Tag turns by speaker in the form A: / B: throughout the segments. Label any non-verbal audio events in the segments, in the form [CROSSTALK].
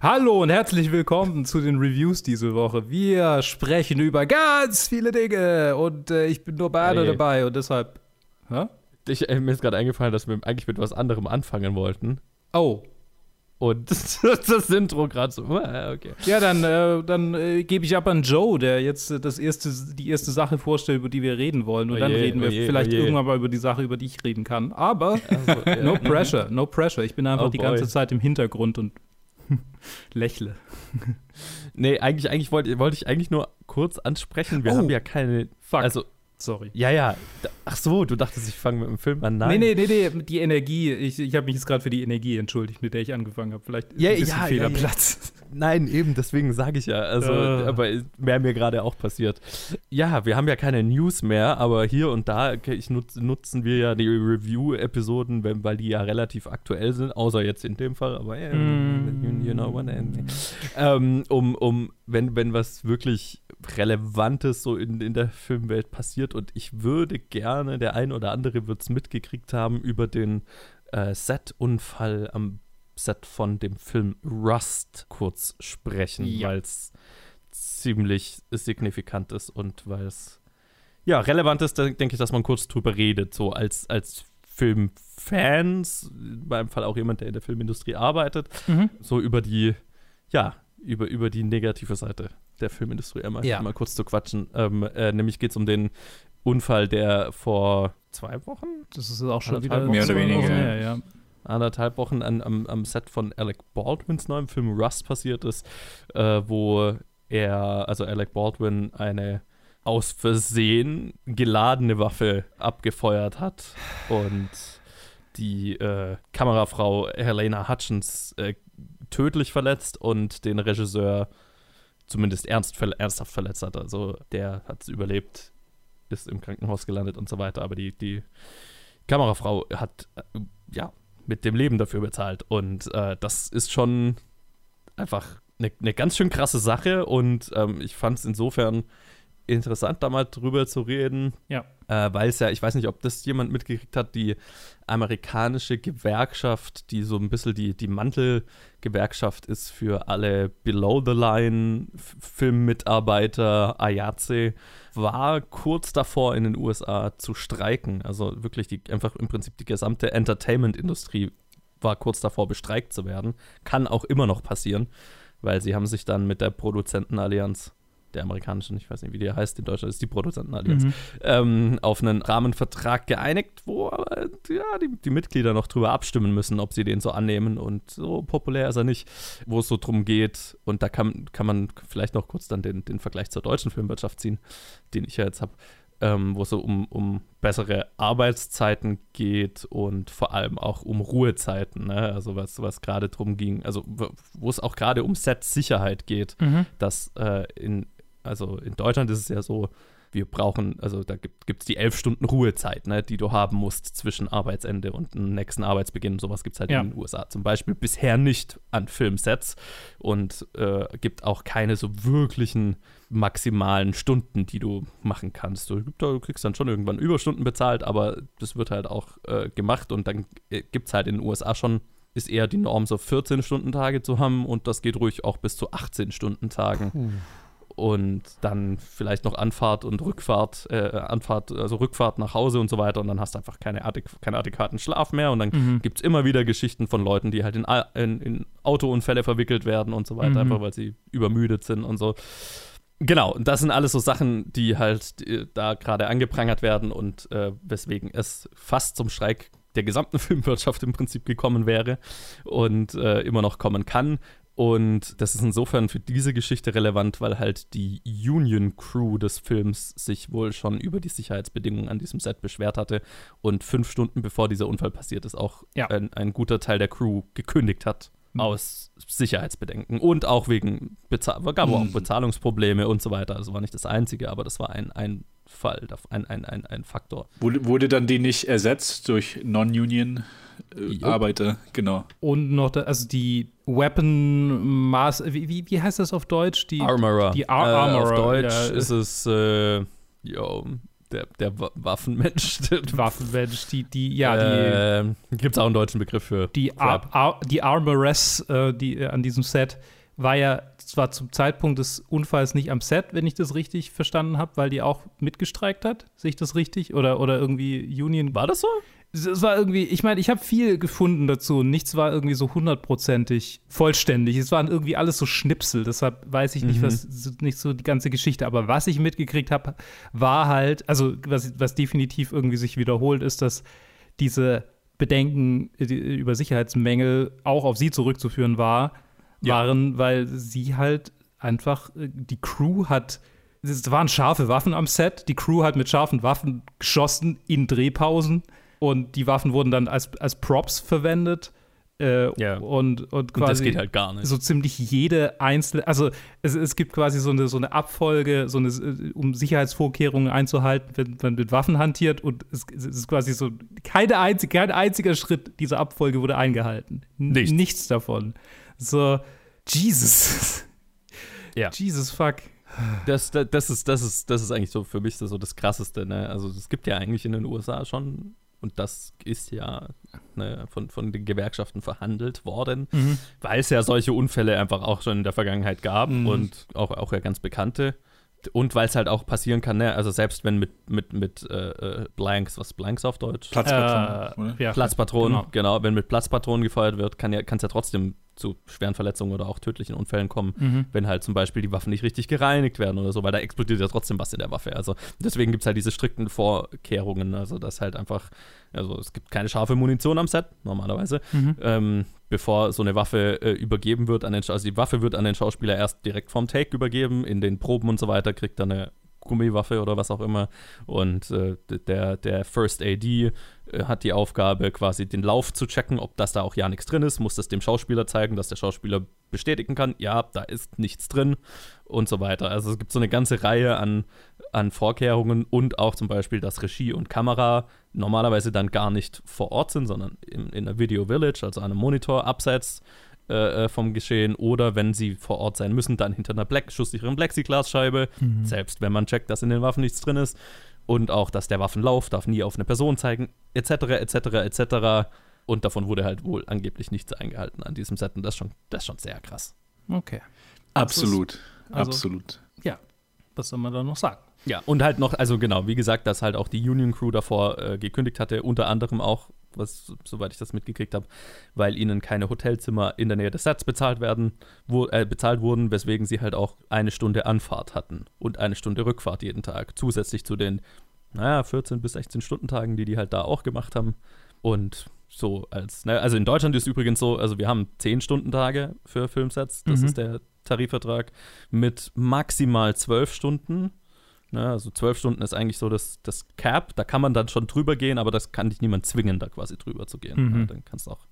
A: Hallo und herzlich willkommen zu den Reviews diese Woche. Wir sprechen über ganz viele Dinge und äh, ich bin nur bei einer
B: Hey.
A: dabei und deshalb. Hä?
B: Ich, äh, mir ist gerade eingefallen, dass wir eigentlich mit was anderem anfangen wollten.
A: Oh,
B: Und das, [LAUGHS] das Intro gerade so. äh, Okay.
A: ja, dann, äh, dann äh, gebe ich ab an Joe, der jetzt äh, das erste, die erste Sache vorstellt, über die wir reden wollen. Und
B: Oh
A: dann
B: je,
A: reden wir
B: oh je,
A: vielleicht
B: oh
A: irgendwann mal über die Sache, über die ich reden kann. Aber
B: Also, ja. [LAUGHS]
A: no pressure, no pressure. Ich bin einfach
B: Oh
A: die
B: boy.
A: ganze Zeit im Hintergrund und [LAUGHS] lächle.
B: Nee, eigentlich, eigentlich wollte wollte ich eigentlich nur kurz ansprechen. Wir
A: Oh.
B: haben ja keine.
A: Fuck.
B: Also,
A: Sorry.
B: ja, ja. Ach so, du dachtest, ich fange mit dem Film an. Nein.
A: Nee, nee, nee, nee, die Energie. Ich, ich habe mich jetzt gerade für die Energie entschuldigt, mit der ich angefangen habe. Vielleicht ist
B: Ja,
A: ein bisschen
B: ja,
A: fehl
B: Nein, eben, deswegen sage ich ja. Also,
A: Äh.
B: aber wäre mir gerade auch passiert. Ja, wir haben ja keine News mehr, aber hier und da nutz, nutzen wir ja die Review-Episoden, weil die ja relativ aktuell sind, außer jetzt in dem Fall, aber ja,
A: Mm.
B: you know what I mean. ähm, um, um wenn, wenn was wirklich Relevantes so in, in der Filmwelt passiert und ich würde gerne, der ein oder andere wird es mitgekriegt haben, über den äh, Set-Unfall am Set von dem Film Rust kurz sprechen,
A: Ja.
B: weil es ziemlich signifikant ist und weil es ja relevant ist, da denke ich, dass man kurz drüber redet, so als, als Filmfans, in meinem Fall auch jemand, der in der Filmindustrie arbeitet,
A: Mhm.
B: so über die, ja, über, über die negative Seite der Filmindustrie einmal
A: Ja.
B: mal kurz zu quatschen. Ähm, äh, nämlich geht es um den Unfall, der vor zwei Wochen,
A: Das ist auch schon wieder
B: Mehr oder weniger.
A: Wochen her, ja.
B: Anderthalb Wochen an, am, am Set von Alec Baldwins neuem Film Rust passiert ist, äh, wo er, also Alec Baldwin, eine aus Versehen geladene Waffe abgefeuert hat und die äh, Kamerafrau Helena Hutchins äh, tödlich verletzt und den Regisseur zumindest ernst, ernsthaft verletzt hat. Also der hat es überlebt, ist im Krankenhaus gelandet und so weiter, aber die, die Kamerafrau hat äh, ja mit dem Leben dafür bezahlt. Und äh, das ist schon einfach eine ne ganz schön krasse Sache. Und ähm, ich fand es insofern interessant, da mal drüber zu reden,
A: Ja.
B: äh, weil es ja, ich weiß nicht, ob das jemand mitgekriegt hat, die amerikanische Gewerkschaft, die so ein bisschen die, die Mantelgewerkschaft ist für alle Below-the-Line-Filmmitarbeiter, Ayatse, war kurz davor in den USA zu streiken. Also wirklich die, einfach im Prinzip die gesamte Entertainment-Industrie war kurz davor bestreikt zu werden. Kann auch immer noch passieren, weil sie haben sich dann mit der Produzentenallianz der amerikanischen, ich weiß nicht, wie die heißt, in Deutschland ist die Produzentenallianz,
A: Mhm.
B: ähm, auf einen Rahmenvertrag geeinigt, wo aber ja, die, die Mitglieder noch drüber abstimmen müssen, ob sie den so annehmen und so populär ist er nicht, wo es so drum geht. Und da kann, kann man vielleicht noch kurz dann den, den Vergleich zur deutschen Filmwirtschaft ziehen, den ich ja jetzt habe, ähm, wo es so um, um bessere Arbeitszeiten geht und vor allem auch um Ruhezeiten, ne? also was, was gerade drum ging, also wo wo es auch gerade um Set-Sicherheit geht
A: Mhm.
B: dass äh, in, also in Deutschland ist es ja so, wir brauchen, also da gibt es die elf Stunden Ruhezeit, ne, die du haben musst zwischen Arbeitsende und dem nächsten Arbeitsbeginn. Sowas gibt es halt
A: Ja.
B: in den USA zum Beispiel bisher nicht an Filmsets und äh, gibt auch keine so wirklichen maximalen Stunden, die du machen kannst. Du, du kriegst dann schon irgendwann Überstunden bezahlt, aber das wird halt auch äh, gemacht und dann äh, gibt es halt in den USA schon ist eher die Norm, so 14-Stunden-Tage zu haben und das geht ruhig auch bis zu 18-Stunden-Tagen. Und dann vielleicht noch Anfahrt und Rückfahrt, äh, Anfahrt, also Rückfahrt nach Hause und so weiter und dann hast du einfach keine adäqu keinen adäquaten Schlaf mehr und dann
A: Mhm.
B: gibt es immer wieder Geschichten von Leuten, die halt in, in, in Autounfälle verwickelt werden und so weiter,
A: Mhm.
B: einfach weil sie übermüdet sind und so. Genau, und das sind alles so Sachen, die halt äh, da gerade angeprangert werden und äh, weswegen es fast zum Streik der gesamten [LAUGHS] Filmwirtschaft im Prinzip gekommen wäre und äh, immer noch kommen kann. Und das ist insofern für diese Geschichte relevant, weil halt die Union Crew des Films sich wohl schon über die Sicherheitsbedingungen an diesem Set beschwert hatte und fünf Stunden bevor dieser Unfall passiert ist, auch
A: Ja.
B: ein, ein guter Teil der Crew gekündigt hat
A: Mhm.
B: aus Sicherheitsbedenken und auch wegen Bezahl gab auch
C: Mhm.
B: Bezahlungsprobleme und so weiter. Das war nicht das einzige, aber das war ein, ein Fall, ein, ein, ein, ein Faktor.
C: Wurde, wurde dann die nicht ersetzt durch Non-Union äh,
B: Jo.
C: Arbeiter? Genau.
A: Und noch, da, also die Weapon Maß, wie, wie, wie heißt das auf Deutsch? Die,
B: Armorer.
A: die Ar
B: äh,
A: Armorer,
B: Auf Deutsch
A: ja.
B: ist es, äh, jo, der, der Wa- Waffenmensch. [LAUGHS]
A: Waffenmensch, die, die, ja, die,
B: äh, Gibt es auch einen deutschen Begriff für.
A: die. Ar Ar die Armoress, äh, die äh, an diesem Set, war ja zwar zum Zeitpunkt des Unfalls nicht am Set, wenn ich das richtig verstanden habe, weil die auch mitgestreikt hat. Sehe ich das richtig? Oder, oder irgendwie Union.
B: War das so?
A: Es war irgendwie, ich meine, ich habe viel gefunden dazu und nichts war irgendwie so hundertprozentig vollständig. Es waren irgendwie alles so Schnipsel, deshalb weiß ich nicht,
B: Mhm.
A: was, so- nicht so die ganze Geschichte. Aber was ich mitgekriegt habe, war halt, also was, was definitiv irgendwie sich wiederholt, ist, dass diese Bedenken äh, die- über Sicherheitsmängel auch auf sie zurückzuführen war,
B: Ja.
A: waren, weil sie halt einfach, äh, die Crew hat, es waren scharfe Waffen am Set, die Crew hat mit scharfen Waffen geschossen in Drehpausen und die Waffen wurden dann als, als Props verwendet. Äh,
B: Ja.
A: und, und
B: Und
A: quasi
B: das geht halt gar nicht.
A: so ziemlich jede einzelne, also es, es gibt quasi so eine, so eine Abfolge, so eine, äh, um Sicherheitsvorkehrungen einzuhalten, wenn man mit Waffen hantiert und es, es ist quasi so, keine einzige, kein einziger Schritt dieser Abfolge wurde eingehalten. N
B: Nichts.
A: Nichts davon. So, Jesus.
B: Ja.
A: Jesus fuck.
B: Das, das, das, ist, das, ist, das ist eigentlich so für mich so das Krasseste. Ne? Also es gibt ja eigentlich in den USA schon, und das ist ja ne, von, von den Gewerkschaften verhandelt worden, weil es ja solche Unfälle einfach auch schon in der Vergangenheit gab
C: Mhm.
B: und auch, auch ja ganz bekannte. Und weil es halt auch passieren kann, ne? also selbst wenn mit, mit, mit äh, äh, Blanks, was Blanks auf Deutsch?
C: Platzpatronen,
A: Äh, ja,
B: Platzpatronen,
A: genau.
B: genau. wenn mit Platzpatronen gefeuert wird, kann ja, kann es ja trotzdem zu schweren Verletzungen oder auch tödlichen Unfällen kommen,
A: Mhm.
B: wenn halt zum Beispiel die Waffen nicht richtig gereinigt werden oder so, weil da explodiert ja trotzdem was in der Waffe. Also deswegen gibt es halt diese strikten Vorkehrungen, also dass halt einfach, also es gibt keine scharfe Munition am Set, normalerweise,
A: Mhm.
B: ähm, bevor so eine Waffe äh, übergeben wird an den also die Waffe wird an den Schauspieler erst direkt vom Take übergeben, in den Proben und so weiter, kriegt dann eine Gummiwaffe oder was auch immer. Und äh, der, der First AD äh, hat die Aufgabe, quasi den Lauf zu checken, ob das da auch ja nichts drin ist, muss das dem Schauspieler zeigen, dass der Schauspieler bestätigen kann, ja, da ist nichts drin und so weiter. Also es gibt so eine ganze Reihe an, an Vorkehrungen und auch zum Beispiel, dass Regie und Kamera normalerweise dann gar nicht vor Ort sind, sondern in, in einer Video Village, also einem Monitor abseits äh, äh, vom Geschehen oder wenn sie vor Ort sein müssen, dann hinter einer Black schusssicheren Plexiglasscheibe, selbst wenn man checkt, dass in den Waffen nichts drin ist und auch, dass der Waffenlauf darf nie auf eine Person zeigen, etc., etc., etc. Und davon wurde halt wohl angeblich nichts eingehalten an diesem Set und das ist schon, das ist schon sehr krass.
A: Okay.
C: Absolut.
A: Also-
C: Absolut.
A: Ja, was soll man da noch sagen?
B: Ja, und halt noch, also genau, wie gesagt, dass halt auch die Union Crew davor äh, gekündigt hatte, unter anderem auch, was, soweit ich das mitgekriegt habe, weil ihnen keine Hotelzimmer in der Nähe des Sets bezahlt werden, wo, äh, bezahlt wurden, weswegen sie halt auch eine Stunde Anfahrt hatten und eine Stunde Rückfahrt jeden Tag, zusätzlich zu den, naja, 14 bis 16 Stundentagen, die die halt da auch gemacht haben. Und so als, ne, also in Deutschland ist übrigens so, also wir haben 10 Stundentage für Filmsets, das
A: Mhm.
B: ist der Tarifvertrag, mit maximal 12 Stunden. Ne, also zwölf Stunden ist eigentlich so das, das Cap, da kann man dann schon drüber gehen, aber das kann dich niemand zwingen, da quasi drüber zu gehen.
A: Mhm.
B: Ja, dann kannst du auch,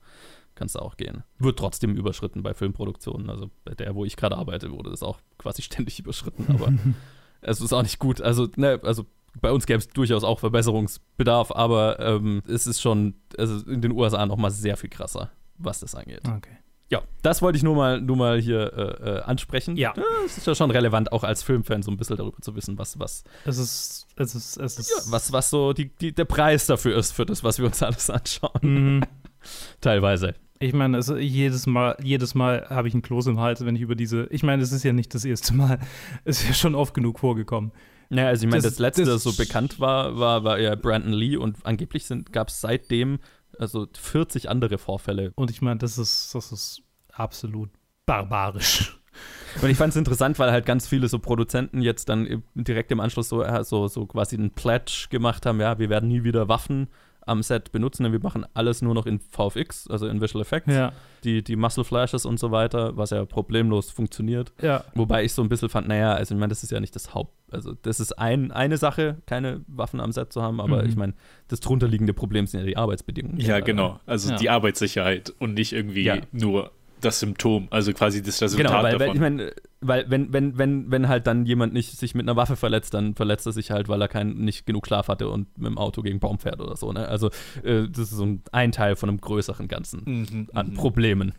B: kannst auch gehen. Wird trotzdem überschritten bei Filmproduktionen. Also bei der, wo ich gerade arbeite, wurde das auch quasi [LAUGHS] ständig überschritten, aber [LAUGHS] es ist auch nicht gut. Also, ne, also bei uns gäbe es durchaus auch Verbesserungsbedarf, aber ähm, es ist schon, also in den USA noch mal sehr viel krasser, was das angeht.
A: Okay.
B: Ja, das wollte ich nur mal, nur mal hier äh, äh, ansprechen.
A: Ja.
B: Es ist ja schon relevant, auch als Filmfan so ein bisschen darüber zu wissen, was, was,
A: Es ist, es ist, es ist.
B: ja, was, was so die, die, der Preis dafür ist, für das, was wir uns alles anschauen.
A: Mhm. [LAUGHS]
B: Teilweise.
A: Ich meine, also jedes Mal, jedes Mal habe ich einen Kloß im Hals, wenn ich über diese. Ich meine, es ist ja nicht das erste Mal. [LAUGHS] Es ist ja schon oft genug vorgekommen.
B: Naja, also ich meine, das,
A: Das-
B: letzte,
A: das-
B: das so bekannt war, war, war ja Brandon Lee und angeblich gab es seitdem also 40 andere Vorfälle.
A: Und ich meine, das ist, das ist absolut barbarisch. [LAUGHS]
B: Und ich fand es interessant, weil halt ganz viele so Produzenten jetzt dann direkt im Anschluss so, äh, so, so quasi einen Pledge gemacht haben, ja, wir werden nie wieder Waffen am Set benutzen, denn wir machen alles nur noch in VFX, also in Visual Effects,
A: Ja,
B: die, die Muscle Flashes und so weiter, was ja problemlos funktioniert.
A: ja.
B: Wobei ich so ein bisschen fand, naja, also ich meine, das ist ja nicht das Haupt, also das ist ein, eine Sache, keine Waffen am Set zu haben, aber
A: Mhm.
B: ich meine, das drunterliegende Problem sind ja die Arbeitsbedingungen.
C: Ja, genau. Also
A: Ja.
C: die Arbeitssicherheit und nicht irgendwie
B: Ja.
C: nur das Symptom, also quasi das Resultat
B: Genau, weil,
C: davon.
B: ich meine, weil wenn, wenn, wenn, wenn halt dann jemand nicht sich mit einer Waffe verletzt, dann verletzt er sich halt, weil er kein, nicht genug Schlaf hatte und mit dem Auto gegen Baum fährt oder so. Ne? Also äh, das ist so ein, ein Teil von einem größeren Ganzen
C: Mhm,
B: an
C: mhm.
B: Problemen.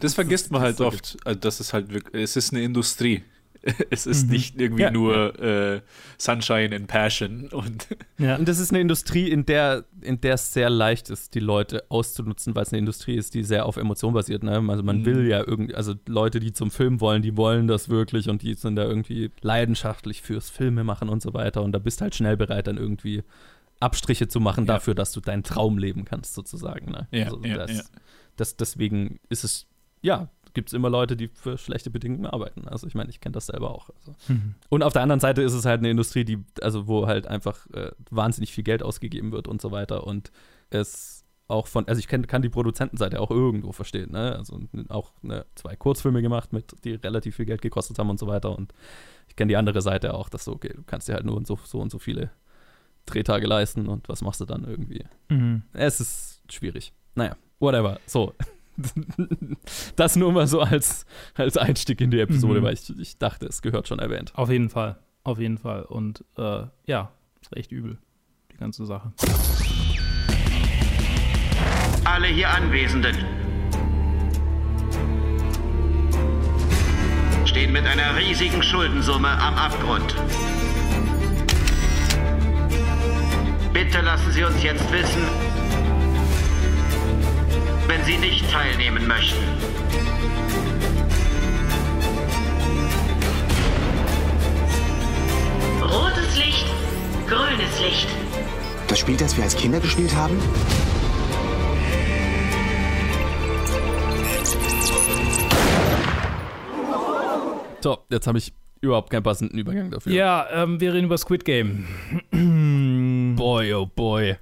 C: Das [LAUGHS] vergisst man
B: das
C: halt
B: so
C: oft. Also das ist halt wirklich, es ist eine Industrie. [LAUGHS] es ist mhm. nicht irgendwie ja. nur äh, Sunshine and Passion. Und,
B: ja. und das ist eine Industrie, in der, in der es sehr leicht ist, die Leute auszunutzen, weil es eine Industrie ist, die sehr auf Emotion basiert. Ne? Also man mhm. will ja irgendwie, also Leute, die zum Film wollen, die wollen das wirklich und die sind da irgendwie leidenschaftlich fürs Filme machen und so weiter. Und da bist halt schnell bereit, dann irgendwie Abstriche zu machen ja. dafür, dass du deinen Traum leben kannst, sozusagen. Ne?
C: Ja, also das,
B: das, deswegen ist es, ja, gibt es immer Leute, die für schlechte Bedingungen arbeiten. Also ich meine, ich kenne das selber auch. Also. Mhm. Und auf der anderen Seite ist es halt eine Industrie, die, also wo halt einfach äh, wahnsinnig viel Geld ausgegeben wird und so weiter. Und es auch von, also ich kenn, kann die Produzentenseite auch irgendwo verstehen, ne? Also auch ne, zwei Kurzfilme gemacht, mit, die relativ viel Geld gekostet haben und so weiter. Und ich kenne die andere Seite auch, dass so, okay, du kannst dir halt nur so, so und so viele Drehtage leisten und was machst du dann irgendwie? Mhm. Es ist schwierig. Naja, whatever. So. [LAUGHS] das nur mal so als, als Einstieg in die Episode, mhm. weil ich, ich dachte, es gehört schon erwähnt.
A: Auf jeden Fall. Auf jeden Fall. Und äh, ja, ist echt übel, die ganze Sache.
D: Alle hier Anwesenden stehen mit einer riesigen Schuldensumme am Abgrund. Bitte lassen Sie uns jetzt wissen, wenn Sie nicht teilnehmen möchten.
E: Rotes Licht, grünes Licht.
F: Das Spiel, das wir als Kinder gespielt haben?
B: So, jetzt habe ich überhaupt keinen passenden Übergang dafür.
A: Ja, ähm, wir reden über Squid Game. [CLEARS THROAT]
B: boy, oh boy.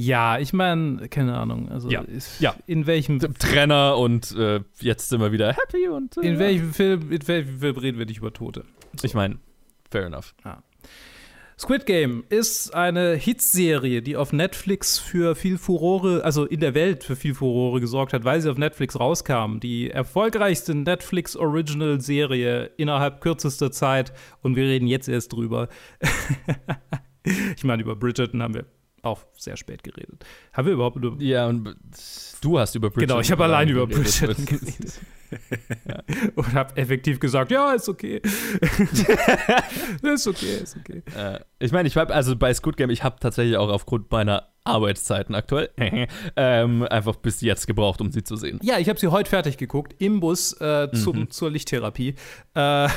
A: Ja, ich meine, keine Ahnung. Also
B: ja. ja.
A: in welchem
B: Trenner und äh, jetzt sind wir wieder happy und
A: äh, in welchem Film, in welchem Film reden wir nicht über Tote?
B: So. Ich meine, fair enough.
A: Ja. Squid Game ist eine Hitserie, die auf Netflix für viel Furore, also in der Welt für viel Furore gesorgt hat, weil sie auf Netflix rauskam. Die erfolgreichste Netflix Original Serie innerhalb kürzester Zeit und wir reden jetzt erst drüber. [LAUGHS] ich meine, über Bridgerton haben wir auch sehr spät geredet. Haben wir überhaupt über.
B: Ja, und du hast über
A: Bridgerton Genau, ich habe allein über Bridgerton geredet. ja. [LAUGHS] Und habe effektiv gesagt, ja, ist okay. [LAUGHS] ist okay, ist okay.
B: Äh, ich meine, ich habe also bei Squid Game, ich habe tatsächlich auch aufgrund meiner Arbeitszeiten aktuell [LAUGHS] ähm, einfach bis jetzt gebraucht, um sie zu sehen.
A: Ja, ich habe sie heute fertig geguckt im Bus äh, zum, mhm. zur Lichttherapie. Äh,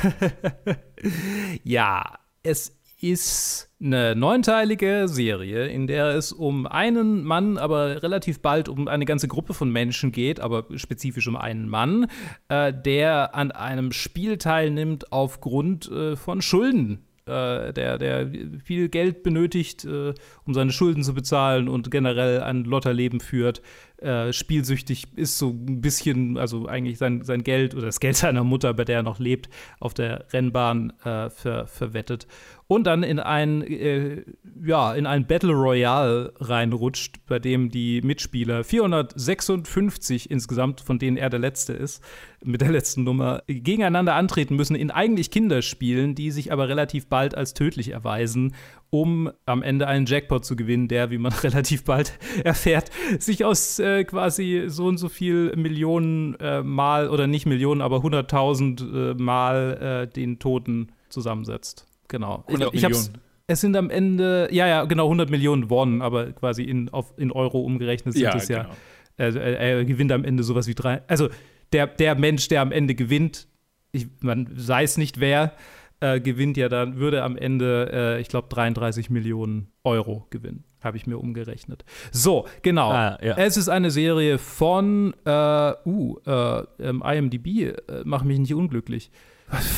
A: ja, es ist eine neunteilige Serie, in der es um einen Mann, aber relativ bald um eine ganze Gruppe von Menschen geht, aber spezifisch um einen Mann, äh, der an einem Spiel teilnimmt aufgrund äh, von Schulden. Äh, der, der viel Geld benötigt, äh, um seine Schulden zu bezahlen und generell ein Lotterleben führt, äh, spielsüchtig ist, so ein bisschen, also eigentlich sein, sein Geld oder das Geld seiner Mutter, bei der er noch lebt, auf der Rennbahn ver, verwettet und dann in ein, äh, ja, in ein Battle Royale reinrutscht, bei dem die Mitspieler 456 insgesamt, von denen er der Letzte ist, mit der letzten Nummer, gegeneinander antreten müssen in eigentlich Kinderspielen, die sich aber relativ bald als tödlich erweisen, um am Ende einen Jackpot zu gewinnen, der, wie man [LAUGHS] relativ bald erfährt, sich aus äh, quasi so und so viel Millionen äh, Mal oder nicht Millionen, aber hunderttausend äh, Mal äh, den Toten zusammensetzt. Genau.
C: 100 ich, Millionen.
A: Es sind am Ende, ja, ja, genau, 100 Millionen Won, aber quasi in, auf, in Euro umgerechnet sind
C: ja,
A: es ja.
C: Genau.
A: Also, er, gewinnt am Ende sowas wie drei. Also der, der Mensch, der am Ende gewinnt, ich, man sei es nicht wer, äh, gewinnt ja dann, würde am Ende, äh, ich glaube, 33 Millionen Euro gewinnen. Habe ich mir umgerechnet. So, genau. Ah, ja. Es ist eine Serie von, äh, uh, äh, IMDb, äh, mach mich nicht unglücklich.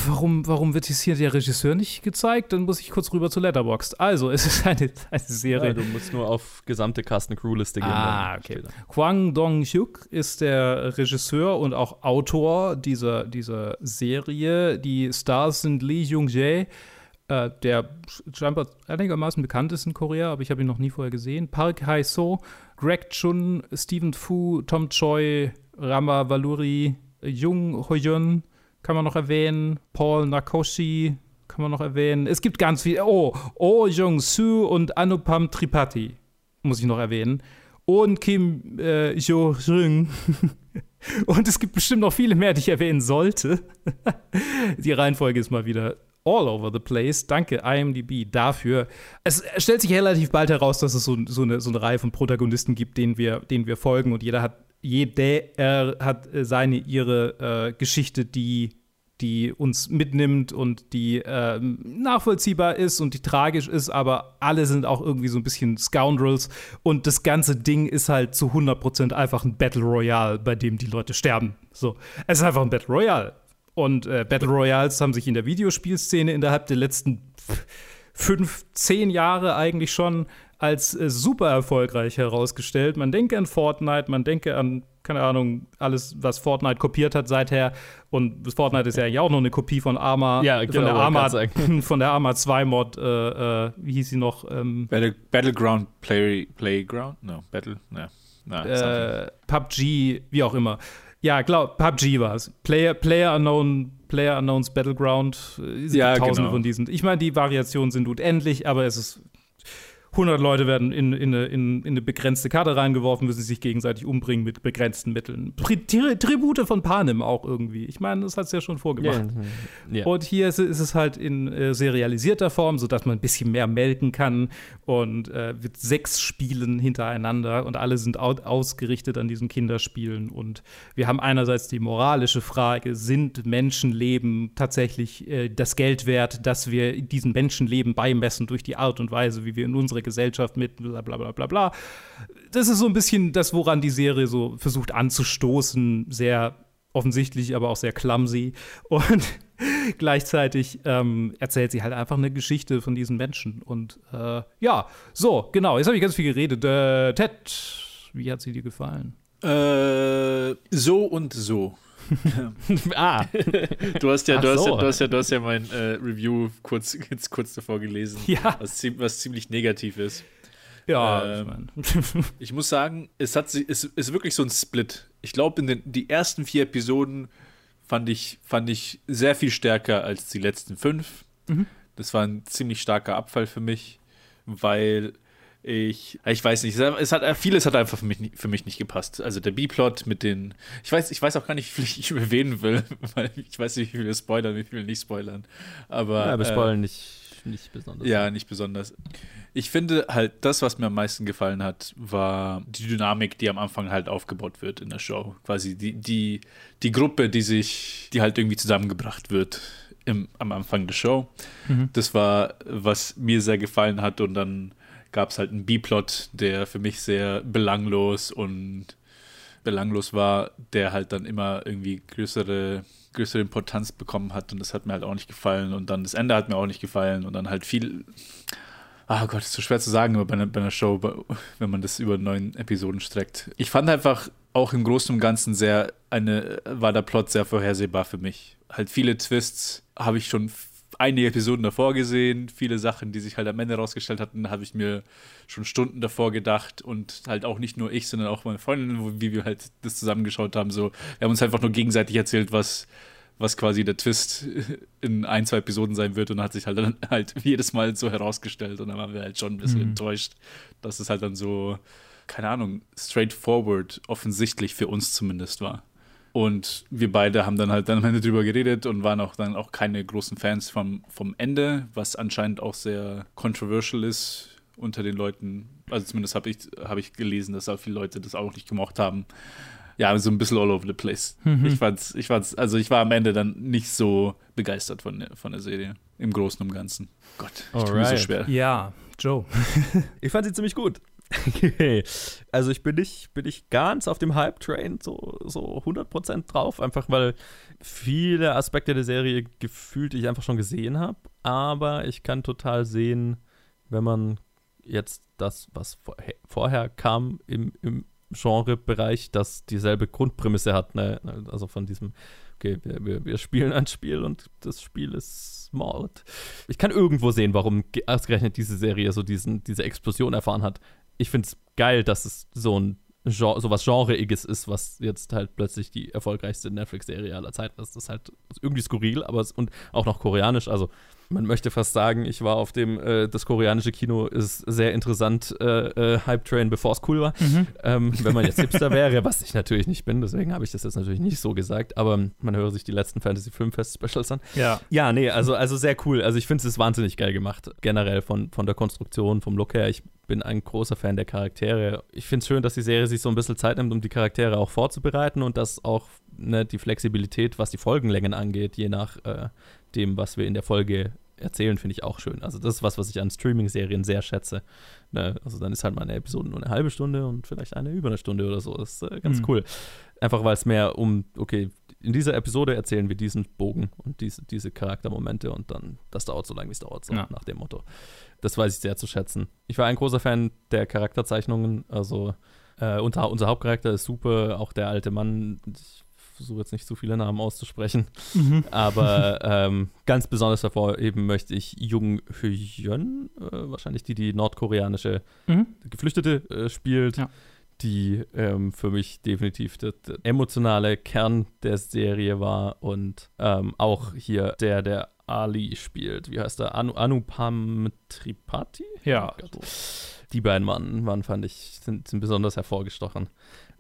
A: Warum, warum wird jetzt hier der Regisseur nicht gezeigt? Dann muss ich kurz rüber zu Letterboxd. Also, es ist eine, [LAUGHS] eine Serie.
B: Ja, du musst nur auf gesamte Cast and Crew Liste gehen.
A: Ah, okay. Kwang Dong-hyuk ist der Regisseur und auch Autor dieser, dieser Serie. Die Stars sind Lee Jung-jae, äh, der scheinbar einigermaßen bekannt ist in Korea, aber ich habe ihn noch nie vorher gesehen. Park Hae-so, Greg Chun, Stephen Fu, Tom Choi, Rama Valuri, Jung Hoyun, kann man noch erwähnen. Paul Nakoshi kann man noch erwähnen. Es gibt ganz viele. Oh, Oh Jong-soo und Anupam Tripathi muss ich noch erwähnen. Und Kim äh, Jo-jung. [LAUGHS] Und es gibt bestimmt noch viele mehr, die ich erwähnen sollte. [LAUGHS] die Reihenfolge ist mal wieder all over the place. Danke, IMDb, dafür. Es stellt sich relativ bald heraus, dass es so, so, eine, so eine Reihe von Protagonisten gibt, denen wir, denen wir folgen und jeder hat, jeder hat seine, ihre äh, Geschichte, die die uns mitnimmt und die äh, nachvollziehbar ist und die tragisch ist, aber alle sind auch irgendwie so ein bisschen Scoundrels und das ganze Ding ist halt zu 100% einfach ein Battle Royale, bei dem die Leute sterben. So, es ist einfach ein Battle Royale. Und äh, Battle Royals haben sich in der Videospielszene innerhalb der letzten fünf, zehn Jahre eigentlich schon als äh, super erfolgreich herausgestellt. Man denke an Fortnite, man denke an, keine Ahnung, alles, was Fortnite kopiert hat seither. Und Fortnite ist ja eigentlich auch noch eine Kopie von Arma,
B: Ja,
A: von,
B: genau,
A: der
B: wollte
A: Arma [LAUGHS] von der Arma 2 Mod, äh, äh, wie hieß sie noch? Ähm,
C: Battle, Battleground Play, Playground? No, Battle? No.
A: äh, PUBG, wie auch immer. Ja, glaub, PUBG war es. Player, Player Unknown, Player Unknowns Battleground. äh, Es gibt
C: Ja,
A: tausende
C: genau.
A: von diesen. Ich meine, die Variationen sind unendlich, aber es ist 100 Leute werden in, in, eine, in, in eine begrenzte Karte reingeworfen, müssen sich gegenseitig umbringen mit begrenzten Mitteln. Pri Tri Tribute von Panem auch irgendwie. Ich meine, das hat es ja schon vorgemacht.
B: Ja.
A: Und hier ist, ist es halt in äh, serialisierter Form, sodass man ein bisschen mehr melken kann und äh, mit sechs Spielen hintereinander und alle sind au ausgerichtet an diesen Kinderspielen. Und wir haben einerseits die moralische Frage, sind Menschenleben tatsächlich äh, das Geld wert, dass wir diesen Menschenleben beimessen durch die Art und Weise, wie wir in unserer Gesellschaft mit bla bla bla bla bla. Das ist so ein bisschen das, woran die Serie so versucht anzustoßen, sehr offensichtlich, aber auch sehr clumsy. Und [LAUGHS] gleichzeitig ähm, erzählt sie halt einfach eine Geschichte von diesen Menschen. Und äh, ja, so, genau, jetzt habe ich ganz viel geredet. Äh, Ted, wie hat sie dir gefallen?
C: Äh, so und so. [LAUGHS]
B: ah,
C: Du hast ja, du hast
B: so.
C: ja, du hast ja, du hast ja mein äh, Review kurz, jetzt kurz davor gelesen,
A: Ja.
C: was, was ziemlich negativ ist.
A: Ja,
C: Ähm,
A: ich mein, [LAUGHS]
C: Ich muss sagen, es hat es ist wirklich so ein Split. Ich glaube, in den die ersten vier Episoden fand ich, fand ich sehr viel stärker als die letzten fünf. Das war ein ziemlich starker Abfall für mich, weil ich, ich weiß nicht, es hat vieles hat einfach für mich, nicht- für mich nicht gepasst. Also der B-Plot mit den, ich weiß, ich weiß auch gar nicht, [LAUGHS] wie viel ich erwähnen will, weil ich weiß nicht, wie viele spoilern, wie viele nicht spoilern. Aber
B: ja, wir
C: äh,
B: spoilern nicht, nicht besonders.
C: ja, nicht besonders. Ich finde halt, das, was mir am meisten gefallen hat, war die Dynamik, die am Anfang halt aufgebaut wird in der Show. Quasi die, die, die Gruppe, die sich, die halt irgendwie zusammengebracht wird im, am Anfang der Show. Das war, was mir sehr gefallen hat. Und dann gab es halt einen B-Plot, der für mich sehr belanglos und belanglos war, der halt dann immer irgendwie größere, größere Importanz bekommen hat und das hat mir halt auch nicht gefallen und dann das Ende hat mir auch nicht gefallen und dann halt viel, ah Gott, ist so schwer zu sagen bei einer, bei einer Show, wenn man das über neun Episoden streckt. Ich fand einfach auch im Großen und Ganzen sehr, eine, war der Plot sehr vorhersehbar für mich. Halt viele Twists habe ich schon einige Episoden davor gesehen, viele Sachen, die sich halt am Ende rausgestellt hatten, habe ich mir schon Stunden davor gedacht. Und halt auch nicht nur ich, sondern auch meine Freundin, wie wir halt das zusammengeschaut haben. So, wir haben uns einfach nur gegenseitig erzählt, was, was quasi der Twist [LAUGHS] in ein, zwei Episoden sein wird. Und hat sich halt dann [LAUGHS] halt jedes Mal so herausgestellt. Und dann waren wir halt schon ein bisschen enttäuscht, dass es halt dann so, keine Ahnung, straightforward, offensichtlich für uns zumindest war. Und wir beide haben dann halt dann am Ende drüber geredet und waren auch dann auch keine großen Fans vom, vom Ende, was anscheinend auch sehr controversial ist unter den Leuten. Also zumindest habe ich, hab ich gelesen, dass auch viele Leute das auch nicht gemocht haben. Ja, so ein bisschen all over the place. Ich fand's, ich fand's, also ich war am Ende dann nicht so begeistert von der, von der Serie. Im Großen und Ganzen. Gott, ich tue mir so schwer.
A: ja, Joe. [LAUGHS]
B: Ich fand sie ziemlich gut. Also ich bin nicht, bin nicht ganz auf dem Hype-Train so, so 100% drauf, einfach weil viele Aspekte der Serie gefühlt ich einfach schon gesehen habe. Aber ich kann total sehen, wenn man jetzt das, was vorher, kam im, im Genrebereich, das dieselbe Grundprämisse hat. Ne? Also von diesem, okay, wir, wir, spielen ein Spiel und das Spiel ist Mord. Ich kann irgendwo sehen, warum ge- ausgerechnet diese Serie so diesen, diese Explosion erfahren hat. Ich finde es geil, dass es so ein Genre, so was Genreiges ist, was jetzt halt plötzlich die erfolgreichste Netflix-Serie aller Zeiten ist. Das ist halt irgendwie skurril, aber es, und auch noch koreanisch. Also man möchte fast sagen, ich war auf dem, äh, das koreanische Kino ist sehr interessant, äh, äh, Hype Train, bevor es cool war.
A: Mhm.
B: Ähm, wenn man jetzt [LAUGHS] Hipster wäre, was ich natürlich nicht bin, deswegen habe ich das jetzt natürlich nicht so gesagt, aber man höre sich die letzten Fantasy Filmfest Specials an.
A: Ja.
B: Ja, nee, also, also sehr cool. Also ich finde es ist wahnsinnig geil gemacht, generell von, von der Konstruktion, vom Look her. Ich bin ein großer Fan der Charaktere. Ich finde es schön, dass die Serie sich so ein bisschen Zeit nimmt, um die Charaktere auch vorzubereiten und dass auch ne, die Flexibilität, was die Folgenlängen angeht, je nach äh, dem, was wir in der Folge erzählen, finde ich auch schön. Also das ist was, was ich an Streaming-Serien sehr schätze. Ne? Also dann ist halt mal eine Episode nur eine halbe Stunde und vielleicht eine über eine Stunde oder so. Das ist äh, ganz
A: Mhm.
B: cool. Einfach weil es mehr um, okay, in dieser Episode erzählen wir diesen Bogen und diese, diese Charaktermomente und dann, das dauert so lange, wie es dauert, so
A: Ja.
B: nach dem Motto. Das weiß ich sehr zu schätzen. Ich war ein großer Fan der Charakterzeichnungen, also äh, unser, unser Hauptcharakter ist super, auch der alte Mann, ich versuche jetzt nicht zu viele Namen auszusprechen,
A: Mhm. [LAUGHS]
B: aber ähm, ganz besonders hervorheben möchte ich Jung Hyun, äh, wahrscheinlich die, die nordkoreanische
A: Mhm.
B: Geflüchtete äh, spielt,
A: Ja.
B: die ähm, für mich definitiv der, der emotionale Kern der Serie war und ähm, auch hier der, der Ali spielt. Wie heißt er? Anu, Anupam Tripathi?
A: Ja.
B: So. Die beiden waren, waren fand ich, sind, sind besonders hervorgestochen.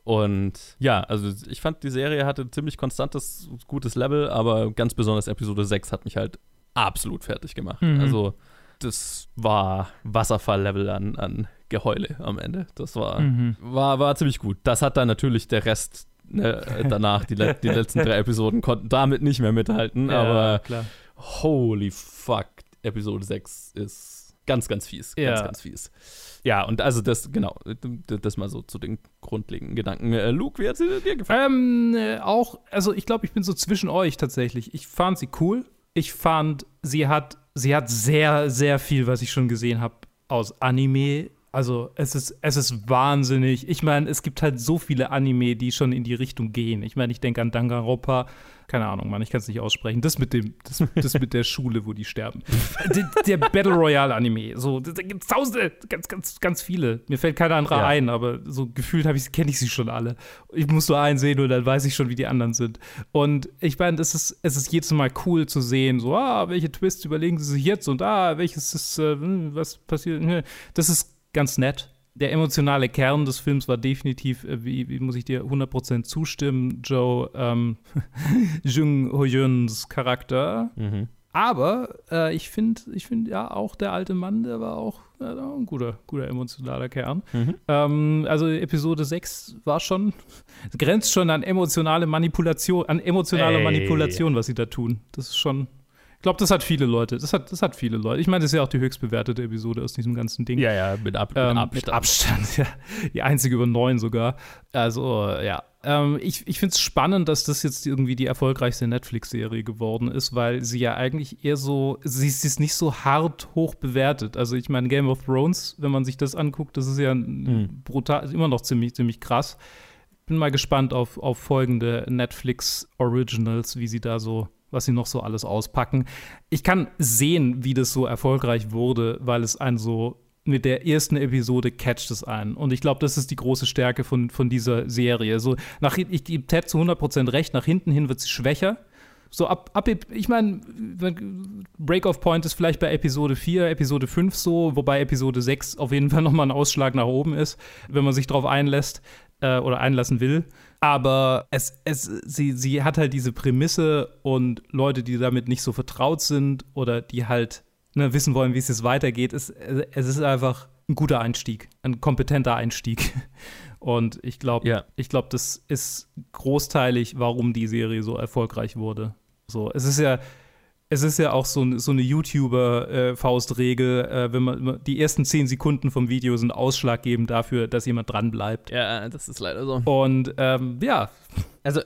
B: Und ja, also ich fand, die Serie hatte ziemlich konstantes, gutes Level, aber ganz besonders Episode 6 hat mich halt absolut fertig gemacht.
A: Mhm.
B: Also das war Wasserfall-Level an, an Geheule am Ende. Das war,
A: Mhm.
B: war, war ziemlich gut. Das hat dann natürlich der Rest ne, danach, die, die letzten drei Episoden konnten damit nicht mehr mithalten,
A: Ja,
B: aber
A: klar.
B: holy fuck, Episode 6 ist ganz, ganz fies. Ganz,
A: Ja.
B: ganz fies. Ja, und also das, genau, das mal so zu den grundlegenden Gedanken. Äh, Luke, wie hat sie dir gefallen?
A: Ähm, äh, auch, also ich glaube, ich bin so zwischen euch tatsächlich. Ich fand sie cool. Ich fand, sie hat, sie hat sehr, sehr viel, was ich schon gesehen habe, aus Anime. Also es ist, es ist wahnsinnig. Ich meine, es gibt halt so viele Anime, die schon in die Richtung gehen. Ich meine, ich denke an Danganronpa. Keine Ahnung, Mann, ich kann es nicht aussprechen. Das mit dem, das, das mit der Schule, wo die sterben. [LAUGHS] der, der Battle Royale Anime. So, da gibt es tausende, ganz, ganz, ganz viele. Mir fällt keiner andere
B: Ja.
A: ein, aber so gefühlt habe ich, kenne ich sie schon alle. Ich muss nur einen sehen und dann weiß ich schon, wie die anderen sind. Und ich meine, es ist, es ist jedes Mal cool zu sehen, so, ah, welche Twists überlegen sie sich jetzt und ah, welches ist, äh, hm, was passiert. hm. Das ist ganz nett. Der emotionale Kern des Films war definitiv, äh, wie, wie muss ich dir 100% zustimmen, Joe ähm, [LAUGHS] Jung Ho-Yuns Charakter.
B: Mhm.
A: Aber äh, ich finde, ich finde ja auch der alte Mann, der war auch äh, ein guter, guter emotionaler Kern.
B: Mhm.
A: Ähm, also Episode 6 war schon, grenzt schon an emotionale Manipulation, an emotionale
B: Ey.
A: Manipulation, was sie da tun. Das ist schon. Ich glaube, das hat viele Leute. Das hat, das hat viele Leute. Ich meine, das ist ja auch die höchst bewertete Episode aus diesem ganzen Ding.
B: Ja, ja, mit, Ab
A: Ähm,
B: mit Abstand.
A: Mit Abstand, [LAUGHS] ja. Die einzige über neun sogar. Also, ja. Ähm, ich ich finde es spannend, dass das jetzt irgendwie die erfolgreichste Netflix-Serie geworden ist, weil sie ja eigentlich eher so, sie, ist- sie ist nicht so hart hoch bewertet. Also, ich meine, Game of Thrones, wenn man sich das anguckt, das ist ja
B: Mhm.
A: brutal, immer noch ziemlich, ziemlich krass. Bin mal gespannt auf, auf folgende Netflix-Originals, wie sie da so was sie noch so alles auspacken. Ich kann sehen, wie das so erfolgreich wurde, weil es ein so mit der ersten Episode catcht es ein. Und ich glaube, das ist die große Stärke von, von dieser Serie. So, nach, ich gebe Ted zu 100% recht, nach hinten hin wird sie schwächer. So ab, ab ich meine, Break-off-Point ist vielleicht bei Episode 4, Episode 5 so, wobei Episode 6 auf jeden Fall nochmal ein Ausschlag nach oben ist, wenn man sich darauf einlässt äh, oder einlassen will. Aber es, es, sie, sie hat halt diese Prämisse und Leute, die damit nicht so vertraut sind oder die halt ne, wissen wollen, wie es jetzt weitergeht, es, es ist einfach ein guter Einstieg, ein kompetenter Einstieg. [LAUGHS] Und ich glaube,
B: Ja.
A: ich glaube, das ist großteilig, warum die Serie so erfolgreich wurde. So, es ist ja, es ist ja auch so, so eine YouTuber-Faustregel, äh, wenn man die ersten zehn Sekunden vom Video sind ausschlaggebend dafür, dass jemand dran bleibt.
B: ja, das ist leider so.
A: Und ähm, ja,
B: Also,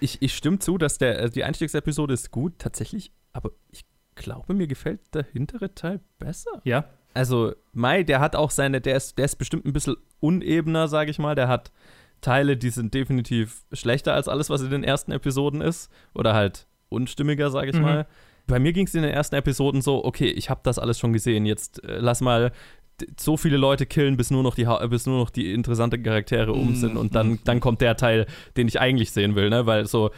B: ich, ich stimme zu, dass der, äh, die Einstiegsepisode ist gut, tatsächlich, aber ich glaube, mir gefällt der hintere Teil besser.
A: ja,
B: Also, Mai, der hat auch seine, der ist, der ist bestimmt ein bisschen unebener, sage ich mal. Der hat Teile, die sind definitiv schlechter als alles, was in den ersten Episoden ist. Oder halt unstimmiger, sage ich
A: Mhm.
B: mal. Bei mir ging es in den ersten Episoden so, okay, ich habe das alles schon gesehen. Jetzt äh, lass mal so viele Leute killen, bis nur noch die, bis nur noch die interessanten Charaktere um
C: Mhm.
B: sind. Und dann, dann kommt der Teil, den ich eigentlich sehen will, ne? Weil so,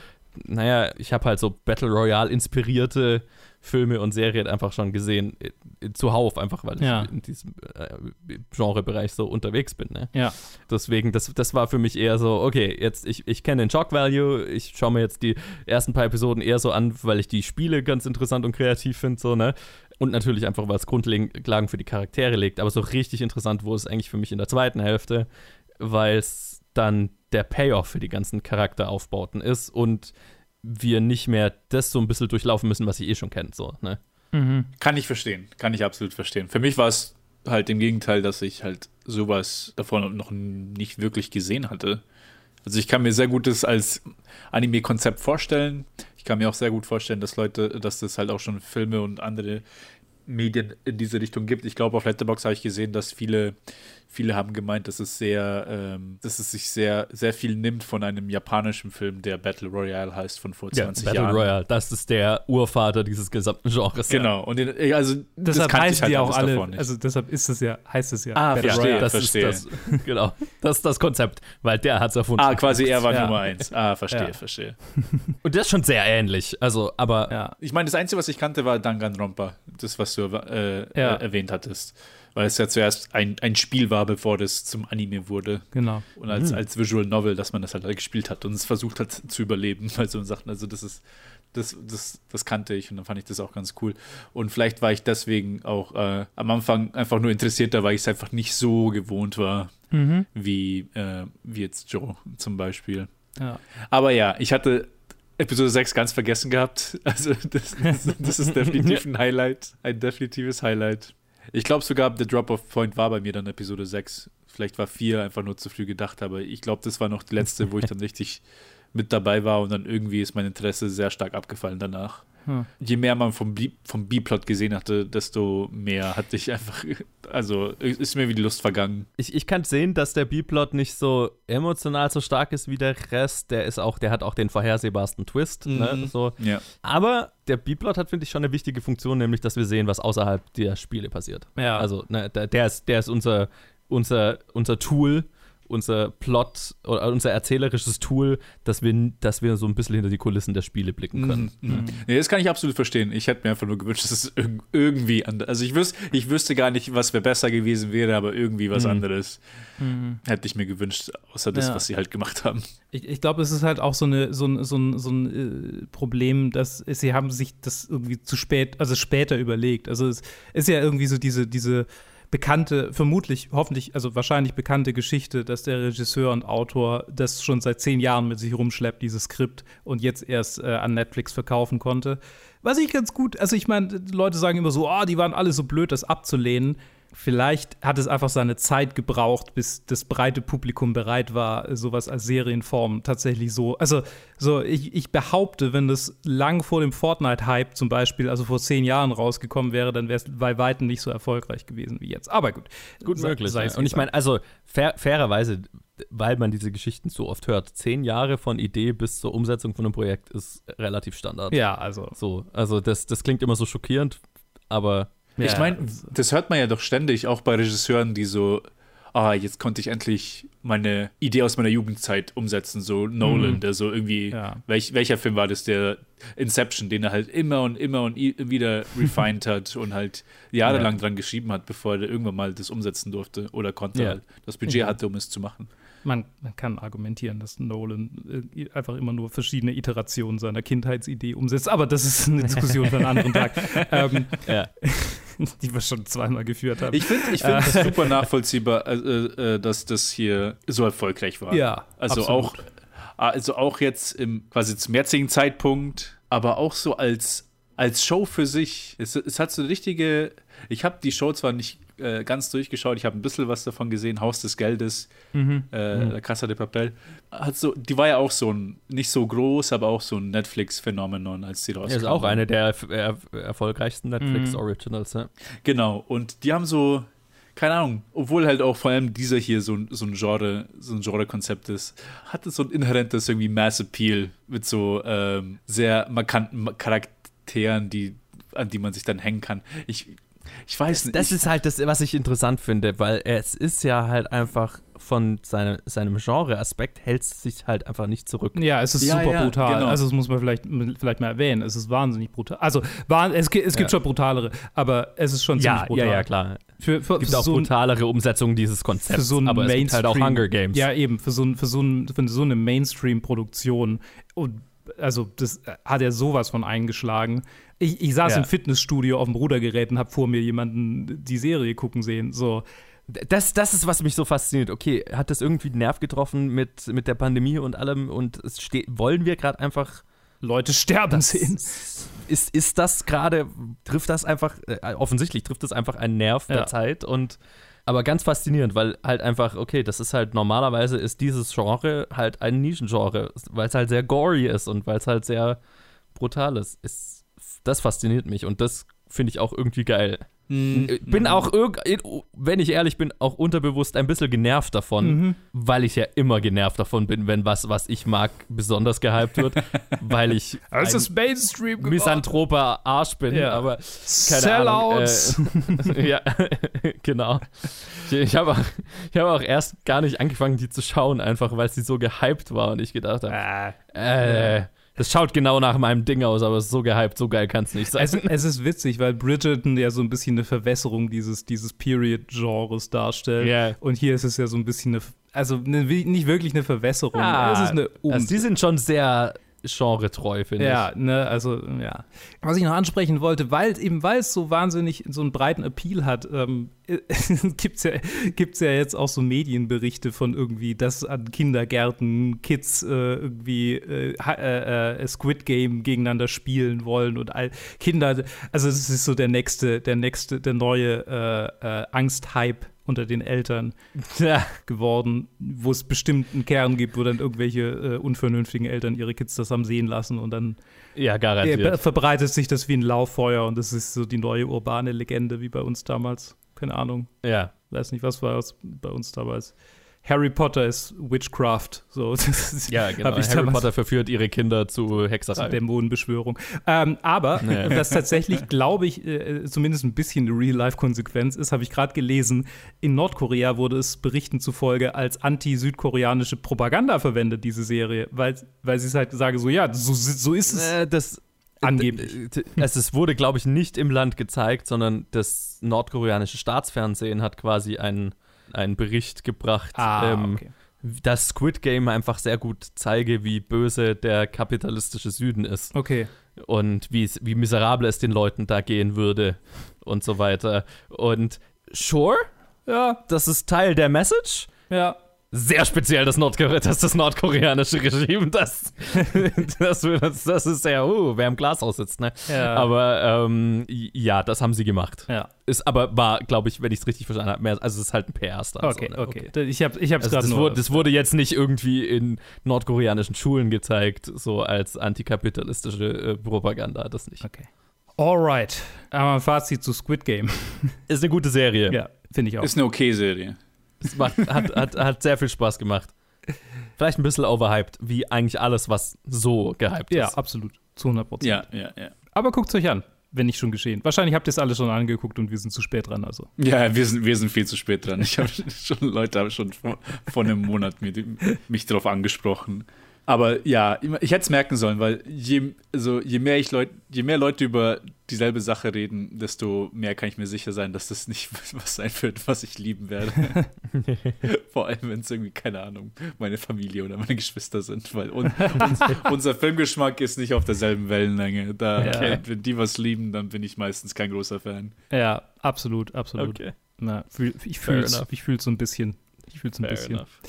B: naja, ich habe halt so Battle Royale inspirierte Filme und Serien einfach schon gesehen, äh, zuhauf, einfach weil
A: Ja.
B: ich in diesem äh, Genrebereich so unterwegs bin. Ne?
A: Ja.
B: Deswegen, das, das war für mich eher so, okay, jetzt, ich, ich kenne den Shock Value, ich schaue mir jetzt die ersten paar Episoden eher so an, weil ich die Spiele ganz interessant und kreativ finde, so, ne? Und natürlich einfach, weil es Grundlagen für die Charaktere legt. Aber so richtig interessant wurde es eigentlich für mich in der zweiten Hälfte, weil es dann der Payoff für die ganzen Charakteraufbauten ist und wir nicht mehr das so ein bisschen durchlaufen müssen, was ich eh schon kennt, so, ne?
C: Kann ich verstehen, kann ich absolut verstehen. Für mich war es halt im Gegenteil, dass ich halt sowas davon noch nicht wirklich gesehen hatte. Also ich kann mir sehr gut das als Anime-Konzept vorstellen. Ich kann mir auch sehr gut vorstellen, dass Leute, dass es halt auch schon Filme und andere Medien in diese Richtung gibt. Ich glaube, auf Letterboxd habe ich gesehen, dass viele, viele haben gemeint, dass es sehr, ähm, dass es sich sehr, sehr viel nimmt von einem japanischen Film, der Battle Royale heißt, von vor 20
B: Battle
C: Jahren.
B: Royale, das ist der Urvater dieses gesamten Genres.
C: Genau. Und den, also das
A: Deshalb
C: kannte ich
A: heißen
C: halt
A: die auch alle, also deshalb ist es ja, heißt es ja.
C: Ah,
A: Battle
C: verstehe.
A: Royale.
B: Das
C: verstehe.
B: ist das, [LAUGHS] genau. Das ist das Konzept, weil der hat es erfunden.
C: Ah, quasi er war
A: Ja.
C: Nummer eins. Ah, verstehe,
A: Ja.
C: verstehe. [LAUGHS]
B: Und das ist schon sehr ähnlich. Also, aber
A: Ja.
C: Ich meine, das Einzige, was ich kannte, war Danganronpa. Das, was du äh,
A: Ja.
C: äh, erwähnt hattest. Weil es ja zuerst ein, ein Spiel war, bevor das zum Anime wurde.
A: Genau.
C: Und als, als Visual Novel, dass man das halt gespielt hat und es versucht hat zu überleben. [LAUGHS] Weil so Sachen, also das ist, das, das, das kannte ich und dann fand ich das auch ganz cool. Und vielleicht war ich deswegen auch äh, am Anfang einfach nur interessierter, weil ich es einfach nicht so gewohnt war, wie, äh, wie jetzt Joe zum Beispiel.
A: Ja.
C: Aber ja, ich hatte Episode 6 ganz vergessen gehabt. [LAUGHS] Also das, das, das ist [LAUGHS] definitiv ein Highlight, ein definitives Highlight. Ich glaube sogar, der Drop-Off-Point war bei mir dann Episode 6. Vielleicht war 4 einfach nur zu früh gedacht, aber ich glaube, das war noch die letzte, wo ich dann [LAUGHS] richtig mit dabei war und dann irgendwie ist mein Interesse sehr stark abgefallen danach.
A: Hm.
C: Je mehr man vom, B- vom B-Plot gesehen hatte, desto mehr hatte ich einfach, [LAUGHS] also ist mir wie die Lust vergangen.
B: ich, ich kann sehen, dass der B-Plot nicht so emotional so stark ist wie der Rest. Der ist auch, der hat auch den vorhersehbarsten Twist. Ne?
C: Mhm.
B: So.
C: Ja.
B: Aber der B-Plot hat, finde ich, schon eine wichtige Funktion, nämlich, dass wir sehen, was außerhalb der Spiele passiert.
A: Ja.
B: Also, ne, der, der ist, der ist unser, unser, unser Tool, unser Plot oder unser erzählerisches Tool, dass wir, dass wir so ein bisschen hinter die Kulissen der Spiele blicken können.
C: Mhm. Nee, das kann ich absolut verstehen. Ich hätte mir einfach nur gewünscht, dass es irg irgendwie anders. Also ich, wüs ich wüsste gar nicht, was wäre besser gewesen wäre, aber irgendwie was anderes hätte ich mir gewünscht, außer das,
A: Ja.
C: was sie halt gemacht haben.
A: Ich, ich glaube, es ist halt auch so, eine, so ein, so ein, so ein äh, Problem, dass sie haben sich das irgendwie zu spät, also später überlegt. Also es ist ja irgendwie so diese, diese bekannte, vermutlich, hoffentlich, also wahrscheinlich bekannte Geschichte, dass der Regisseur und Autor das schon seit zehn Jahren mit sich rumschleppt, dieses Skript, und jetzt erst äh, an Netflix verkaufen konnte. Was ich ganz gut, also ich meine, Leute sagen immer so, oh, die waren alle so blöd, das abzulehnen. Vielleicht hat es einfach seine Zeit gebraucht, bis das breite Publikum bereit war, sowas als Serienform tatsächlich so. Also, so ich, ich behaupte, wenn das lang vor dem Fortnite-Hype zum Beispiel, also vor zehn Jahren rausgekommen wäre, dann wäre es bei Weitem nicht so erfolgreich gewesen wie jetzt. Aber gut.
B: Gut möglich. Ja. Und ich meine, also fair, fairerweise, weil man diese Geschichten so oft hört, zehn Jahre von Idee bis zur Umsetzung von einem Projekt ist relativ Standard.
A: Ja, also.
B: So, also das, das klingt immer so schockierend, aber
C: ich
A: ja,
C: meine, das hört man ja doch ständig, auch bei Regisseuren, die so, ah, jetzt konnte ich endlich meine Idee aus meiner Jugendzeit umsetzen, so Nolan, der so irgendwie,
A: Ja.
C: welch, welcher Film war das, der Inception, den er halt immer und immer und wieder [LAUGHS] refined hat und halt jahrelang dran geschrieben hat, bevor er irgendwann mal das umsetzen durfte oder konnte,
B: Ja.
C: halt das Budget hatte, um es zu machen.
A: Man, man kann argumentieren, dass Nolan äh, einfach immer nur verschiedene Iterationen seiner Kindheitsidee umsetzt, aber das ist eine Diskussion für einen anderen Tag, [LAUGHS] ähm,
B: ja. [LAUGHS] [LAUGHS]
A: die wir schon zweimal geführt haben.
C: Ich finde ich find es super nachvollziehbar, äh, äh, dass das hier so erfolgreich war.
A: Ja,
C: Also
A: absolut.
C: auch, also auch jetzt im quasi zum jetzigen Zeitpunkt, aber auch so als, als Show für sich. Es, es hat so eine richtige. Ich habe die Show zwar nicht äh, ganz durchgeschaut, ich habe ein bisschen was davon gesehen, Haus des Geldes,
A: Mhm.
C: äh, La Casa de Papel. Hat so, die war ja auch so ein, nicht so groß, aber auch so ein Netflix-Phänomenon, als sie rauskam.
B: ist auch eine der er erfolgreichsten Netflix-Originals. Ja.
C: Genau, und die haben so, keine Ahnung, obwohl halt auch vor allem dieser hier so, ein- so ein Genre, so ein Genre-Konzept ist, hat es so ein inhärentes irgendwie Mass-Appeal mit so ähm, sehr markanten Ma- Charakteren, die, an die man sich dann hängen kann. Ich, ich weiß nicht.
B: Das ist halt das, was ich interessant finde, weil es ist ja halt einfach von seine, seinem Genre-Aspekt hält es sich halt einfach nicht zurück.
A: Ja, es ist
C: Ja,
A: super
C: ja,
A: brutal.
C: genau.
A: Also, das muss man vielleicht, vielleicht mal erwähnen. Es ist wahnsinnig brutal. Also, es, gi- es gibt
B: Ja.
A: schon brutalere, aber es ist schon ziemlich
B: Ja,
A: brutal.
B: ja, ja, klar.
A: Für, für,
B: Es gibt
A: für
B: auch
A: so
B: brutalere Umsetzungen dieses
A: für
B: Konzepts,
A: so ein
B: aber es gibt halt auch
A: Mainstream-
B: Hunger Games.
A: Ja, eben, für so, für so, ein, für so eine Mainstream-Produktion. Und also, das hat er sowas von eingeschlagen. Ich, ich saß
B: Ja.
A: im Fitnessstudio auf dem Rudergerät und habe vor mir jemanden die Serie gucken sehen. So,
B: Das, das ist, was mich so fasziniert. Okay, hat das irgendwie den Nerv getroffen mit, mit der Pandemie und allem und es steht, wollen wir gerade einfach
A: Leute sterben sehen.
B: ist, ist das gerade, trifft das einfach, äh, offensichtlich trifft das einfach einen Nerv der
A: Ja.
B: Zeit und aber ganz faszinierend, weil halt einfach, okay, das ist halt normalerweise ist dieses Genre halt ein Nischengenre, weil es halt sehr gory ist und weil es halt sehr brutal ist. ist. Das fasziniert mich und das finde ich auch irgendwie geil.
C: Mhm.
B: Äh, Bin auch, irg wenn ich ehrlich bin, auch unterbewusst ein bisschen genervt davon, weil ich ja immer genervt davon bin, wenn was, was ich mag, besonders gehypt wird, [LAUGHS] weil ich
A: Es ist Mainstream
B: misanthroper Arsch bin,
A: Ja.
B: aber keine Ahnung.
A: Sellouts.
B: Äh, [LAUGHS] ja, [LAUGHS] genau. Ich, ich habe auch, ich hab auch erst gar nicht angefangen, die zu schauen, einfach weil sie so gehypt war und ich gedacht habe, äh, das schaut genau nach meinem Ding aus, aber es ist so gehypt, so geil kann es nicht sein.
A: Es, es ist witzig, weil Bridgerton ja so ein bisschen eine Verwässerung dieses, dieses Period-Genres darstellt.
B: Ja.
A: Und hier ist es ja so ein bisschen eine, also eine, nicht wirklich eine Verwässerung.
B: Ah,
A: es eine Um-
B: also die sind schon sehr genretreu, finde
A: Ja, ne, also, ja. Was ich noch ansprechen wollte, weil eben, weil es so wahnsinnig so einen breiten Appeal hat, ähm, [LAUGHS] gibt's ja, gibt's ja jetzt auch so Medienberichte von irgendwie, dass an Kindergärten Kids äh, irgendwie äh, ha- äh, äh, Squid Game gegeneinander spielen wollen und all Kinder, also es ist so der nächste, der nächste, der neue äh, äh, Angst-Hype unter den Eltern. [LAUGHS]
B: Ja.
A: geworden, wo es bestimmt einen Kern gibt, wo dann irgendwelche äh, unvernünftigen Eltern ihre Kids das haben sehen lassen und dann
B: ja, garantiert.
A: verbreitet sich das wie ein Lauffeuer und das ist so die neue urbane Legende wie bei uns damals. Keine Ahnung,
B: Ja.
A: weiß nicht, was war es bei uns damals. Harry Potter ist Witchcraft. So, [LAUGHS] das ist,
B: Ja, genau. Harry Potter verführt ihre Kinder zu Hexerei.
A: Dämonenbeschwörung. Ähm, aber
B: Ja. [LAUGHS]
A: was tatsächlich, glaube ich, äh, zumindest ein bisschen eine Real-Life-Konsequenz ist, habe ich gerade gelesen, in Nordkorea wurde es Berichten zufolge als anti-südkoreanische Propaganda verwendet, diese Serie, weil, weil sie es halt sagen, so ja, so, so ist es.
B: Äh, das
A: Angeblich.
B: Also es wurde, glaube ich, nicht im Land gezeigt, sondern das nordkoreanische Staatsfernsehen hat quasi einen, einen Bericht gebracht,
A: Ah,
B: ähm,
A: okay.
B: dass Squid Game einfach sehr gut zeige, wie böse der kapitalistische Süden ist
A: Okay.
B: und wie, miserabel es den Leuten da gehen würde und so weiter. Und sure,
A: Ja,
B: das ist Teil der Message.
A: ja.
B: Sehr speziell das, Nordkore das, das nordkoreanische Regime, das, [LAUGHS] das, das, das ist sehr, uh, wer im Glashaus sitzt, ne?
A: Ja.
B: Aber ähm, ja, das haben sie gemacht.
A: Ja.
B: Ist aber war, glaube ich, wenn ich es richtig verstanden habe, mehr, also es ist halt ein PR-Star.
A: Okay,
B: so, ne?
A: okay. Ich habe ich hab's
B: Also
A: gerade
B: das,
A: nur.
B: wurde, das wurde jetzt nicht irgendwie in nordkoreanischen Schulen gezeigt, so als antikapitalistische äh, Propaganda, das nicht.
A: okay. Alright. Aber ein Fazit zu Squid Game.
B: Ist eine gute Serie.
A: ja, finde ich auch.
C: Ist eine okay Serie.
B: Es macht, hat, hat, hat sehr viel Spaß gemacht. Vielleicht ein bisschen overhyped, wie eigentlich alles, was so gehypt
A: ja,
B: ist.
A: absolut. Zu 100 Prozent.
C: Ja, ja, ja.
A: Aber guckt es euch an, wenn nicht schon geschehen. Wahrscheinlich habt ihr es alle schon angeguckt und wir sind zu spät dran. Also.
C: Ja, wir sind, wir sind viel zu spät dran. Ich habe [LAUGHS] schon Leute haben schon vor, vor einem Monat mit, mich darauf angesprochen. Aber ja, ich hätte es merken sollen, weil je, also je, mehr ich Leut, je mehr Leute über dieselbe Sache reden, desto mehr kann ich mir sicher sein, dass das nicht [LAUGHS] was sein wird, was ich lieben werde. [LAUGHS] Vor allem, wenn es irgendwie, keine Ahnung, meine Familie oder meine Geschwister sind, weil un, [LAUGHS] uns, unser Filmgeschmack ist nicht auf derselben Wellenlänge. Da,
A: Ja.
C: Wenn die was lieben, dann bin ich meistens kein großer Fan.
A: Ja, absolut, absolut.
B: Okay.
A: Na, fühl, ich fühle es so ein bisschen. Ich fühle es ein
B: Fair
A: bisschen.
B: enough.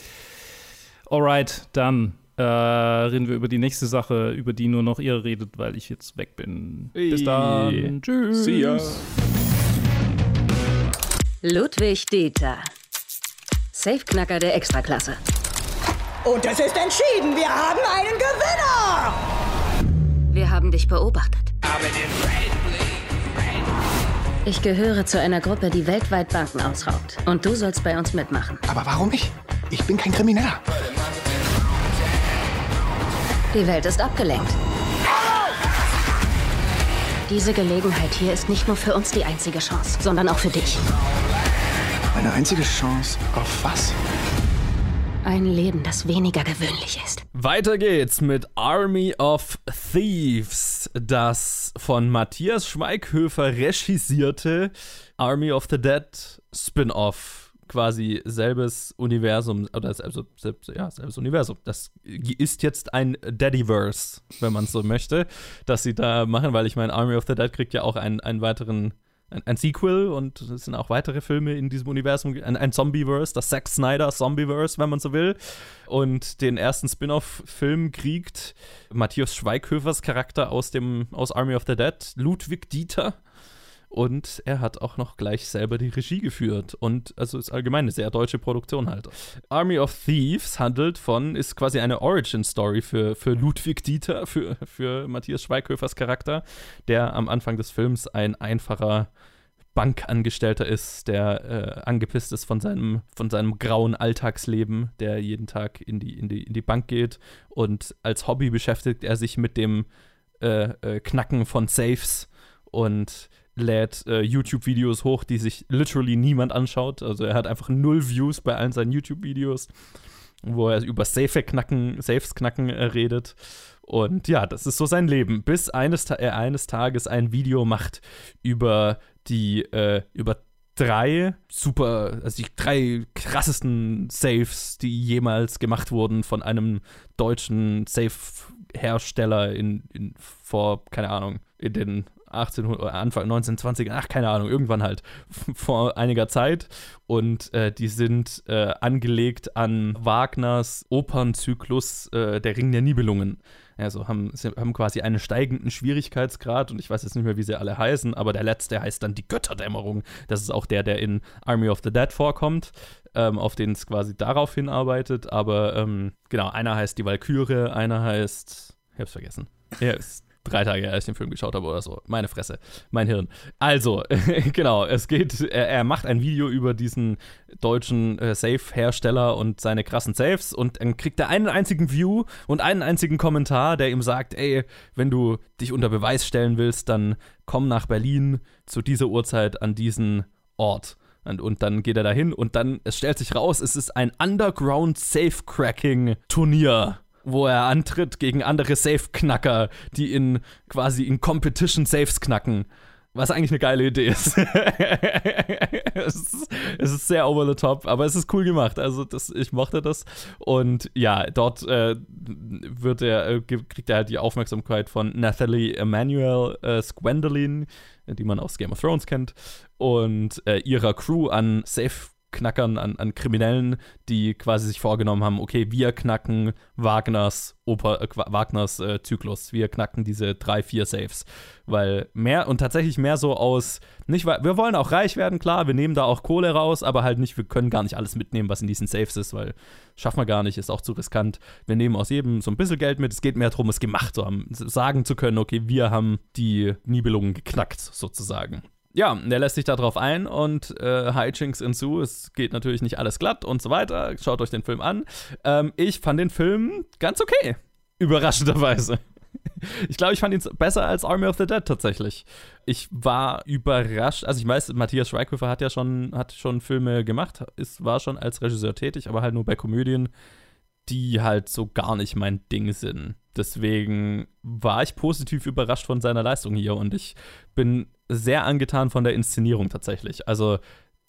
A: Alright, dann äh, reden wir über die nächste Sache, über die nur noch ihr redet, weil ich jetzt weg bin. Bis dann. Tschüss.
C: See ya.
G: Ludwig Dieter. Safeknacker der Extraklasse.
H: Und es ist entschieden, wir haben einen Gewinner!
G: Wir haben dich beobachtet. Ich gehöre zu einer Gruppe, die weltweit Banken ausraubt. Und du sollst bei uns mitmachen.
F: Aber warum ich? Ich bin kein Krimineller.
G: Die Welt ist abgelenkt. Diese Gelegenheit hier ist nicht nur für uns die einzige Chance, sondern auch für dich.
F: Meine einzige Chance auf was?
G: Ein Leben, das weniger gewöhnlich ist.
B: Weiter geht's mit Army of Thieves, das von Matthias Schweighöfer regisierte Army of the Dead Spin-off. Quasi selbes Universum, oder also, ja, selbes Universum. Das ist jetzt ein Daddyverse, wenn man so möchte, dass sie da machen, weil ich meine, Army of the Dead kriegt ja auch einen, einen weiteren ein, ein, Sequel und es sind auch weitere Filme in diesem Universum, ein, ein Zombieverse, das Zack Snyder Zombieverse, wenn man so will. Und den ersten Spin-off-Film kriegt Matthias Schweighöfers Charakter aus dem aus Army of the Dead, Ludwig Dieter. Und er hat auch noch gleich selber die Regie geführt. Und also ist allgemein eine sehr deutsche Produktion halt. Army of Thieves handelt von, ist quasi eine Origin-Story für, für Ludwig Dieter, für, für Matthias Schweighöfers Charakter, der am Anfang des Films ein einfacher Bankangestellter ist, der äh, angepisst ist von seinem, von seinem grauen Alltagsleben, der jeden Tag in die, in, die, in die Bank geht. Und als Hobby beschäftigt er sich mit dem äh, äh, Knacken von Safes und lädt äh, YouTube-Videos hoch, die sich literally niemand anschaut. Also er hat einfach null Views bei allen seinen YouTube-Videos, wo er über Safe-Knacken, Safes-Knacken äh, redet. Und ja, das ist so sein Leben, bis eines, er eines Tages ein Video macht über die, äh, über drei super, also die drei krassesten Saves, die jemals gemacht wurden von einem deutschen Safe-Hersteller in, in, vor, keine Ahnung, in den 1800, Anfang 1920, ach keine Ahnung, irgendwann halt [LAUGHS] vor einiger Zeit. Und äh, die sind äh, angelegt an Wagners Opernzyklus äh, Der Ring der Nibelungen. Also haben, haben quasi einen steigenden Schwierigkeitsgrad und ich weiß jetzt nicht mehr, wie sie alle heißen, aber der letzte heißt dann die Götterdämmerung. Das ist auch der, der in Army of the Dead vorkommt, ähm, auf den es quasi darauf hinarbeitet. Aber ähm, genau, einer heißt die Valkyrie, einer heißt, ich hab's vergessen. Er ist drei Tage her, als ich den Film geschaut habe oder so. Meine Fresse, mein Hirn. Also, [LAUGHS] genau, es geht, er, er, macht ein Video über diesen deutschen äh, Safe-Hersteller und seine krassen Safes und dann kriegt er einen einzigen View und einen einzigen Kommentar, der ihm sagt, ey, wenn du dich unter Beweis stellen willst, dann komm nach Berlin zu dieser Uhrzeit an diesen Ort. Und, und, dann geht er dahin und dann, es stellt sich raus, es ist ein Underground Safe-Cracking-Turnier wo er antritt gegen andere Safe-Knacker, die in quasi in Competition Safes knacken. Was eigentlich eine geile Idee ist. [LAUGHS] es, ist es, ist sehr over the top, aber es ist cool gemacht. Also das, ich mochte das. Und ja, dort äh, wird er, äh, kriegt er halt die Aufmerksamkeit von Nathalie Emanuel äh, Squendolin, die man aus Game of Thrones kennt, und äh, ihrer Crew an Safe Knackern, an, an Kriminellen, die quasi sich vorgenommen haben, okay, wir knacken Wagners Oper, äh, Wagners äh, Zyklus, wir knacken diese drei, vier Saves. Weil mehr und tatsächlich mehr so aus, nicht, wir wollen auch reich werden, klar, wir nehmen da auch Kohle raus, aber halt nicht, wir können gar nicht alles mitnehmen, was in diesen Saves ist, weil schaffen wir gar nicht, ist auch zu riskant. Wir nehmen aus jedem so ein bisschen Geld mit, es geht mehr darum, es gemacht zu haben, sagen zu können, okay, wir haben die Nibelungen geknackt, sozusagen ja, der lässt sich darauf ein und äh, Hijinks ensu. Es geht natürlich nicht alles glatt und so weiter. Schaut euch den Film an. Ähm, ich fand den Film ganz okay. Überraschenderweise. [LAUGHS] Ich glaube, ich fand ihn besser als Army of the Dead tatsächlich. Ich war überrascht. Also ich weiß, Matthias Schweighöfer hat ja schon, hat schon Filme gemacht, ist, war schon als Regisseur tätig, aber halt nur bei Komödien, die halt so gar nicht mein Ding sind. Deswegen war ich positiv überrascht von seiner Leistung hier und ich bin sehr angetan von der Inszenierung tatsächlich. Also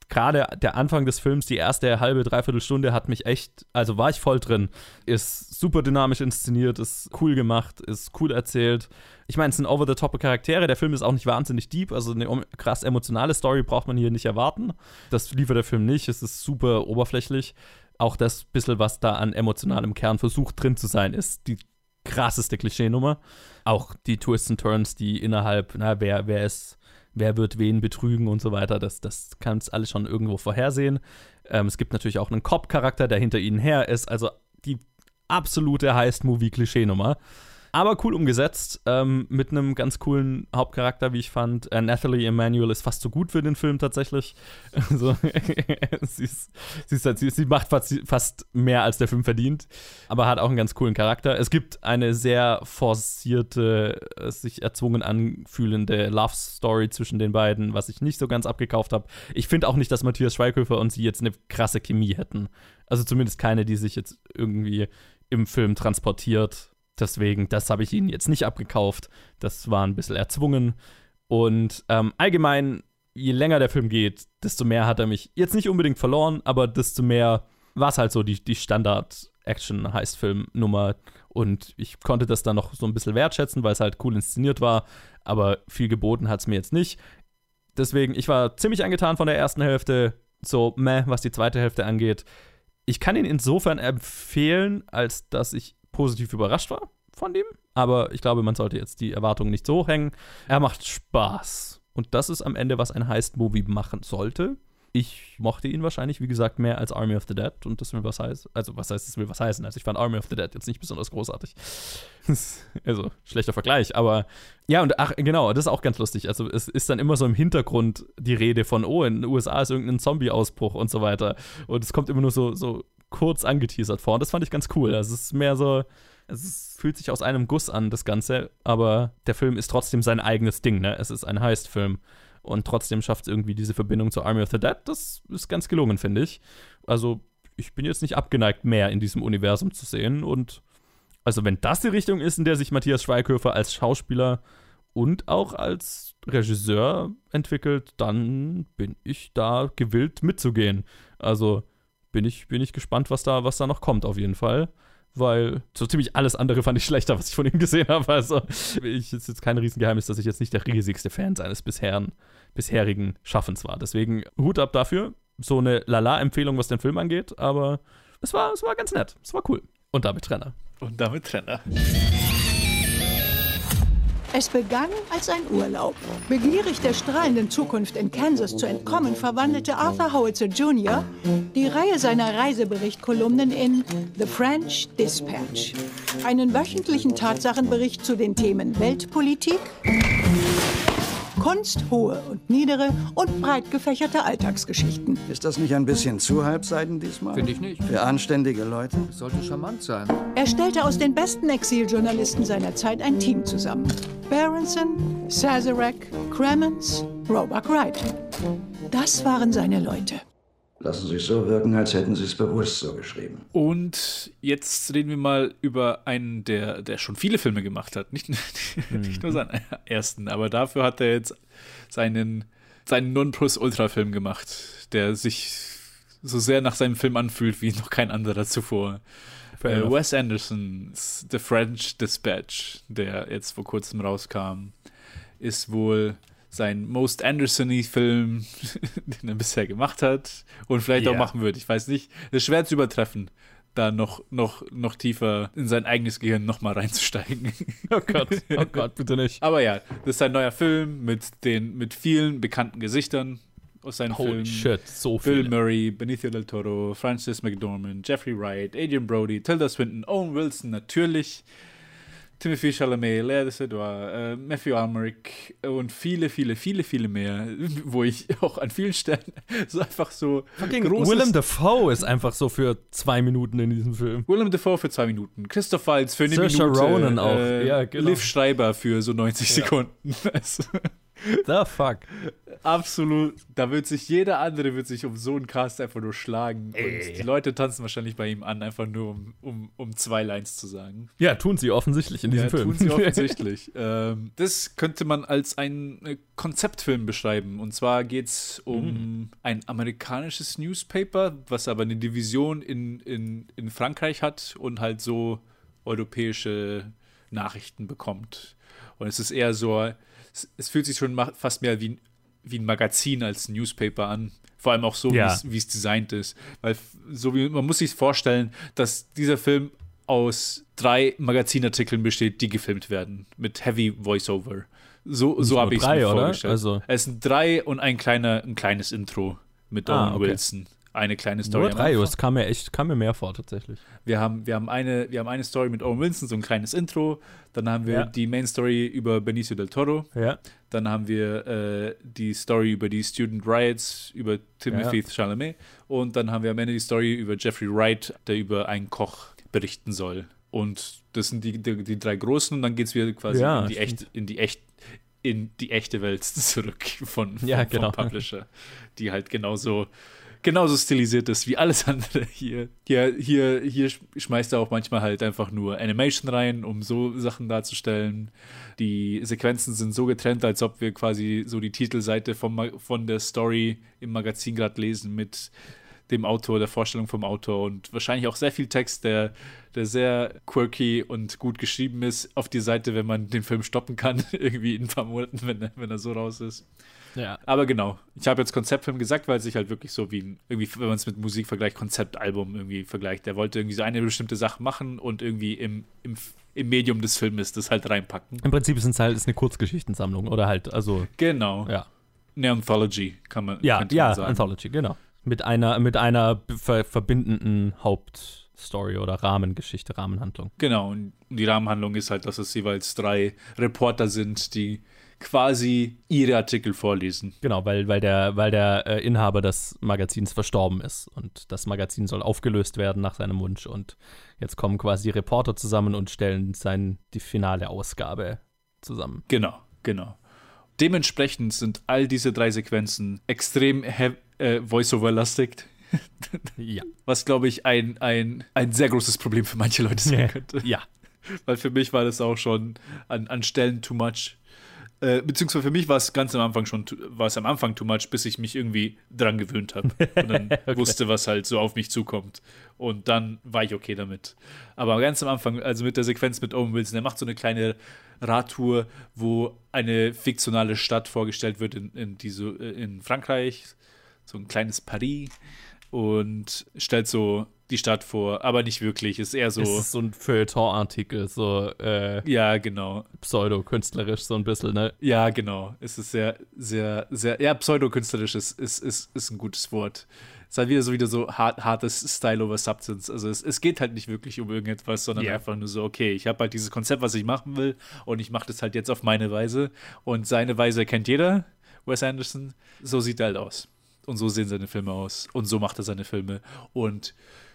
B: gerade der Anfang des Films, die erste halbe, dreiviertel Stunde hat mich echt, also war ich voll drin. Ist super dynamisch inszeniert, ist cool gemacht, ist cool erzählt. Ich meine, es sind over-the-top Charaktere. Der Film ist auch nicht wahnsinnig deep, also eine krass emotionale Story braucht man hier nicht erwarten. Das liefert der Film nicht, es ist super oberflächlich. Auch das bisschen, was da an emotionalem Kern versucht drin zu sein, ist die krasseste Klischeenummer. Auch die Twists and Turns, die innerhalb, na, wer, wer ist wer wird wen betrügen und so weiter. Das, das kannst alles schon irgendwo vorhersehen. Ähm, es gibt natürlich auch einen Cop-Charakter, der hinter ihnen her ist. Also die absolute Heist-Movie-Klischeenummer. Aber cool umgesetzt, ähm, mit einem ganz coolen Hauptcharakter, wie ich fand. Äh, Nathalie Emanuel ist fast so gut für den Film tatsächlich. [LAUGHS] Also, [LAUGHS] sie, ist, sie, ist halt, sie, sie, macht fast, fast, mehr, als der Film verdient, aber hat auch einen ganz coolen Charakter. Es gibt eine sehr forcierte, äh, sich erzwungen anfühlende Love-Story zwischen den beiden, was ich nicht so ganz abgekauft habe. Ich finde auch nicht, dass Matthias Schweighöfer und sie jetzt eine krasse Chemie hätten. Also zumindest keine, die sich jetzt irgendwie im Film transportiert. Deswegen, das habe ich ihnen jetzt nicht abgekauft. Das war ein bisschen erzwungen. Und ähm, allgemein, je länger der Film geht, desto mehr hat er mich jetzt nicht unbedingt verloren, aber desto mehr war es halt so die, die Standard-Action-Heist-Film-Nummer. Und ich konnte das dann noch so ein bisschen wertschätzen, weil es halt cool inszeniert war. Aber viel geboten hat es mir jetzt nicht. Deswegen, ich war ziemlich angetan von der ersten Hälfte. So, meh, was die zweite Hälfte angeht. Ich kann ihn insofern empfehlen, als dass ich positiv überrascht war von dem. Aber ich glaube, man sollte jetzt die Erwartungen nicht so hoch hängen. Er macht Spaß. Und das ist am Ende, was ein Heist-Movie machen sollte. Ich mochte ihn wahrscheinlich, wie gesagt, mehr als Army of the Dead und das will was heißen. Also, was heißt, das will was heißen? Also, ich fand Army of the Dead jetzt nicht besonders großartig. [LAUGHS] also, schlechter Vergleich, aber ja, und ach, genau, das ist auch ganz lustig. Also, es ist dann immer so im Hintergrund die Rede von, oh, in den USA ist irgendein Zombie-Ausbruch und so weiter. Und es kommt immer nur so, so kurz angeteasert vor. Und das fand ich ganz cool. Also, es ist mehr so, es fühlt sich aus einem Guss an, das Ganze, aber der Film ist trotzdem sein eigenes Ding, ne? Es ist ein Heist-Film und trotzdem schafft es irgendwie diese Verbindung zur Army of the Dead. Das ist ganz gelungen, finde ich. Also, ich bin jetzt nicht abgeneigt, mehr in diesem Universum zu sehen. Und also, wenn das die Richtung ist, in der sich Matthias Schweighöfer als Schauspieler und auch als Regisseur entwickelt, dann bin ich da gewillt mitzugehen. Also bin ich, bin ich gespannt, was da, was da noch kommt, auf jeden Fall weil so ziemlich alles andere fand ich schlechter, was ich von ihm gesehen habe. Also, ich ist jetzt kein Riesengeheimnis, dass ich jetzt nicht der riesigste Fan seines bisherigen, bisherigen Schaffens war. Deswegen Hut ab dafür. So eine Lala-Empfehlung, was den Film angeht, aber es war, es war ganz nett. Es war cool. Und damit Trenner.
C: Und damit Trenner.
H: Es begann als ein Urlaub. Begierig der strahlenden Zukunft in Kansas zu entkommen, verwandelte Arthur Howitzer Jr. die Reihe seiner Reiseberichtkolumnen in The French Dispatch, einen wöchentlichen Tatsachenbericht zu den Themen Weltpolitik, Kunst, hohe und niedere und breit gefächerte Alltagsgeschichten.
I: Ist das nicht ein bisschen zu halbseiden diesmal?
J: Finde ich nicht.
I: Für anständige Leute?
J: Das sollte charmant sein.
H: Er stellte aus den besten Exiljournalisten seiner Zeit ein Team zusammen. Berenson, Sazerac, Cremens, Roebuck Wright. Das waren seine Leute.
I: Lassen Sie es so wirken, als hätten Sie es bewusst so geschrieben.
C: Und jetzt reden wir mal über einen, der, der schon viele Filme gemacht hat. Nicht, [LAUGHS] nicht nur seinen ersten, aber dafür hat er jetzt seinen, seinen Nonplus-Ultra-Film gemacht, der sich so sehr nach seinem Film anfühlt wie noch kein anderer zuvor. Äh, Wes Andersons The French Dispatch, der jetzt vor kurzem rauskam, ist wohl sein Most Anderson-Film, [LAUGHS] den er bisher gemacht hat und vielleicht yeah. auch machen wird. Ich weiß nicht. Es ist schwer zu übertreffen, da noch, noch, noch tiefer in sein eigenes Gehirn nochmal reinzusteigen. [LAUGHS]
B: Oh Gott, oh Gott, [LAUGHS] bitte nicht.
C: Aber ja, das ist ein neuer Film mit, den, mit vielen bekannten Gesichtern aus seinen
B: Holy
C: Filmen.
B: shit, so
C: Bill
B: viele.
C: Murray, Benicio del Toro, Francis McDormand, Jeffrey Wright, Adrian Brody, Tilda Swinton, Owen Wilson natürlich. Timothy Chalamet, Lea de Sedor, äh, Matthew Almeric und viele, viele, viele, viele mehr, [LAUGHS] wo ich auch an vielen Stellen [LAUGHS] so einfach so
B: großes Willem Dafoe ist einfach so für zwei Minuten in diesem Film.
C: Willem Dafoe für zwei Minuten, Christoph Waltz für eine
B: Saoirse
C: Minute,
B: Ronan auch,
C: äh,
B: ja, genau.
C: Liv Schreiber für so 90
B: Ja.
C: Sekunden. [LAUGHS]
B: The fuck.
C: absolut, da wird sich jeder andere wird sich um so einen Cast einfach nur schlagen
B: Ey.
C: und die Leute tanzen wahrscheinlich bei ihm an, einfach nur um, um, um zwei Lines zu sagen.
B: Ja, tun sie offensichtlich in diesem
C: ja,
B: Film.
C: tun sie [LAUGHS] offensichtlich. ähm, das könnte man als einen äh, Konzeptfilm beschreiben. Und zwar geht es um
B: Mhm.
C: ein amerikanisches Newspaper, was aber eine Division in, in, in Frankreich hat und halt so europäische Nachrichten bekommt. Und es ist eher so, es, es fühlt sich schon fast mehr wie, ein- wie ein Magazin als ein Newspaper an. Vor allem auch so,
B: Ja.
C: wie es- designt ist. Weil so wie man muss sich vorstellen, dass dieser Film aus drei Magazinartikeln besteht, die gefilmt werden. Mit Heavy Voiceover. So, so habe ich es
B: drei,
C: mir
B: oder?
C: vorgestellt.
B: Also-
C: Es sind drei und ein, kleiner, ein kleines Intro mit
B: Ah,
C: Owen
B: okay.
C: Wilson eine kleine Story.
B: Nur drei, es kam mir echt, kam mir mehr vor tatsächlich.
C: Wir haben, wir, haben eine, wir haben eine Story mit Owen Wilson, so ein kleines Intro. Dann haben wir
B: Ja.
C: die Main Story über Benicio del Toro.
B: Ja.
C: Dann haben wir äh, die Story über die Student Riots, über Timothy Chalamet. Und dann haben wir am Ende die Story über Jeffrey Wright, der über einen Koch berichten soll. Und das sind die, die, die drei großen. Und dann geht es wieder quasi
B: Ja,
C: in, die echte, in, die echt, in die echte Welt [LAUGHS] zurück von, von,
B: Ja, genau.
C: vom Publisher, die halt genauso genauso stilisiert ist wie alles andere hier. Hier, hier, hier schmeißt er auch manchmal halt einfach nur Animation rein, um so Sachen darzustellen. Die Sequenzen sind so getrennt, als ob wir quasi so die Titelseite vom, von der Story im Magazin gerade lesen mit dem Autor, der Vorstellung vom Autor und wahrscheinlich auch sehr viel Text, der, der sehr quirky und gut geschrieben ist auf die Seite, wenn man den Film stoppen kann, [LAUGHS] irgendwie in ein paar Monaten, wenn wenn er so raus ist.
B: Ja.
C: Aber genau, ich habe jetzt Konzeptfilm gesagt, weil es sich halt wirklich so wie ein, irgendwie, wenn man es mit Musik vergleicht, Konzeptalbum irgendwie vergleicht. Der wollte irgendwie so eine bestimmte Sache machen und irgendwie im, im, im Medium des Filmes das halt reinpacken.
B: Im Prinzip ist es halt ist eine Kurzgeschichtensammlung oder halt, also,
C: Genau.
B: ja.
C: Eine Anthology, kann man,
B: Ja,
C: könnte
B: ja,
C: man sagen.
B: Anthology, genau. Mit einer, mit einer ver verbindenden Hauptstory oder Rahmengeschichte, Rahmenhandlung.
C: Genau, und die Rahmenhandlung ist halt, dass es jeweils drei Reporter sind, die quasi ihre Artikel vorlesen.
B: Genau, weil, weil der, weil der äh, Inhaber des Magazins verstorben ist und das Magazin soll aufgelöst werden nach seinem Wunsch und jetzt kommen quasi die Reporter zusammen und stellen sein, die finale Ausgabe zusammen.
C: Genau, genau. Dementsprechend sind all diese drei Sequenzen extrem äh, Voice-Over-lastig, [LAUGHS]
B: Ja.
C: was, glaube ich, ein, ein, ein sehr großes Problem für manche Leute sein [LAUGHS] könnte.
B: Ja.
C: Weil für mich war das auch schon an, an Stellen too much. Äh, beziehungsweise für mich war es ganz am Anfang schon, war es am Anfang too much, bis ich mich irgendwie dran gewöhnt habe [LAUGHS] und dann wusste, was halt so auf mich zukommt. Und dann war ich okay damit. Aber ganz am Anfang, also mit der Sequenz mit Owen Wilson, der macht so eine kleine Radtour, wo eine fiktionale Stadt vorgestellt wird in, in, diese, in Frankreich, so ein kleines Paris und stellt so die Stadt vor, aber nicht wirklich, ist eher so,
B: Es ist so ein Feuilleton-Artikel, so äh,
C: ja, genau,
B: pseudo-künstlerisch so ein bisschen, ne?
C: Ja, genau. Es ist sehr, sehr, sehr, ja, pseudokünstlerisch ist, ist, ist, ist ein gutes Wort. Es ist halt wieder so wieder so hart, hartes Style over Substance. Also es, es geht halt nicht wirklich um irgendetwas, sondern
B: Ja.
C: einfach nur so, okay, ich habe halt dieses Konzept, was ich machen will und ich mache das halt jetzt auf meine Weise und seine Weise kennt jeder, Wes Anderson. So sieht er halt aus. Und so sehen seine Filme aus. Und so macht er seine Filme. Und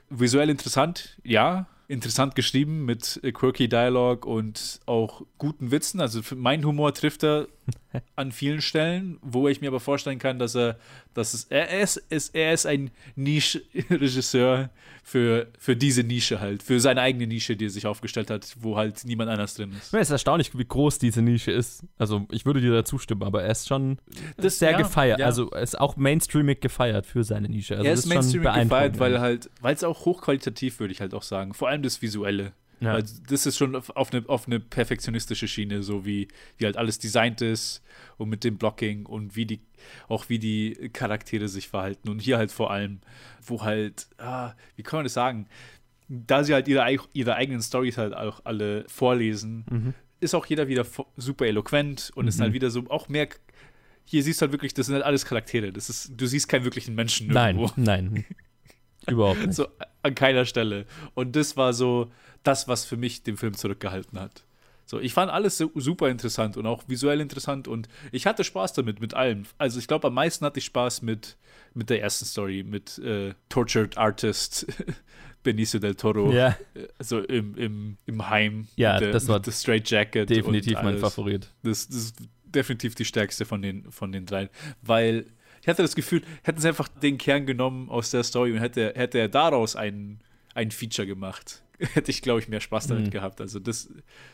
C: visuell interessant, ja. Interessant geschrieben mit quirky Dialog und auch guten Witzen. Also für mein Humor trifft er [LAUGHS] an vielen Stellen, wo ich mir aber vorstellen kann, dass er, dass es, er ist, ist, er ist ein Niche-Regisseur für, für diese Nische halt, für seine eigene Nische, die er sich aufgestellt hat, wo halt niemand anders drin ist.
B: Meine, es ist erstaunlich, wie groß diese Nische ist. Also, ich würde dir da zustimmen, aber er ist schon
C: Das-
B: sehr
C: ja,
B: gefeiert.
C: ja.
B: Also, er ist auch mainstreamig gefeiert für seine Nische. Also,
C: er ist
B: schon
C: Mainstream gefeiert, weil halt, weil es auch hochqualitativ, würde ich halt auch sagen. Vor allem das Visuelle.
B: Ja.
C: Weil das ist schon auf eine, auf eine perfektionistische Schiene, so wie, wie halt alles designt ist und mit dem Blocking und wie die, auch wie die Charaktere sich verhalten. Und hier halt vor allem, wo halt, ah, wie kann man das sagen? Da sie halt ihre, ihre eigenen Stories halt auch alle vorlesen,
B: Mhm.
C: ist auch jeder wieder super eloquent und ist halt wieder so auch mehr. Hier siehst du halt wirklich, das sind halt alles Charaktere. Das ist, du siehst keinen wirklichen Menschen
B: Nein,
C: irgendwo.
B: nein. [LAUGHS] Überhaupt nicht.
C: So an keiner Stelle. Und das war so das, was für mich den Film zurückgehalten hat. So, ich fand alles super interessant und auch visuell interessant und ich hatte Spaß damit, mit allem. Also ich glaube, am meisten hatte ich Spaß mit, mit der ersten Story, mit äh, Tortured Artist [LAUGHS] Benicio del Toro.
B: Ja,
C: Also im, im, im Heim.
B: Ja,
C: der,
B: das war
C: der Straight Jacket.
B: definitiv mein. Favorit.
C: Das, das ist definitiv die stärkste von den, von den dreien. Weil ich hatte das Gefühl, hätten sie einfach den Kern genommen aus der Story und hätte, hätte er daraus ein, ein Feature gemacht, [LAUGHS] hätte ich, glaube ich, mehr Spaß damit
B: Mhm.
C: gehabt. Also das,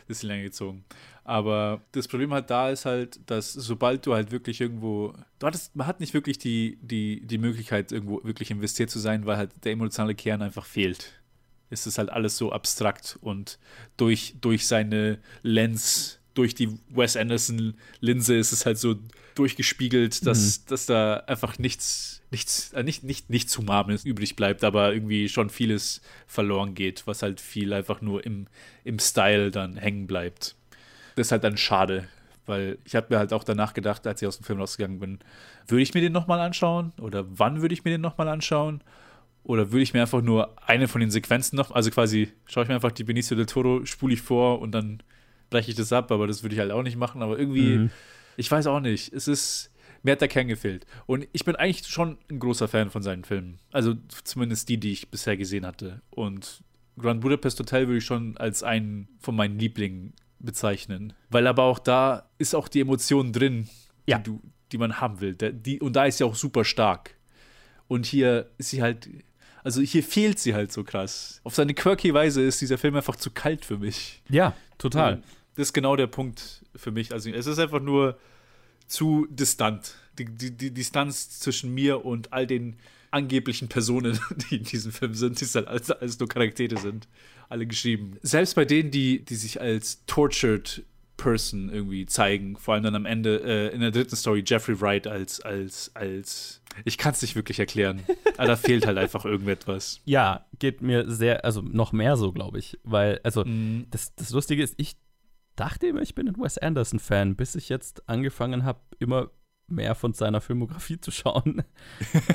C: das ist länger gezogen. Aber das Problem halt da ist halt, dass sobald du halt wirklich irgendwo, du hattest, man hat nicht wirklich die, die, die Möglichkeit, irgendwo wirklich investiert zu sein, weil halt der emotionale Kern einfach fehlt. Es ist halt alles so abstrakt und durch, durch seine Lens, durch die Wes Anderson-Linse ist es halt so durchgespiegelt, dass, dass da einfach nichts, nichts, äh, nicht, nicht, nichts Humanes übrig bleibt, aber irgendwie schon vieles verloren geht, was halt viel einfach nur im, im Style dann hängen bleibt. Das ist halt dann schade, weil ich habe mir halt auch danach gedacht, als ich aus dem Film rausgegangen bin, würde ich mir den nochmal anschauen oder wann würde ich mir den nochmal anschauen? Oder würde ich mir einfach nur eine von den Sequenzen noch, also quasi schaue ich mir einfach die Benicio del Toro, spule ich vor und dann breche ich das ab, aber das würde ich halt auch nicht machen. Aber irgendwie,
B: Mhm.
C: ich weiß auch nicht, es ist, mir hat der Kern gefehlt. Und ich bin eigentlich schon ein großer Fan von seinen Filmen. Also zumindest die, die ich bisher gesehen hatte. Und Grand Budapest Hotel würde ich schon als einen von meinen Lieblingen bezeichnen. Weil aber auch da ist auch die Emotion drin,
B: Ja.
C: die, du, die man haben will. Der, die, und da ist sie auch super stark. Und hier ist sie halt, also hier fehlt sie halt so krass. Auf seine quirky Weise ist dieser Film einfach zu kalt für mich.
B: Ja, total.
C: Und Das ist genau der Punkt für mich. Also es ist einfach nur zu distant. Die, die, die Distanz zwischen mir und all den angeblichen Personen, [LAUGHS] die in diesem Film sind, die halt alles, alles nur Charaktere sind, alle geschrieben. Selbst bei denen, die, die sich als tortured Person irgendwie zeigen, vor allem dann am Ende äh, in der dritten Story Jeffrey Wright als, als, als, ich kann es nicht wirklich erklären, aber da fehlt halt einfach irgendetwas.
B: Ja, geht mir sehr, also noch mehr so, glaube ich. Weil, also,
C: Mhm.
B: das, das Lustige ist, ich dachte immer, ich bin ein Wes Anderson-Fan, bis ich jetzt angefangen habe, immer mehr von seiner Filmografie zu schauen.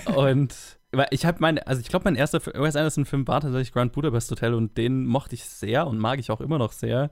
B: [LAUGHS] und weil ich habe meine, also ich glaube, mein erster Wes Anderson-Film war tatsächlich Grand Budapest Hotel und den mochte ich sehr und mag ich auch immer noch sehr.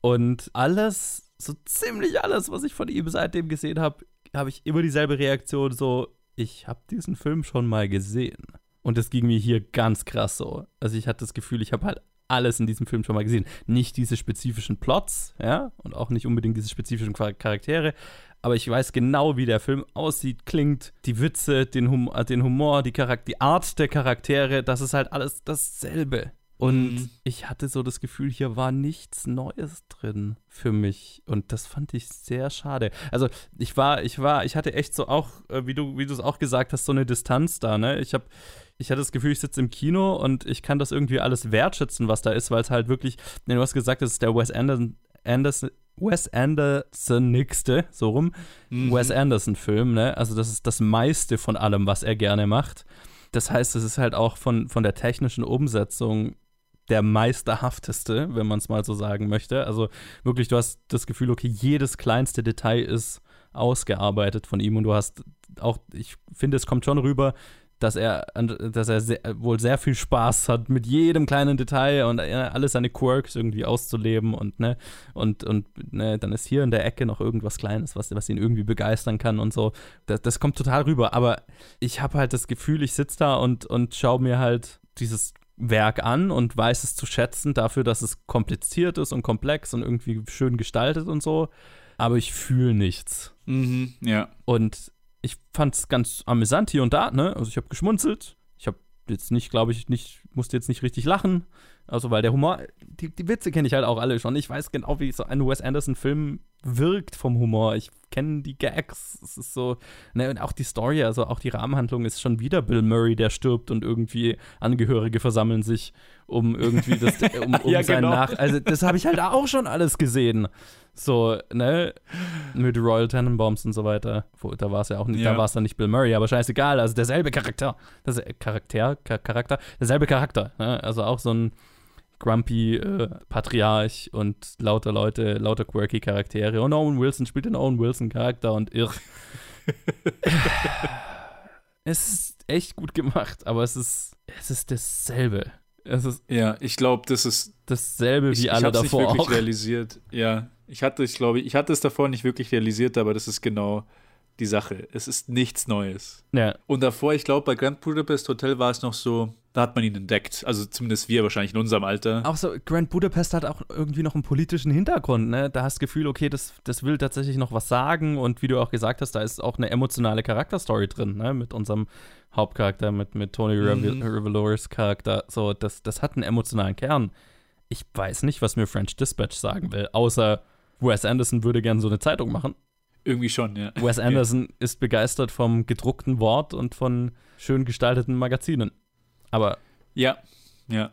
B: Und alles, so ziemlich alles, was ich von ihm seitdem gesehen habe, habe ich immer dieselbe Reaktion, so, ich habe diesen Film schon mal gesehen. Und das ging mir hier ganz krass so. Also ich hatte das Gefühl, ich habe halt alles in diesem Film schon mal gesehen. Nicht diese spezifischen Plots, ja, und auch nicht unbedingt diese spezifischen Char- Charaktere, aber ich weiß genau, wie der Film aussieht, klingt, die Witze, den, hum äh, den Humor, die, die Art der Charaktere, das ist halt alles dasselbe. Und
C: Mhm.
B: ich hatte so das Gefühl, hier war nichts Neues drin für mich. Und das fand ich sehr schade. Also ich war, ich war, ich hatte echt so auch, äh, wie du, wie du es auch gesagt hast, so eine Distanz da, ne? Ich habe ich hatte das Gefühl, ich sitze im Kino und ich kann das irgendwie alles wertschätzen, was da ist, weil es halt wirklich, ne, du hast gesagt, es ist der Wes Anderson, Anderson Wes Anderson nächste, so rum,
C: Mhm.
B: Wes Anderson-Film, ne? Also das ist das meiste von allem, was er gerne macht. Das heißt, es ist halt auch von, von der technischen Umsetzung der meisterhafteste, wenn man es mal so sagen möchte. Also wirklich, du hast das Gefühl, okay, jedes kleinste Detail ist ausgearbeitet von ihm und du hast auch, ich finde, es kommt schon rüber, dass er, dass er sehr, wohl sehr viel Spaß hat mit jedem kleinen Detail und äh, alle seine Quirks irgendwie auszuleben und ne und und ne, dann ist hier in der Ecke noch irgendwas Kleines, was, was ihn irgendwie begeistern kann und so. Das, das kommt total rüber. Aber ich habe halt das Gefühl, ich sitze da und und schaue mir halt dieses Werk an und weiß es zu schätzen dafür, dass es kompliziert ist und komplex und irgendwie schön gestaltet und so. Aber ich fühle nichts.
C: Mhm, ja.
B: Und ich fand es ganz amüsant hier und da, ne? Also ich habe geschmunzelt. Ich habe jetzt nicht, glaube ich, nicht, musste jetzt nicht richtig lachen. Also, weil der Humor, die, die Witze kenne ich halt auch alle schon. Ich weiß genau, wie so ein Wes Anderson-Film wirkt vom Humor. Ich kenne die Gags. Es ist so, ne, und auch die Story, also auch die Rahmenhandlung ist schon wieder Bill Murray, der stirbt und irgendwie Angehörige versammeln sich, um irgendwie das, [LAUGHS] um, um
C: Ja,
B: sein
C: genau.
B: Nach. Also, das habe ich halt auch schon alles gesehen. So, ne, mit Royal Tenenbaums und so weiter. Da war es ja auch nicht,
C: Ja.
B: da war es dann nicht Bill Murray, aber scheißegal, also derselbe Charakter. Das Charakter, Cha- Charakter, derselbe Charakter. Ne? Also auch so ein grumpy äh, Patriarch und lauter Leute, lauter quirky Charaktere. Und Owen Wilson spielt den Owen Wilson Charakter und irr. [LAUGHS] es ist echt gut gemacht, aber es ist, es ist dasselbe. Es ist
C: Ja, ich glaube, das ist
B: dasselbe
C: ich,
B: wie
C: ich
B: alle
C: hab's
B: davor
C: nicht wirklich
B: auch.
C: realisiert. Ja, ich hatte, ich glaube, ich hatte es davor nicht wirklich realisiert, aber das ist genau die Sache. Es ist nichts Neues.
B: Ja,
C: Und davor, ich glaube, bei Grand Budapest Hotel war es noch so, da hat man ihn entdeckt. Also zumindest wir wahrscheinlich in unserem Alter.
B: Auch so, Grand Budapest hat auch irgendwie noch einen politischen Hintergrund, ne? Da hast du das Gefühl, okay, das, das will tatsächlich noch was sagen und wie du auch gesagt hast, da ist auch eine emotionale Charakterstory drin, ne? Mit unserem Hauptcharakter, mit, mit Tony
C: Mhm.
B: Revolores Charakter. So, das, das hat einen emotionalen Kern. Ich weiß nicht, was mir French Dispatch sagen will, außer Wes Anderson würde gerne so eine Zeitung machen.
C: Irgendwie schon, ja.
B: Wes Anderson ist begeistert vom gedruckten Wort und von schön gestalteten Magazinen. Aber
C: Ja, ja.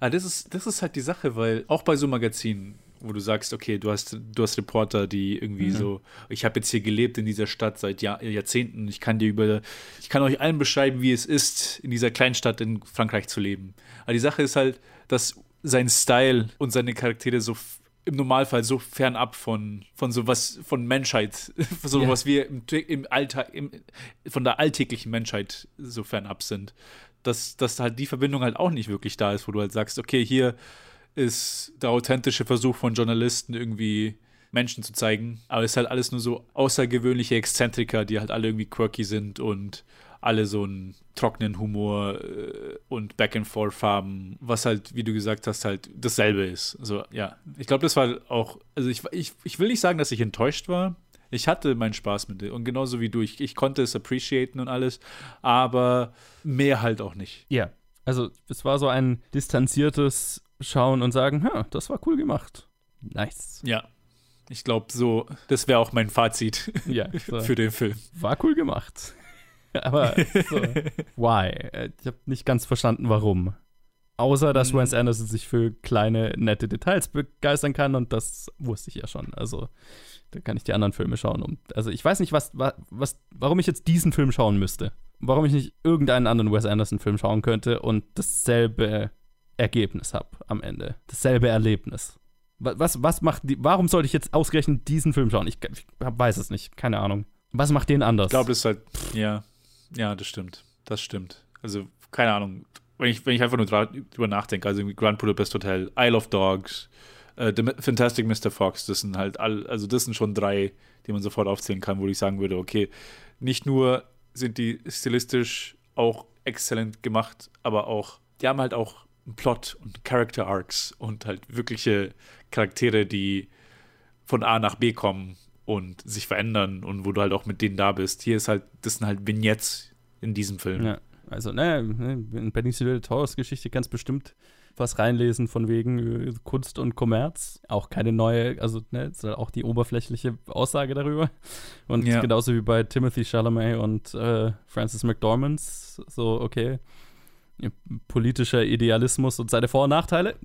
C: Aber das ist, das ist halt die Sache, weil auch bei so Magazinen, wo du sagst, okay, du hast, du hast Reporter, die irgendwie
B: Mhm.
C: so, ich habe jetzt hier gelebt in dieser Stadt seit Jahr, Jahrzehnten, ich kann dir über, ich kann euch allen beschreiben, wie es ist, in dieser Kleinstadt in Frankreich zu leben. Aber die Sache ist halt, dass sein Style und seine Charaktere so im Normalfall so fernab von, von sowas, von Menschheit, von [LAUGHS] so
B: Ja.
C: was wir im, im Alltag, im, von der alltäglichen Menschheit so fernab sind. Dass, dass halt die Verbindung halt auch nicht wirklich da ist, wo du halt sagst, okay, hier ist der authentische Versuch von Journalisten irgendwie Menschen zu zeigen, aber es ist halt alles nur so außergewöhnliche Exzentriker, die halt alle irgendwie quirky sind und alle so einen trockenen Humor äh, und Back and Forth haben, was halt, wie du gesagt hast, halt dasselbe ist. Also ja, ich glaube, das war auch, also ich, ich, ich will nicht sagen, dass ich enttäuscht war. Ich hatte meinen Spaß mit dem und genauso wie du, ich, ich konnte es appreciaten und alles, aber mehr halt auch nicht.
B: Ja, also es war so ein distanziertes Schauen und sagen, das war cool gemacht. Nice.
C: Ja, ich glaube so, das wäre auch mein Fazit
B: Ja, [LAUGHS] so.
C: für den Film.
B: war cool gemacht. [LAUGHS] Aber so, why? Äh, Ich habe nicht ganz verstanden, warum. Außer, dass
C: Mhm.
B: Wes Anderson sich für kleine, nette Details begeistern kann und das wusste ich ja schon. Also, da kann ich die anderen Filme schauen. Um, also, ich weiß nicht, was, wa- was, warum ich jetzt diesen Film schauen müsste. Warum ich nicht irgendeinen anderen Wes Anderson-Film schauen könnte und dasselbe Ergebnis habe am Ende. Dasselbe Erlebnis. Wa- Was, was macht die, warum sollte ich jetzt ausgerechnet diesen Film schauen? Ich, ich weiß es nicht, keine Ahnung. Was macht den anders?
C: Ich glaube, das ist halt, ja, ja, das stimmt. Das stimmt. Also, keine Ahnung. Wenn ich, wenn ich einfach nur drüber nachdenke, also Grand Budapest Hotel, Isle of Dogs, äh, The Fantastic Mr. Fox, das sind halt all, also das sind schon drei, die man sofort aufzählen kann, wo ich sagen würde, okay, nicht nur sind die stilistisch auch exzellent gemacht, aber auch, die haben halt auch einen Plot und Character Arcs und halt wirkliche Charaktere, die von A nach B kommen und sich verändern und wo du halt auch mit denen da bist. Hier ist halt, das sind halt Vignettes in diesem Film.
B: Ja, also, ne, ne, in Benicio del Toros Geschichte ganz bestimmt was reinlesen von wegen äh, Kunst und Kommerz. Auch keine neue, also, ne, ist halt auch die oberflächliche Aussage darüber. Und
C: Ja.
B: genauso wie bei Timothy Chalamet und äh, Francis McDormand, so, okay, politischer Idealismus und seine Vor- und Nachteile.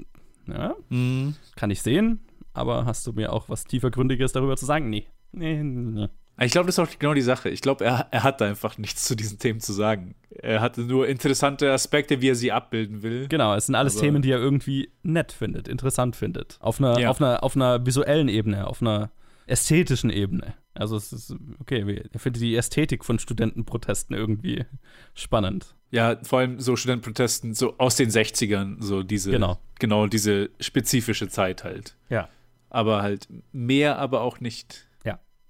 B: Ja,
C: Mhm.
B: kann ich sehen, aber hast du mir auch was tiefergründiges darüber zu sagen? Nee. Nee, nee.
C: Ich glaube, das ist auch genau die Sache. Ich glaube, er, er hat einfach nichts zu diesen Themen zu sagen. Er hatte nur interessante Aspekte, wie er sie abbilden will.
B: Genau, es sind alles Themen, die er irgendwie nett findet, interessant findet. Auf einer,
C: Ja.
B: auf einer, auf einer visuellen Ebene, auf einer ästhetischen Ebene. Also es ist, okay, er findet die Ästhetik von Studentenprotesten irgendwie spannend.
C: Ja, vor allem so Studentenprotesten, so aus den 60ern, so diese,
B: Genau.
C: genau diese spezifische Zeit halt.
B: Ja.
C: Aber halt mehr, aber auch nicht.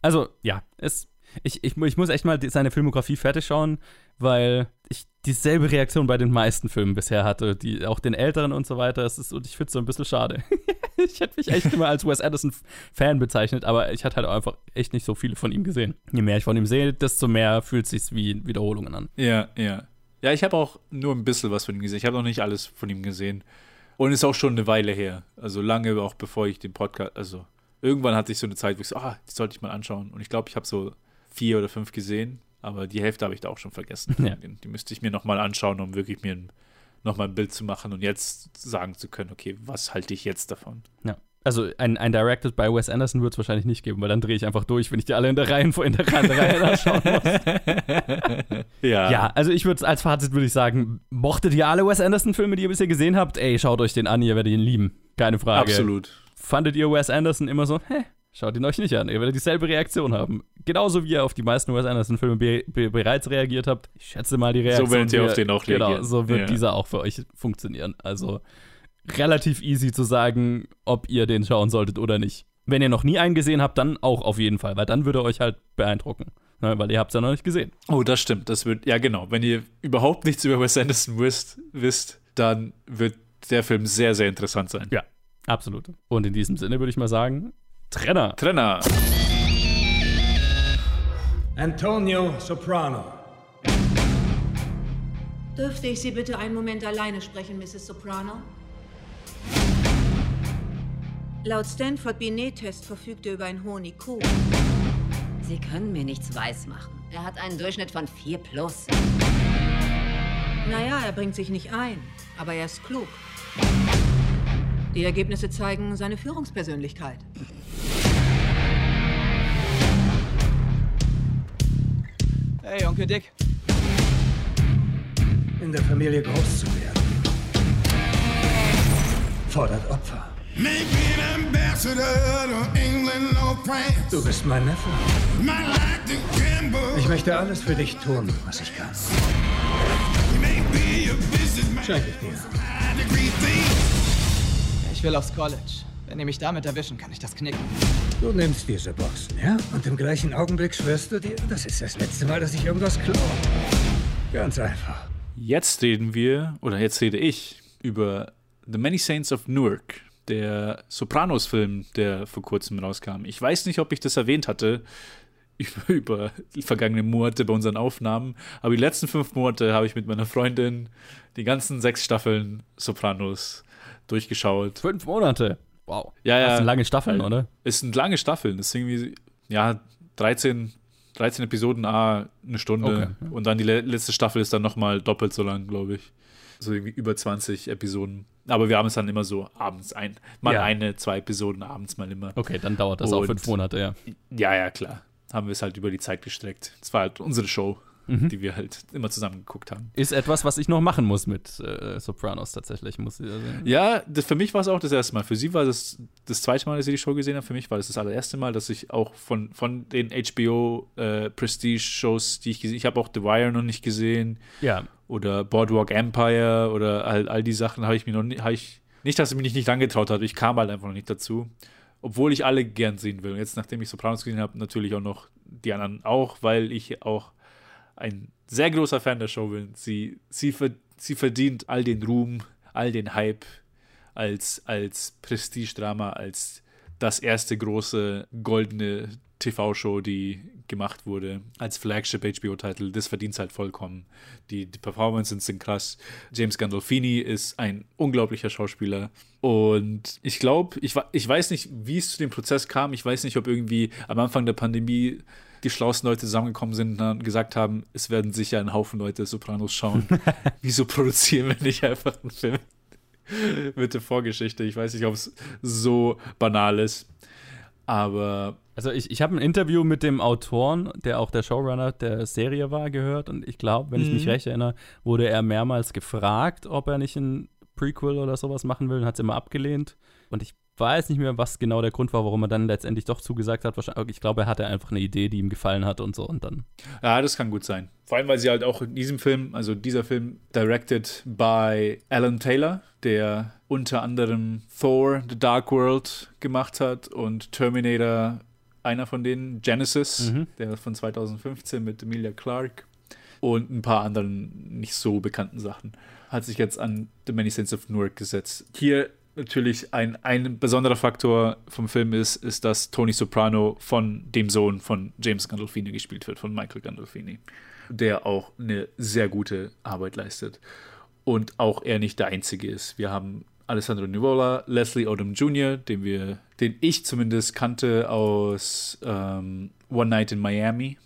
B: Also, ja, es, ich, ich, ich muss echt mal die, seine Filmografie fertig schauen, weil ich dieselbe Reaktion bei den meisten Filmen bisher hatte, die, auch den älteren und so weiter. Es ist, und ich finde es so ein bisschen schade. [LAUGHS] ich hätte mich echt immer als Wes Anderson-Fan bezeichnet, aber ich hatte halt einfach echt nicht so viele von ihm gesehen. Je mehr ich von ihm sehe, desto mehr fühlt es sich wie Wiederholungen an.
C: Ja, ja. Ja, ich habe auch nur ein bisschen was von ihm gesehen. Ich habe noch nicht alles von ihm gesehen. Und ist auch schon eine Weile her. Also lange auch bevor ich den Podcast, also irgendwann hatte ich so eine Zeit, wo ich so, ah, die sollte ich mal anschauen. Und ich glaube, ich habe so vier oder fünf gesehen, aber die Hälfte habe ich da auch schon vergessen. [LAUGHS]
B: Ja.
C: Die, müsste ich mir nochmal anschauen, um wirklich mir nochmal ein Bild zu machen und jetzt sagen zu können, okay, was halte ich jetzt davon?
B: Ja. Also ein, ein Directed by Wes Anderson wird es wahrscheinlich nicht geben, weil dann drehe ich einfach durch, wenn ich die alle in der Reihe, in der, in der Reihe nachschauen muss. [LAUGHS]
C: Ja.
B: Ja, also ich würde als Fazit würde ich sagen, mochtet ihr alle Wes Anderson-Filme, die ihr bisher gesehen habt? Ey, schaut euch den an, ihr werdet ihn lieben. Keine Frage.
C: absolut.
B: Fandet ihr Wes Anderson immer so, hä, schaut ihn euch nicht an, ihr werdet dieselbe Reaktion haben. Genauso wie ihr auf die meisten Wes Anderson-Filme be be bereits reagiert habt. Ich schätze mal die Reaktion.
C: werdet ihr auf den auch
B: Genau,
C: reagieren.
B: so wird
C: Ja.
B: dieser auch für euch funktionieren. Also relativ easy zu sagen, ob ihr den schauen solltet oder nicht. Wenn ihr noch nie einen gesehen habt, dann auch auf jeden Fall, weil dann würde er euch halt beeindrucken. Ne, weil ihr habt es ja noch nicht gesehen.
C: Oh, das stimmt. Das wird, ja genau. Wenn ihr überhaupt nichts über Wes Anderson wisst, wisst, dann wird der Film sehr, sehr interessant sein.
B: Ja, absolut. Und in diesem Sinne würde ich mal sagen, Trenner.
C: Trenner.
J: Antonio Soprano.
H: Dürfte ich Sie bitte einen Moment alleine sprechen, Mrs. Soprano? Laut Stanford Binet-Test verfügt er über einen hohen IQ.
K: Sie können mir nichts weismachen. Er hat einen Durchschnitt von 4 plus.
H: Naja, er bringt sich nicht ein, aber er ist klug. Die Ergebnisse zeigen seine Führungspersönlichkeit.
J: Hey, Onkel Dick. In der Familie groß zu werden, fordert Opfer. Du bist mein Neffe. Ich möchte alles für dich tun, was ich kann. Schenke ich dir.
L: Ich will aufs College. Wenn ihr mich damit erwischen, kann ich das knicken.
J: Du nimmst diese Boxen, ja? Und im gleichen Augenblick schwörst du dir, das ist das letzte Mal, dass ich irgendwas klaue. Ganz einfach.
C: Jetzt reden wir, oder jetzt rede ich, über The Many Saints of Newark, der Sopranos-Film, der vor kurzem rauskam. Ich weiß nicht, ob ich das erwähnt hatte [LAUGHS] über, über die vergangenen Monate bei unseren Aufnahmen, aber die letzten fünf Monate habe ich mit meiner Freundin die ganzen sechs Staffeln Sopranos durchgeschaut.
B: Fünf Monate? Wow.
C: Ja, ja.
B: Das sind lange Staffeln, oder?
C: Es sind lange Staffeln. Das ist irgendwie, ja, 13, 13 Episoden, ah, eine Stunde.
B: Okay.
C: Und dann die le letzte Staffel ist dann nochmal doppelt so lang, glaube ich. So irgendwie über 20 Episoden. Aber wir haben es dann immer so abends ein. Mal
B: Ja.
C: eine, zwei Episoden abends mal immer.
B: Okay, dann dauert das auch
C: Und-
B: fünf Monate, ja.
C: Ja, ja, klar. Haben wir es halt über die Zeit gestreckt. Es war halt unsere Show,
B: Mhm.
C: die wir halt immer zusammen geguckt haben.
B: Ist etwas, was ich noch machen muss mit äh, Sopranos tatsächlich. Muss ich, also,
C: Ja, das, für mich war es auch das erste Mal. Für sie war das das zweite Mal, dass sie die Show gesehen haben. Für mich war das das allererste Mal, dass ich auch von, von den HBO äh, Prestige-Shows, die ich gesehen ich habe auch The Wire noch nicht gesehen.
B: Ja.
C: Oder Boardwalk Empire oder all, all die Sachen habe ich mir noch nicht, habe ich, nicht, dass ich mich nicht angetraut habe, ich kam halt einfach noch nicht dazu. Obwohl ich alle gern sehen will. Und jetzt, nachdem ich Sopranos gesehen habe, natürlich auch noch die anderen auch, weil ich auch ein sehr großer Fan der Show bin. Sie, sie, sie verdient all den Ruhm, all den Hype als, als Prestige-Drama, als das erste große goldene TV-Show, die gemacht wurde, als Flagship-HBO-Titel. Das verdient es halt vollkommen. Die, die Performances sind krass. James Gandolfini ist ein unglaublicher Schauspieler. Und ich glaube, ich, ich weiß nicht, wie es zu dem Prozess kam. Ich weiß nicht, ob irgendwie am Anfang der Pandemie die schlauesten Leute zusammengekommen sind und dann gesagt haben, es werden sicher ein Haufen Leute Sopranos schauen. [LAUGHS] Wieso produzieren wir nicht einfach einen Film mit der Vorgeschichte? Ich weiß nicht, ob es so banal ist. Aber
B: Also ich, ich habe ein Interview mit dem Autoren, der auch der Showrunner der Serie war, gehört und ich glaube, wenn ich mich
C: Mhm.
B: recht erinnere, wurde er mehrmals gefragt, ob er nicht ein Prequel oder sowas machen will und hat es immer abgelehnt. Und ich weiß nicht mehr, was genau der Grund war, warum er dann letztendlich doch zugesagt hat. Wahrscheinlich, ich glaube, er hatte einfach eine Idee, die ihm gefallen hat und so und dann.
C: Ja, das kann gut sein. Vor allem, weil sie halt auch in diesem Film, also dieser Film, directed by Alan Taylor, der unter anderem Thor, The Dark World gemacht hat und Terminator, einer von denen, Genesis,
B: Mhm.
C: der von 2015 mit Emilia Clarke und ein paar anderen nicht so bekannten Sachen. Hat sich jetzt an The Many Saints of Newark gesetzt. Hier natürlich ein, ein besonderer Faktor vom Film ist, ist, dass Tony Soprano von dem Sohn von James Gandolfini gespielt wird, von Michael Gandolfini, der auch eine sehr gute Arbeit leistet. Und auch er nicht der Einzige ist. Wir haben Alessandro Nivola, Leslie Odom Jr., den wir, den ich zumindest kannte aus ähm, One Night in Miami,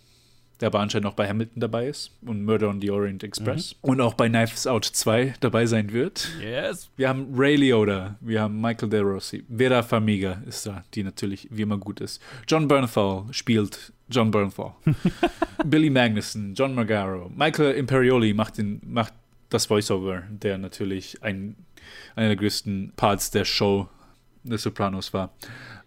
C: der aber anscheinend auch bei Hamilton dabei ist und Murder on the Orient Express und auch bei Knives Out 2 dabei sein wird.
B: Yes.
C: Wir haben Ray Liotta, wir haben Michael De Rossi, Vera Farmiga ist da, die natürlich wie immer gut ist. John Bernthal spielt John Bernthal. [LAUGHS] Billy Magnuson, John Margaro, Michael Imperioli macht, den, macht das Voiceover, der natürlich ein, einer der größten Parts der Show des Sopranos war.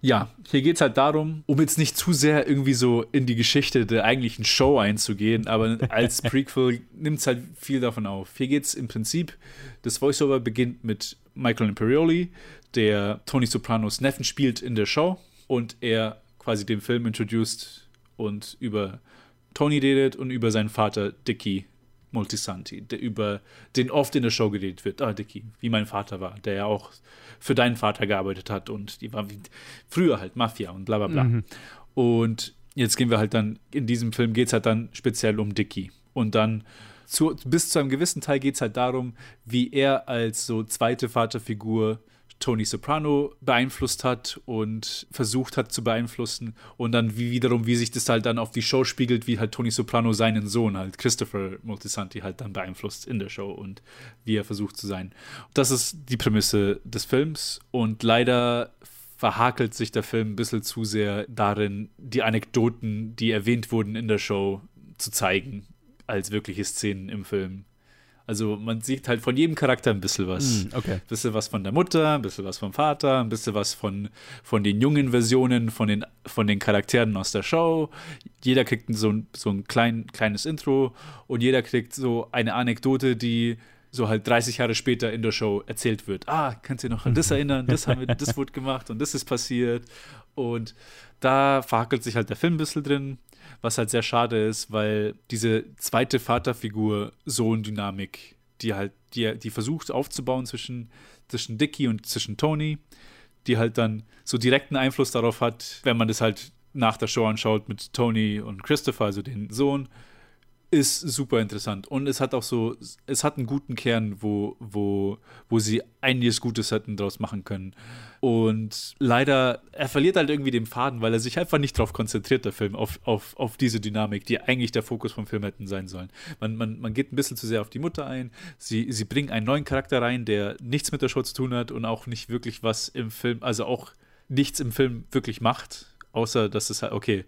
C: Ja, hier geht es halt darum, um jetzt nicht zu sehr irgendwie so in die Geschichte der eigentlichen Show einzugehen, aber als [LAUGHS] Prequel nimmt es halt viel davon auf. Hier geht es im Prinzip, das Voiceover beginnt mit Michael Imperioli, der Tony Sopranos Neffen spielt in der Show und er quasi den Film introduced und über Tony redet und über seinen Vater Dickie Multisanti, der über den oft in der Show geredet wird. Ah, Dickie, wie mein Vater war, der ja auch für deinen Vater gearbeitet hat und die war wie früher halt Mafia und bla bla bla.
B: Mhm.
C: Und jetzt gehen wir halt dann, in diesem Film geht es halt dann speziell um Dickie. Und dann zu, bis zu einem gewissen Teil geht es halt darum, wie er als so zweite Vaterfigur Tony Soprano beeinflusst hat und versucht hat zu beeinflussen und dann wie wiederum, wie sich das halt dann auf die Show spiegelt, wie halt Tony Soprano seinen Sohn halt, Christopher Moltisanti, halt dann beeinflusst in der Show und wie er versucht zu sein. Das ist die Prämisse des Films und leider verhakelt sich der Film ein bisschen zu sehr darin, die Anekdoten, die erwähnt wurden in der Show, zu zeigen, als wirkliche Szenen im Film. Also man sieht halt von jedem Charakter ein bisschen was.
B: Mm, okay.
C: Ein bisschen was von der Mutter, ein bisschen was vom Vater, ein bisschen was von, von den jungen Versionen, von den, von den Charakteren aus der Show. Jeder kriegt so ein, so ein klein, kleines Intro und jeder kriegt so eine Anekdote, die so halt 30 Jahre später in der Show erzählt wird. Ah, könnt ihr noch an das [LAUGHS] erinnern? Das haben wir, das wurde gemacht und das ist passiert. Und da verhackelt sich halt der Film ein bisschen drin, was halt sehr schade ist, weil diese zweite Vater-Figur-Sohn-Dynamik, die halt, die, die versucht aufzubauen zwischen, zwischen Dickie und zwischen Tony, die halt dann so direkten Einfluss darauf hat, wenn man das halt nach der Show anschaut mit Tony und Christopher, also den Sohn, ist super interessant. Und es hat auch so, es hat einen guten Kern, wo, wo, wo sie einiges Gutes hätten draus machen können. Und leider, er verliert halt irgendwie den Faden, weil er sich einfach nicht darauf konzentriert, der Film, auf, auf, auf diese Dynamik, die eigentlich der Fokus vom Film hätten sein sollen. Man, man, man geht ein bisschen zu sehr auf die Mutter ein. Sie, sie bringen einen neuen Charakter rein, der nichts mit der Show zu tun hat und auch nicht wirklich was im Film, also auch nichts im Film wirklich macht, außer dass es halt, okay,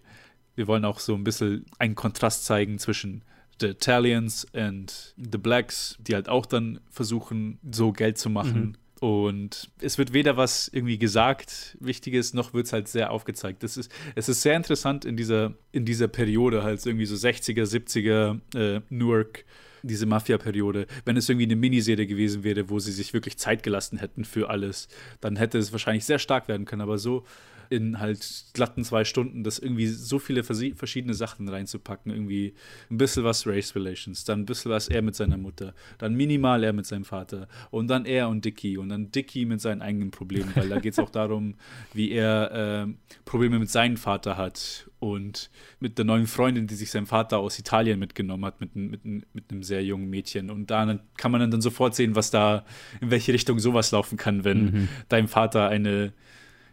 C: wir wollen auch so ein bisschen einen Kontrast zeigen zwischen The Italians und The Blacks, die halt auch dann versuchen, so Geld zu machen. Mhm. Und es wird weder was irgendwie gesagt, Wichtiges, noch wird es halt sehr aufgezeigt. Das ist, es ist sehr interessant in dieser, in dieser Periode, halt irgendwie so 60er, 70er äh, Newark, diese Mafia-Periode. Wenn es irgendwie eine Miniserie gewesen wäre, wo sie sich wirklich Zeit gelassen hätten für alles, dann hätte es wahrscheinlich sehr stark werden können. Aber so in halt glatten zwei Stunden das irgendwie so viele verschiedene Sachen reinzupacken. Irgendwie ein bisschen was Race Relations, dann ein bisschen was er mit seiner Mutter, dann minimal er mit seinem Vater und dann er und Dicky und dann Dicky mit seinen eigenen Problemen, weil da geht es auch darum, wie er äh, Probleme mit seinem Vater hat und mit der neuen Freundin, die sich sein Vater aus Italien mitgenommen hat, mit, mit, mit einem sehr jungen Mädchen. Und da kann man dann sofort sehen, was da, in welche Richtung sowas laufen kann, wenn mhm. dein Vater eine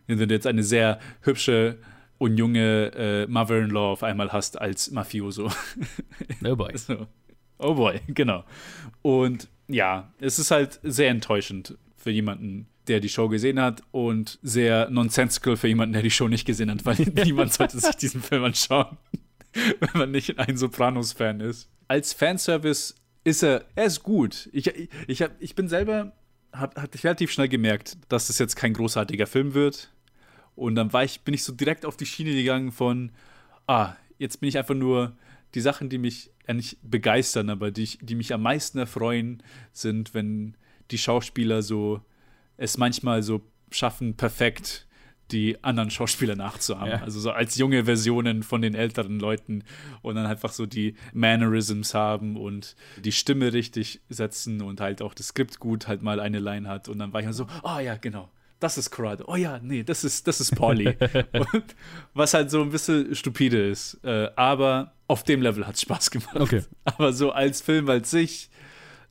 C: wenn du jetzt eine sehr hübsche und junge äh, Mother-in-Law auf einmal hast als Mafioso.
B: Oh boy. [LAUGHS]
C: So. Oh boy, genau. Und ja, es ist halt sehr enttäuschend für jemanden, der die Show gesehen hat und sehr nonsensical für jemanden, der die Show nicht gesehen hat, weil [LAUGHS] niemand sollte sich diesen Film anschauen, [LAUGHS] wenn man nicht ein Sopranos-Fan ist. Als Fanservice ist er, er ist gut. Ich, ich, hab, ich bin selber, hab ich relativ schnell gemerkt, dass es jetzt kein großartiger Film wird. Und dann war ich, bin ich so direkt auf die Schiene gegangen von, ah, jetzt bin ich einfach nur die Sachen, die mich ja nicht begeistern, aber die, die mich am meisten erfreuen, sind, wenn die Schauspieler so es manchmal so schaffen, perfekt die anderen Schauspieler nachzuahmen. Ja. Also so als junge Versionen von den älteren Leuten und dann einfach so die Mannerisms haben und die Stimme richtig setzen und halt auch das Skript gut halt mal eine Line hat. Und dann war ich dann so, oh, ja, genau das ist Corrado. Oh ja, nee, das ist, das ist Pauli. [LAUGHS] was halt so ein bisschen stupide ist. Äh, aber auf dem Level hat es Spaß gemacht.
B: Okay.
C: Aber so als Film als sich,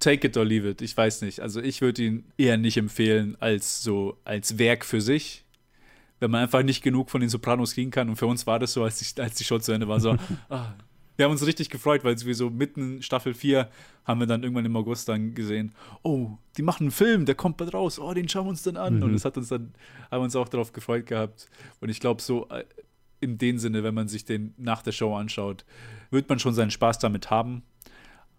C: take it or leave it. Ich weiß nicht. Also ich würde ihn eher nicht empfehlen als so als Werk für sich. Wenn man einfach nicht genug von den Sopranos kriegen kann. Und für uns war das so, als die, als die Show zu Ende war, so, [LAUGHS] ah, wir haben uns richtig gefreut, weil wir so mitten Staffel 4 haben wir dann irgendwann im August dann gesehen, oh, die machen einen Film, der kommt bald raus, oh, den schauen wir uns dann an. Mhm. Und das hat uns dann, haben wir uns auch darauf gefreut gehabt. Und ich glaube, so äh, in dem Sinne, wenn man sich den nach der Show anschaut, wird man schon seinen Spaß damit haben.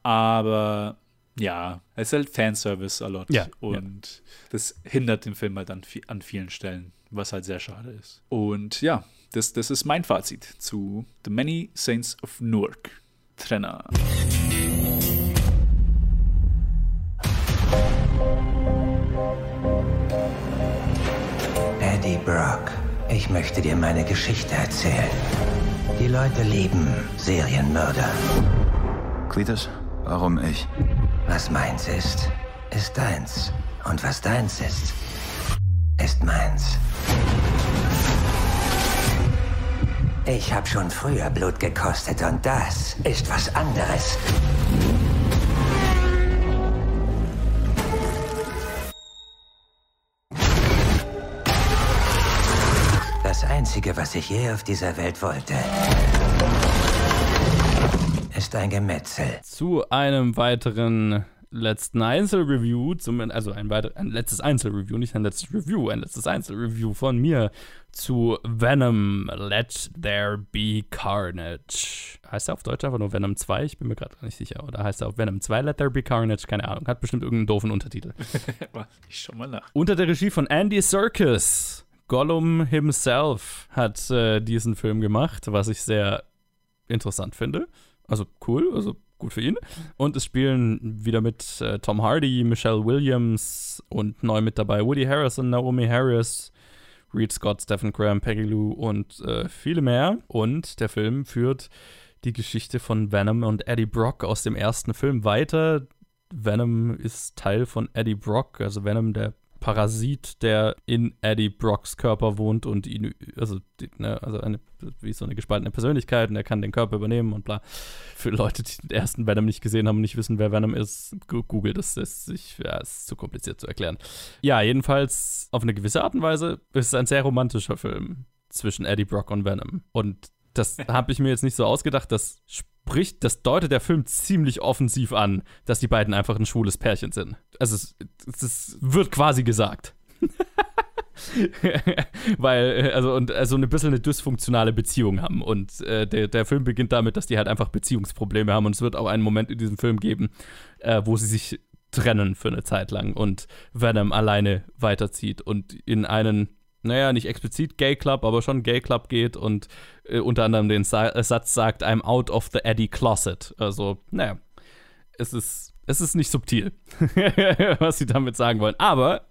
C: Aber ja, es ist halt Fanservice a lot.
B: Ja,
C: und ja. das hindert den Film halt an, an vielen Stellen, was halt sehr schade ist. Und ja, das, das ist mein Fazit zu The Many Saints of Newark. Trenner.
M: Eddie Brock, ich möchte dir meine Geschichte erzählen. Die Leute lieben Serienmörder.
N: Cletus, warum ich?
M: Was meins ist, ist deins. Und was deins ist, ist meins. Ich habe schon früher Blut gekostet und das ist was anderes. Das Einzige, was ich je auf dieser Welt wollte, ist ein Gemetzel.
B: Zu einem weiteren letzten Einzelreview, also ein, weiter, ein letztes Einzelreview, nicht ein letztes Review, ein letztes Einzelreview von mir zu Venom Let There Be Carnage. Heißt er auf Deutsch einfach nur Venom 2? Ich bin mir gerade nicht sicher. Oder heißt er auf Venom 2 Let There Be Carnage? Keine Ahnung. Hat bestimmt irgendeinen doofen Untertitel. [LAUGHS]
C: ich schau mal nach.
B: Unter der Regie von Andy Serkis. Gollum himself hat äh, diesen Film gemacht, was ich sehr interessant finde. Also cool, also gut für ihn. Und es spielen wieder mit äh, Tom Hardy, Michelle Williams und neu mit dabei Woody Harrison, Naomi Harris, Reed Scott, Stephen Graham, Peggy Lou und äh, viele mehr. Und der Film führt die Geschichte von Venom und Eddie Brock aus dem ersten Film weiter. Venom ist Teil von Eddie Brock, also Venom, der Parasit, der in Eddie Brocks Körper wohnt und ihn, also, ne, also eine, wie so eine gespaltene Persönlichkeit und er kann den Körper übernehmen und bla. Für Leute, die den ersten Venom nicht gesehen haben und nicht wissen, wer Venom ist, googelt das. Ist, ja, ist zu kompliziert zu erklären. Ja, jedenfalls auf eine gewisse Art und Weise ist es ein sehr romantischer Film zwischen Eddie Brock und Venom. Und das [LAUGHS] habe ich mir jetzt nicht so ausgedacht. Das spricht, das deutet der Film ziemlich offensiv an, dass die beiden einfach ein schwules Pärchen sind. Also es, es wird quasi gesagt. [LAUGHS] Weil, also, und also ein bisschen eine dysfunktionale Beziehung haben. Und äh, der, der Film beginnt damit, dass die halt einfach Beziehungsprobleme haben. Und es wird auch einen Moment in diesem Film geben, äh, wo sie sich trennen für eine Zeit lang und Venom alleine weiterzieht und in einen naja, nicht explizit Gay Club, aber schon Gay Club geht und äh, unter anderem den Sa äh, Satz sagt, I'm out of the Eddie Closet. Also, naja, es ist, es ist nicht subtil, [LAUGHS] was sie damit sagen wollen. Aber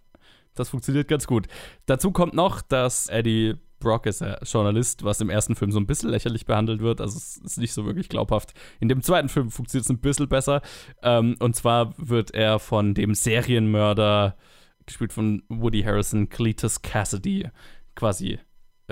B: das funktioniert ganz gut. Dazu kommt noch, dass Eddie Brock ist ja Journalist, was im ersten Film so ein bisschen lächerlich behandelt wird. Also es ist nicht so wirklich glaubhaft. In dem zweiten Film funktioniert es ein bisschen besser. Ähm, und zwar wird er von dem Serienmörder gespielt von Woody Harrison, Cletus Cassidy, quasi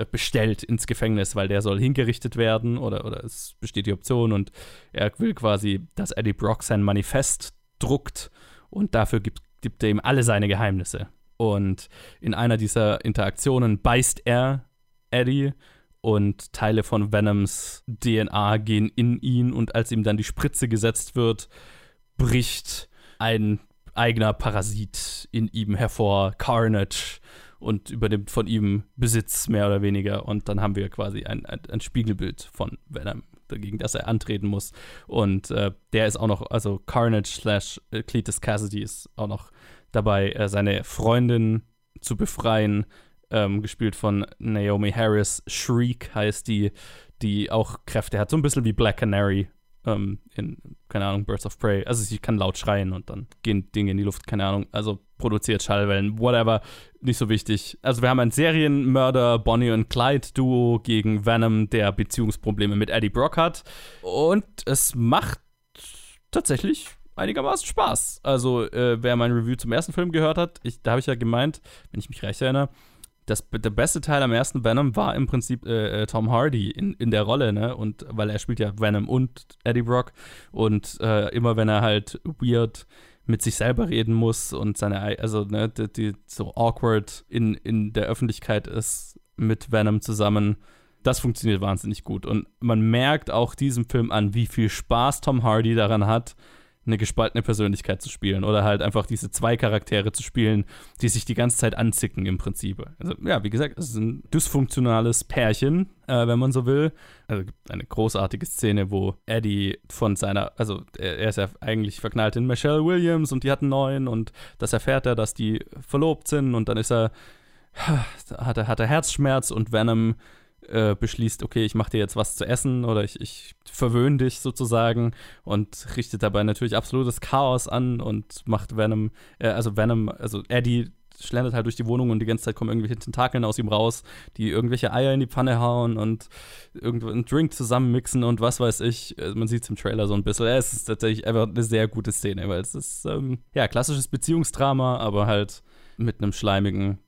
B: bestellt ins Gefängnis, weil der soll hingerichtet werden oder, oder es besteht die Option und er will quasi, dass Eddie Brock sein Manifest druckt und dafür gibt, gibt er ihm alle seine Geheimnisse. Und in einer dieser Interaktionen beißt er Eddie und Teile von Venoms DNA gehen in ihn und als ihm dann die Spritze gesetzt wird, bricht ein eigener Parasit in ihm hervor, Carnage, und übernimmt von ihm Besitz mehr oder weniger. Und dann haben wir quasi ein, ein, ein Spiegelbild von Venom, gegen das er antreten muss. Und äh, der ist auch noch, also Carnage slash äh, Cletus Cassidy ist auch noch dabei, äh, seine Freundin zu befreien, ähm, gespielt von Naomi Harris. Shriek heißt die, die auch Kräfte hat, so ein bisschen wie Black Canary ähm, in, keine Ahnung, Birds of Prey. Also sie kann laut schreien und dann gehen Dinge in die Luft, keine Ahnung. Also produziert Schallwellen, whatever, nicht so wichtig. Also wir haben ein Serienmörder Bonnie und Clyde Duo gegen Venom, der Beziehungsprobleme mit Eddie Brock hat. Und es macht tatsächlich einigermaßen Spaß. Also, äh, wer mein Review zum ersten Film gehört hat, ich, da habe ich ja gemeint, wenn ich mich recht erinnere, das, der beste Teil am ersten Venom war im Prinzip äh, äh, Tom Hardy in, in der Rolle, ne? Und weil er spielt ja Venom und Eddie Brock und äh, immer wenn er halt weird mit sich selber reden muss und seine, also ne, die, die so awkward in, in der Öffentlichkeit ist mit Venom zusammen, das funktioniert wahnsinnig gut. Und man merkt auch diesem Film an, wie viel Spaß Tom Hardy daran hat, eine gespaltene Persönlichkeit zu spielen oder halt einfach diese zwei Charaktere zu spielen, die sich die ganze Zeit anzicken im Prinzip. Also ja, wie gesagt, es ist ein dysfunktionales Pärchen, äh, wenn man so will. Also gibt eine großartige Szene, wo Eddie von seiner, also er, er ist ja eigentlich verknallt in Michelle Williams und die hat einen neuen und das erfährt er, dass die verlobt sind und dann ist er [SIGHS] hat er, hat er Herzschmerz und Venom äh, beschließt, okay, ich mache dir jetzt was zu essen oder ich, ich verwöhne dich sozusagen und richtet dabei natürlich absolutes Chaos an und macht Venom, äh, also Venom, also Eddie schlendert halt durch die Wohnung und die ganze Zeit kommen irgendwelche Tentakeln aus ihm raus, die irgendwelche Eier in die Pfanne hauen und irgendeinen Drink zusammenmixen und was weiß ich. Also man sieht es im Trailer so ein bisschen. Es ist tatsächlich einfach eine sehr gute Szene, weil es ist, ähm, ja, klassisches Beziehungsdrama, aber halt mit einem schleimigen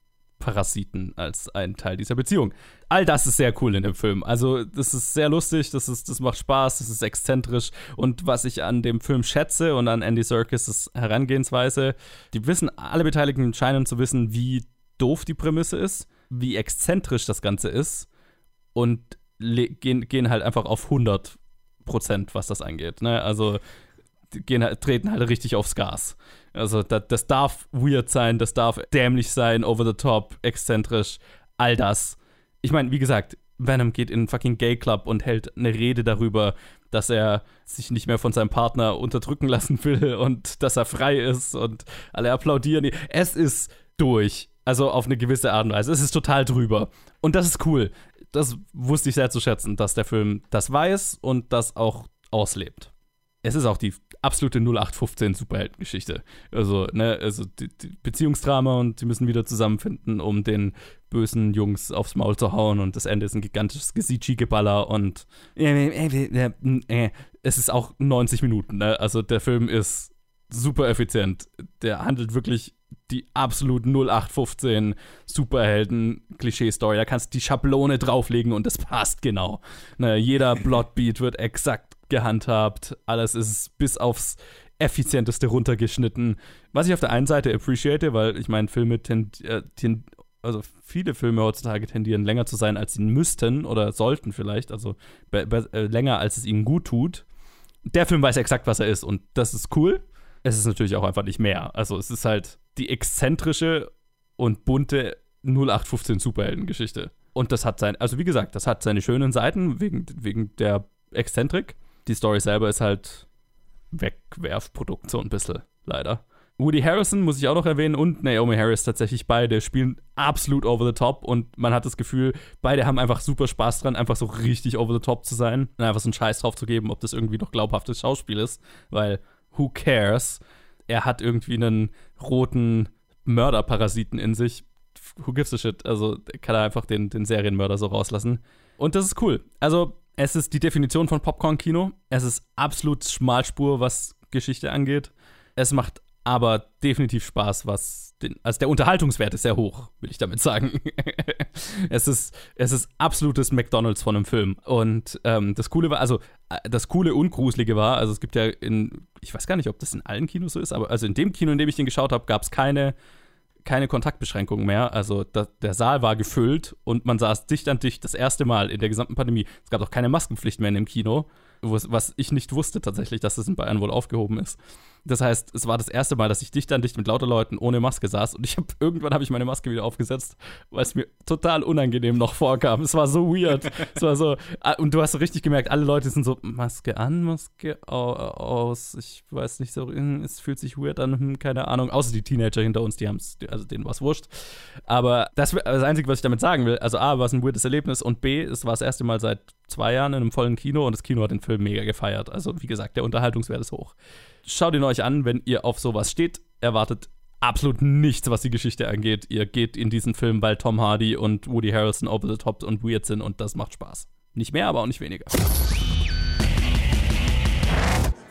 B: Parasiten als ein Teil dieser Beziehung. All das ist sehr cool in dem Film. Also, das ist sehr lustig, das, ist, das macht Spaß, das ist exzentrisch. Und was ich an dem Film schätze und an Andy Serkis' Herangehensweise, die wissen, alle Beteiligten scheinen zu wissen, wie doof die Prämisse ist, wie exzentrisch das Ganze ist und gehen, gehen halt einfach auf 100 Prozent, was das angeht. Ne? Also, gehen, halt- treten halt richtig aufs Gas. Also das, das darf weird sein, das darf dämlich sein, over the top, exzentrisch, all das. Ich meine, wie gesagt, Venom geht in einen fucking Gay Club und hält eine Rede darüber, dass er sich nicht mehr von seinem Partner unterdrücken lassen will und dass er frei ist und alle applaudieren. Es ist durch. Also auf eine gewisse Art und Weise. Es ist total drüber. Und das ist cool. Das wusste ich sehr zu schätzen, dass der Film das weiß und das auch auslebt. Es ist auch die absolute 0815 Superheldengeschichte. Also, ne, also die, die Beziehungsdrama und sie müssen wieder zusammenfinden, um den bösen Jungs aufs Maul zu hauen und das Ende ist ein gigantisches Gesichi-Geballer und äh, es ist auch 90 Minuten, ne? Also der Film ist super effizient. Der handelt wirklich die absolut 0815 Superhelden-Klischee-Story. Da kannst du die Schablone drauflegen und das passt genau. Ne, jeder [LAUGHS] Plotbeat wird exakt gehandhabt. Alles ist bis aufs effizienteste runtergeschnitten. Was ich auf der einen Seite appreciate, weil ich meine, Filme tend, äh, also viele Filme heutzutage tendieren länger zu sein, als sie müssten oder sollten vielleicht, also äh, länger, als es ihnen gut tut. Der Film weiß exakt, was er ist und das ist cool. Es ist natürlich auch einfach nicht mehr. Also es ist halt die exzentrische und bunte 0815 Superheldengeschichte. Und das hat sein, also wie gesagt, das hat seine schönen Seiten wegen, wegen der Exzentrik. Die Story selber ist halt Wegwerfprodukt so ein bisschen, leider. Woody Harrison muss ich auch noch erwähnen und Naomi Harris tatsächlich beide spielen absolut over the top und man hat das Gefühl, beide haben einfach super Spaß dran, einfach so richtig over the top zu sein und einfach so einen Scheiß drauf zu geben, ob das irgendwie noch glaubhaftes Schauspiel ist, weil who cares? Er hat irgendwie einen roten Mörderparasiten in sich. Who gives a shit? Also kann er einfach den, den Serienmörder so rauslassen. Und das ist cool. Also, es ist die Definition von Popcorn-Kino. Es ist absolut Schmalspur, was Geschichte angeht. Es macht aber definitiv Spaß, was den, also der Unterhaltungswert ist sehr hoch, will ich damit sagen. [LAUGHS] es ist, es ist absolutes McDonalds von einem Film. Und ähm, das Coole war, also äh, das Coole und Gruselige war, also es gibt ja in, ich weiß gar nicht, ob das in allen Kinos so ist, aber also in dem Kino, in dem ich den geschaut habe, gab es keine, keine Kontaktbeschränkungen mehr. Also da, der Saal war gefüllt und man saß dicht an dicht das erste Mal in der gesamten Pandemie. Es gab auch keine Maskenpflicht mehr in dem Kino, was ich nicht wusste tatsächlich, dass das in Bayern wohl aufgehoben ist. Das heißt, es war das erste Mal, dass ich dicht an dicht mit lauter Leuten ohne Maske saß und ich habe irgendwann habe ich meine Maske wieder aufgesetzt, weil es mir total unangenehm noch vorkam. Es war so weird. es war so ah, und du hast so richtig gemerkt, alle Leute sind so Maske an, Maske aus. Ich weiß nicht so, hm, es fühlt sich weird an, hm, keine Ahnung. Außer die Teenager hinter uns, die haben es, also denen war es wurscht. Aber das, das Einzige, was ich damit sagen will, also A, war es ein weirdes Erlebnis und B, es war das erste Mal seit zwei Jahren in einem vollen Kino und das Kino hat den Film mega gefeiert. Also wie gesagt, der Unterhaltungswert ist hoch. Schaut ihn euch an, wenn ihr auf sowas steht. Erwartet absolut nichts, was die Geschichte angeht. Ihr geht in diesen Film, weil Tom Hardy und Woody Harrelson over the top und weird sind und das macht Spaß. Nicht mehr, aber auch nicht weniger.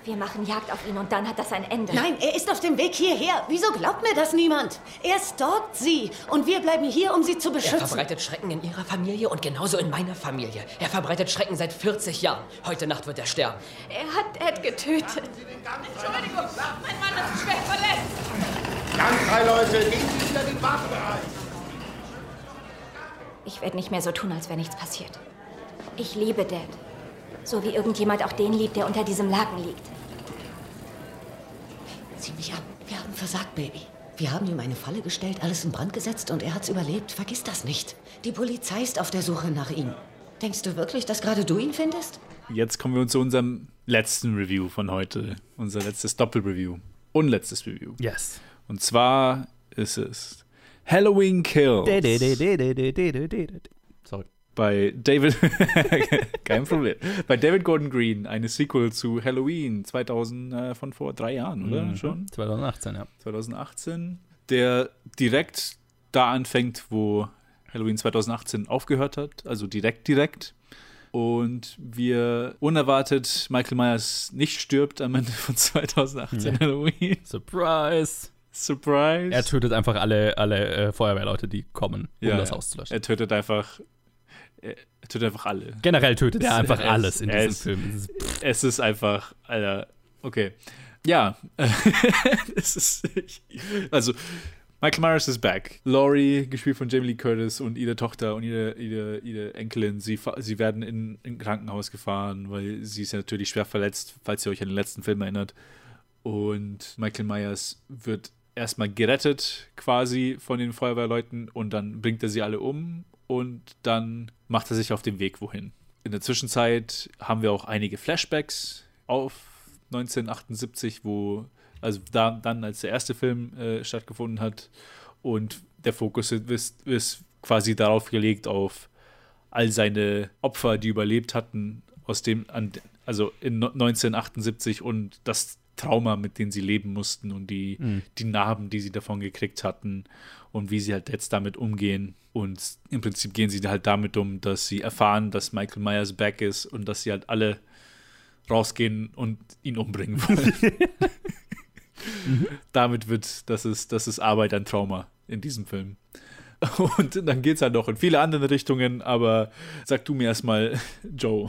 O: Wir machen Jagd auf ihn und dann hat das ein Ende.
P: Nein, er ist auf dem Weg hierher. Wieso glaubt mir das niemand? Er stalkt sie und wir bleiben hier, um sie zu
Q: Er
P: beschützen.
Q: verbreitet Schrecken in ihrer Familie und genauso in meiner Familie. Er verbreitet Schrecken seit 40 Jahren. Heute Nacht wird er sterben.
O: Er hat Ed getötet. Entschuldigung, mein Mann ist schwer verletzt.
R: Dann, drei Leute, gehen Sie wieder den Wartebereich.
O: Ich werde nicht mehr so tun, als wäre nichts passiert. Ich liebe Dad. So wie irgendjemand auch den liebt, der unter diesem Laken liegt.
P: Sieh mich an. Wir haben versagt, Baby. Wir haben ihm eine Falle gestellt, alles in Brand gesetzt und er hat's überlebt. Vergiss das nicht. Die Polizei ist auf der Suche nach ihm. Denkst du wirklich, dass gerade du ihn findest?
C: Jetzt kommen wir zu unserem letzten Review von heute. Unser letztes Doppelreview. Unletztes Review.
B: Yes.
C: Und zwar ist es Halloween Kills. Bei David, [LAUGHS] kein Problem. Bei David Gordon Green, eine Sequel zu Halloween 2000 äh, von vor drei Jahren, oder
B: Mhm.
C: schon?
B: 2018, ja.
C: 2018, der direkt da anfängt, wo Halloween 2018 aufgehört hat, also direkt, direkt. Und wir unerwartet Michael Myers nicht stirbt am Ende von 2018
B: Ja.
C: Halloween.
B: Surprise!
C: Surprise!
B: Er tötet einfach alle, alle äh, Feuerwehrleute, die kommen, um
C: Ja,
B: das Haus zu löschen.
C: Er tötet einfach. Er tötet einfach alle.
B: Generell tötet er einfach
C: es-
B: alles in diesem
C: es-
B: Film. Es ist-
C: Es ist einfach, Alter, okay. Ja, [LAUGHS] es ist. Also, Michael Myers ist back. Laurie, gespielt von Jamie Lee Curtis und ihre Tochter und ihre, ihre, ihre Enkelin, sie, sie werden in in ein Krankenhaus gefahren, weil sie ist ja natürlich schwer verletzt, falls ihr euch an den letzten Film erinnert. und Michael Myers wird erstmal gerettet quasi von den Feuerwehrleuten und dann bringt er sie alle um und dann macht er sich auf den Weg wohin. In der Zwischenzeit haben wir auch einige Flashbacks auf 1978, wo, also da, dann als der erste Film äh, stattgefunden hat und der Fokus ist, ist quasi darauf gelegt, auf all seine Opfer, die überlebt hatten, aus dem, also in 1978 und das Trauma, mit dem sie leben mussten und die, mhm. die Narben, die sie davon gekriegt hatten und wie sie halt jetzt damit umgehen. Und im Prinzip gehen sie halt damit um, dass sie erfahren, dass Michael Myers back ist und dass sie halt alle rausgehen und ihn umbringen wollen. mhm. [LAUGHS] [LAUGHS] Damit wird, das ist, das ist Arbeit an Trauma in diesem Film. Und dann geht es halt noch in viele andere Richtungen, aber sag du mir erstmal, [LAUGHS] Joe.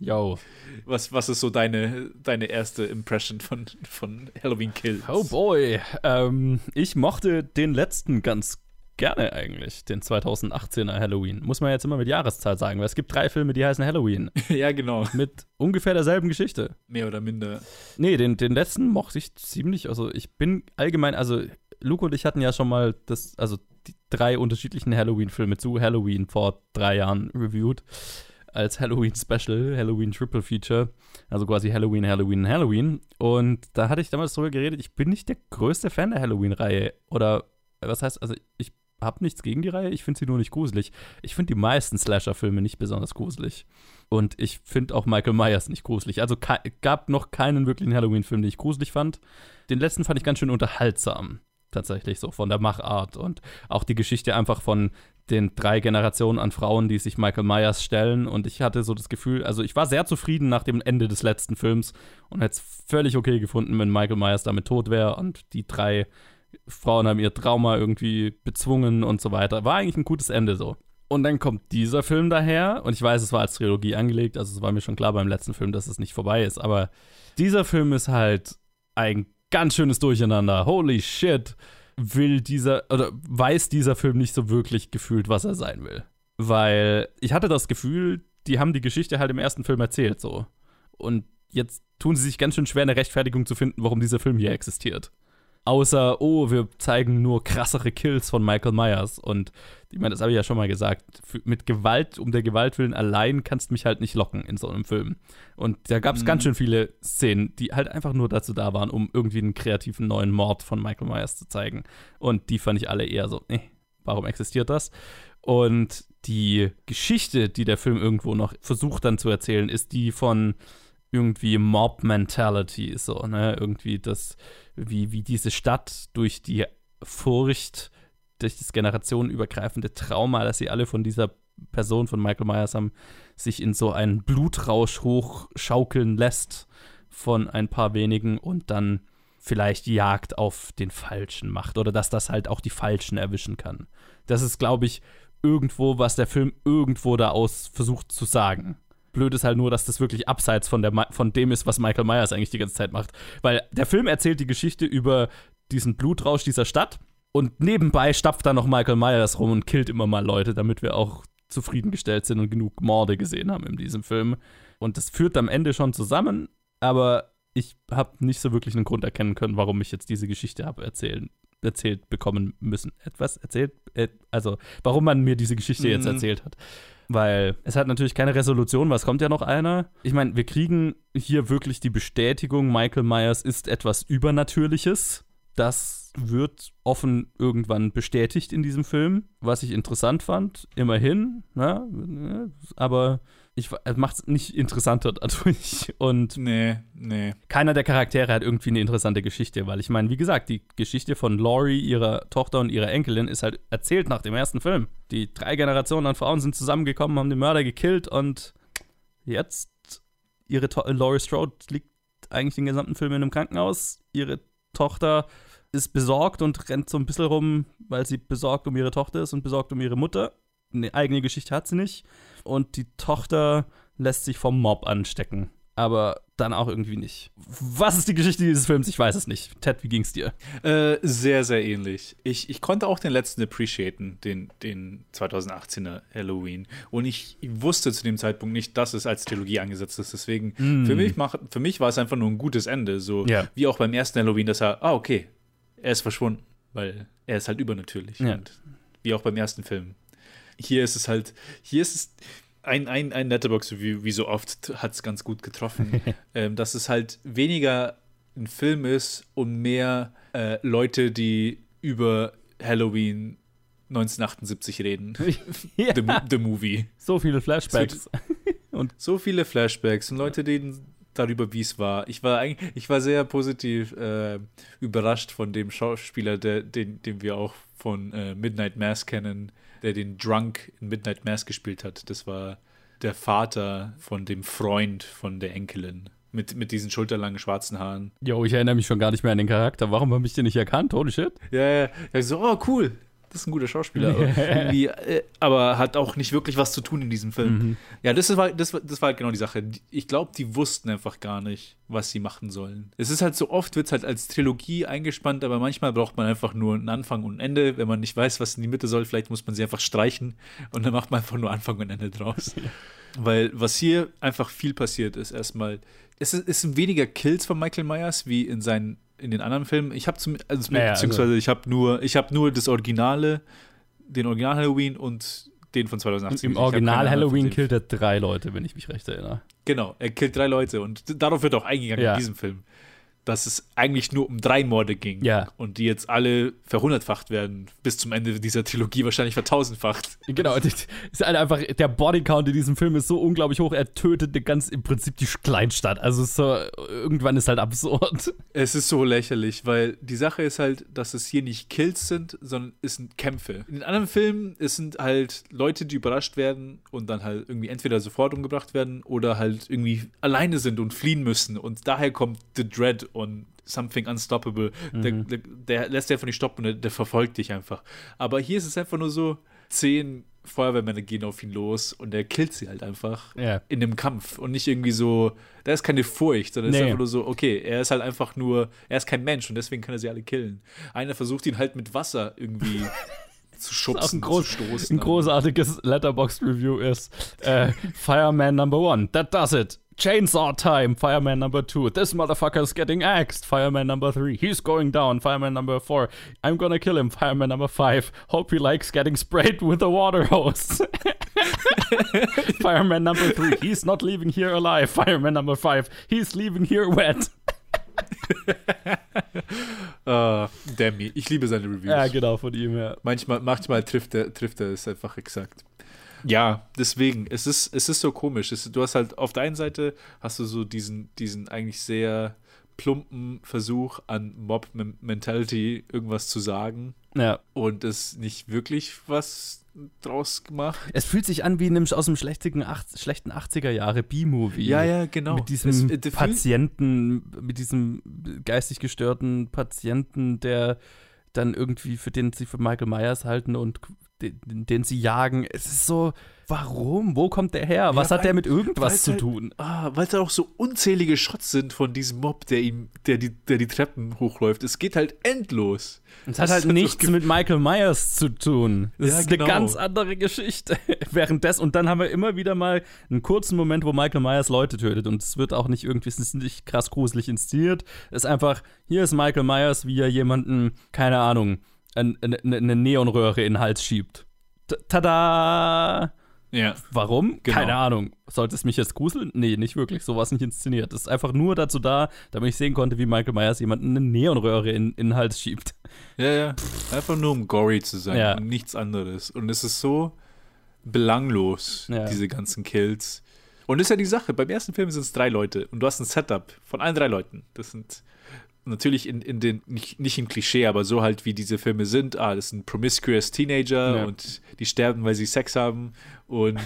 B: Yo.
C: Was, was ist so deine, deine erste Impression von, von Halloween Kills?
B: Oh boy. Ähm, ich mochte den letzten ganz gerne eigentlich, den 2018er Halloween. Muss man jetzt immer mit Jahreszahl sagen, weil es gibt drei Filme, die heißen Halloween. [LAUGHS]
C: ja, genau.
B: Mit ungefähr derselben Geschichte.
C: Mehr oder minder.
B: Nee, den, den letzten mochte ich ziemlich. Also ich bin allgemein, also Luke und ich hatten ja schon mal das, also die drei unterschiedlichen Halloween-Filme zu Halloween vor drei Jahren reviewed als Halloween Special, Halloween Triple Feature, also quasi Halloween, Halloween, Halloween. Und da hatte ich damals drüber geredet, ich bin nicht der größte Fan der Halloween-Reihe. Oder was heißt, also ich habe nichts gegen die Reihe, ich finde sie nur nicht gruselig. Ich finde die meisten Slasher-Filme nicht besonders gruselig. Und ich finde auch Michael Myers nicht gruselig. Also gab noch keinen wirklichen Halloween-Film, den ich gruselig fand. Den letzten fand ich ganz schön unterhaltsam tatsächlich so von der Machart und auch die Geschichte einfach von den drei Generationen an Frauen, die sich Michael Myers stellen. Und ich hatte so das Gefühl, also ich war sehr zufrieden nach dem Ende des letzten Films und hätte es völlig okay gefunden, wenn Michael Myers damit tot wäre und die drei Frauen haben ihr Trauma irgendwie bezwungen und so weiter. War eigentlich ein gutes Ende so. Und dann kommt dieser Film daher und ich weiß, es war als Trilogie angelegt, also es war mir schon klar beim letzten Film, dass es nicht vorbei ist, aber dieser Film ist halt ein ganz schönes Durcheinander. Holy shit will dieser, oder weiß dieser Film nicht so wirklich gefühlt, was er sein will. Weil ich hatte das Gefühl, die haben die Geschichte halt im ersten Film erzählt, so. Und jetzt tun sie sich ganz schön schwer, eine Rechtfertigung zu finden, warum dieser Film hier existiert. Außer, oh, wir zeigen nur krassere Kills von Michael Myers. Und ich meine, das habe ich ja schon mal gesagt. Mit Gewalt, um der Gewalt willen allein kannst du mich halt nicht locken in so einem Film. Und da gab es mhm. ganz schön viele Szenen, die halt einfach nur dazu da waren, um irgendwie einen kreativen neuen Mord von Michael Myers zu zeigen. Und die fand ich alle eher so, eh, warum existiert das? Und die Geschichte, die der Film irgendwo noch versucht dann zu erzählen, ist die von irgendwie Mob-Mentality, so, ne? Irgendwie das, wie, wie diese Stadt durch die Furcht, durch das generationenübergreifende Trauma, dass sie alle von dieser Person von Michael Myers haben, sich in so einen Blutrausch hochschaukeln lässt von ein paar wenigen und dann vielleicht Jagd auf den Falschen macht oder dass das halt auch die Falschen erwischen kann. Das ist, glaube ich, irgendwo, was der Film irgendwo da aus versucht zu sagen. Blöd ist halt nur, dass das wirklich abseits von, der, von dem ist, was Michael Myers eigentlich die ganze Zeit macht. Weil der Film erzählt die Geschichte über diesen Blutrausch dieser Stadt und nebenbei stapft da noch Michael Myers rum und killt immer mal Leute, damit wir auch zufriedengestellt sind und genug Morde gesehen haben in diesem Film. Und das führt am Ende schon zusammen, aber ich habe nicht so wirklich einen Grund erkennen können, warum ich jetzt diese Geschichte habe erzählen erzählt bekommen müssen. Etwas erzählt, äh, also warum man mir diese Geschichte mhm. jetzt erzählt hat weil es hat natürlich keine Resolution, was kommt ja noch einer. Ich meine, wir kriegen hier wirklich die Bestätigung, Michael Myers ist etwas Übernatürliches. Das wird offen irgendwann bestätigt in diesem Film, was ich interessant fand, immerhin. Ne? Aber ich macht es nicht interessanter dadurch. [LAUGHS] Und
C: nee, nee.
B: keiner der Charaktere hat irgendwie eine interessante Geschichte, weil ich meine, wie gesagt, die Geschichte von Laurie, ihrer Tochter und ihrer Enkelin ist halt erzählt nach dem ersten Film. Die drei Generationen an Frauen sind zusammengekommen, haben den Mörder gekillt und jetzt ihre to Laurie Strode liegt eigentlich den gesamten Film in einem Krankenhaus. Ihre Tochter ist besorgt und rennt so ein bisschen rum, weil sie besorgt um ihre Tochter ist und besorgt um ihre Mutter. Eine eigene Geschichte hat sie nicht und die Tochter lässt sich vom Mob anstecken. Aber dann auch irgendwie nicht. Was ist die Geschichte dieses Films? Ich weiß es nicht. Ted, wie ging's dir?
C: Äh, sehr, sehr ähnlich. Ich, ich konnte auch den letzten appreciaten, den, den 2018er Halloween. Und ich wusste zu dem Zeitpunkt nicht, dass es als Trilogie angesetzt ist. Deswegen,
B: Mm.
C: für, mich mach, für mich war es einfach nur ein gutes Ende. So
B: Ja.
C: wie auch beim ersten Halloween, dass er, ah, okay, er ist verschwunden. Weil er ist halt übernatürlich.
B: Ja.
C: Wie auch beim ersten Film. Hier ist es halt, hier ist es ein, ein, ein Letterbox-Review, wie so oft, hat es ganz gut getroffen, [LAUGHS] ähm, dass es halt weniger ein Film ist und mehr äh, Leute, die über Halloween 1978 reden. [LAUGHS]
B: Ja.
C: the, the Movie.
B: So viele Flashbacks. [LAUGHS]
C: Und so viele Flashbacks und Leute reden darüber, wie es war. Ich war eigentlich, ich war sehr positiv äh, überrascht von dem Schauspieler, der, den, den wir auch von äh, Midnight Mass kennen, der den Drunk in Midnight Mass gespielt hat. Das war der Vater von dem Freund von der Enkelin. Mit, mit diesen schulterlangen schwarzen Haaren.
B: Jo, ich erinnere mich schon gar nicht mehr an den Charakter. Warum habe ich den nicht erkannt? Holy shit.
C: Ja, ja. ja so, oh, cool. Das ist ein guter Schauspieler. [LAUGHS] Aber, äh, aber hat auch nicht wirklich was zu tun in diesem Film.
B: Mhm.
C: Ja, das war, das, das war halt genau die Sache. Ich glaube, die wussten einfach gar nicht, was sie machen sollen. Es ist halt so oft, wird es halt als Trilogie eingespannt, aber manchmal braucht man einfach nur einen Anfang und ein Ende. Wenn man nicht weiß, was in die Mitte soll, vielleicht muss man sie einfach streichen und dann macht man einfach nur Anfang und Ende draus. [LAUGHS] Weil was hier einfach viel passiert ist, erstmal, es, ist, es sind weniger Kills von Michael Myers wie in seinen in den anderen Filmen. Ich habe zum also,
B: Naja,
C: beziehungsweise
B: also-
C: ich habe nur ich habe nur das Originale, den Original Halloween und den von 2018.
B: Im Original Halloween killt er drei Leute, wenn ich mich recht erinnere.
C: Genau, er killt drei Leute und darauf wird auch eingegangen
B: Ja.
C: in diesem Film. Dass es eigentlich nur um drei Morde ging
B: Ja.
C: und die jetzt alle verhundertfacht werden, bis zum Ende dieser Trilogie wahrscheinlich vertausendfacht.
B: Genau, das ist halt einfach, der Bodycount in diesem Film ist so unglaublich hoch, er tötet ganz im Prinzip die Kleinstadt. Also so, irgendwann ist halt absurd.
C: Es ist so lächerlich, weil die Sache ist halt, dass es hier nicht Kills sind, sondern es sind Kämpfe. In den anderen Filmen, es sind halt Leute, die überrascht werden und dann halt irgendwie entweder sofort umgebracht werden oder halt irgendwie alleine sind und fliehen müssen. Und daher kommt The Dread und Something Unstoppable. Der,
B: Mhm.
C: der, der lässt dich einfach nicht stoppen, der, der verfolgt dich einfach. Aber hier ist es einfach nur so, zehn Feuerwehrmänner gehen auf ihn los und er killt sie halt einfach
B: Ja.
C: in dem Kampf und nicht irgendwie so, da ist keine Furcht, sondern es ist
B: Nee.
C: einfach nur so, okay, er ist halt einfach nur, er ist kein Mensch und deswegen kann er sie alle killen. Einer versucht ihn halt mit Wasser irgendwie [LAUGHS] zu schubsen,
B: ein, groß,
C: zu stoßen.
B: ein großartiges Letterboxd-Review ist äh, Fireman Number One, that does it. Chainsaw Time, Fireman Number Two. This motherfucker's getting axed. Fireman Number Three. He's going down. Fireman Number Four. I'm gonna kill him. Fireman Number Five. Hope he likes getting sprayed [LAUGHS] with a water hose. [LAUGHS] Fireman Number Three. He's not leaving here alive. Fireman Number Five. He's leaving here wet.
C: Uh, [LAUGHS] Demi, ich liebe seine Reviews.
B: Ja, genau, von ihm, ja.
C: Manchmal, manchmal trifft er, trifft er es einfach exakt. Ja, deswegen, es ist, es ist so komisch. Es, du hast halt auf der einen Seite hast du so diesen, diesen eigentlich sehr plumpen Versuch an Mob-Mentality irgendwas zu sagen.
B: Ja.
C: Und es nicht wirklich was draus gemacht.
B: Es fühlt sich an wie einem aus dem schlechten, schlechten 80er Jahre B-Movie.
C: Ja, ja, genau.
B: Mit diesem
C: Es- äh,
B: Patienten, mit diesem geistig gestörten Patienten, der dann irgendwie für den sie für Michael Myers halten und den, den sie jagen. Es ist so, warum? Wo kommt der her? Was
C: Ja,
B: hat der mit irgendwas zu
C: halt,
B: tun?
C: Ah, weil es halt auch so unzählige Shots sind von diesem Mob, der ihm, der die, der die Treppen hochläuft. Es geht halt endlos.
B: Es hat halt nichts mit Michael Myers zu tun. Das
C: Ja,
B: ist
C: genau.
B: eine ganz andere Geschichte. [LAUGHS] Währenddessen, und dann haben wir immer wieder mal einen kurzen Moment, wo Michael Myers Leute tötet. Und es wird auch nicht irgendwie, es ist nicht krass gruselig inszeniert. Es ist einfach, hier ist Michael Myers, wie er jemanden, keine Ahnung, eine, eine Neonröhre in den Hals schiebt. T- Tada!
C: Ja.
B: Warum?
C: Genau.
B: Keine Ahnung. Sollte es mich jetzt gruseln? Nee, nicht wirklich. So war es nicht inszeniert. Es ist einfach nur dazu da, damit ich sehen konnte, wie Michael Myers jemanden eine Neonröhre in, in den Hals schiebt.
C: Ja, ja. Einfach nur um gory zu sein
B: Ja.
C: und nichts anderes. Und es ist so belanglos,
B: Ja.
C: diese ganzen Kills. Und das ist ja die Sache. Beim ersten Film sind es drei Leute und du hast ein Setup von allen drei Leuten. Das sind natürlich in, in den, nicht, nicht im Klischee, aber so halt wie diese Filme sind. Ah, das sind promiscuous Teenager
B: Ja.
C: und die sterben, weil sie Sex haben und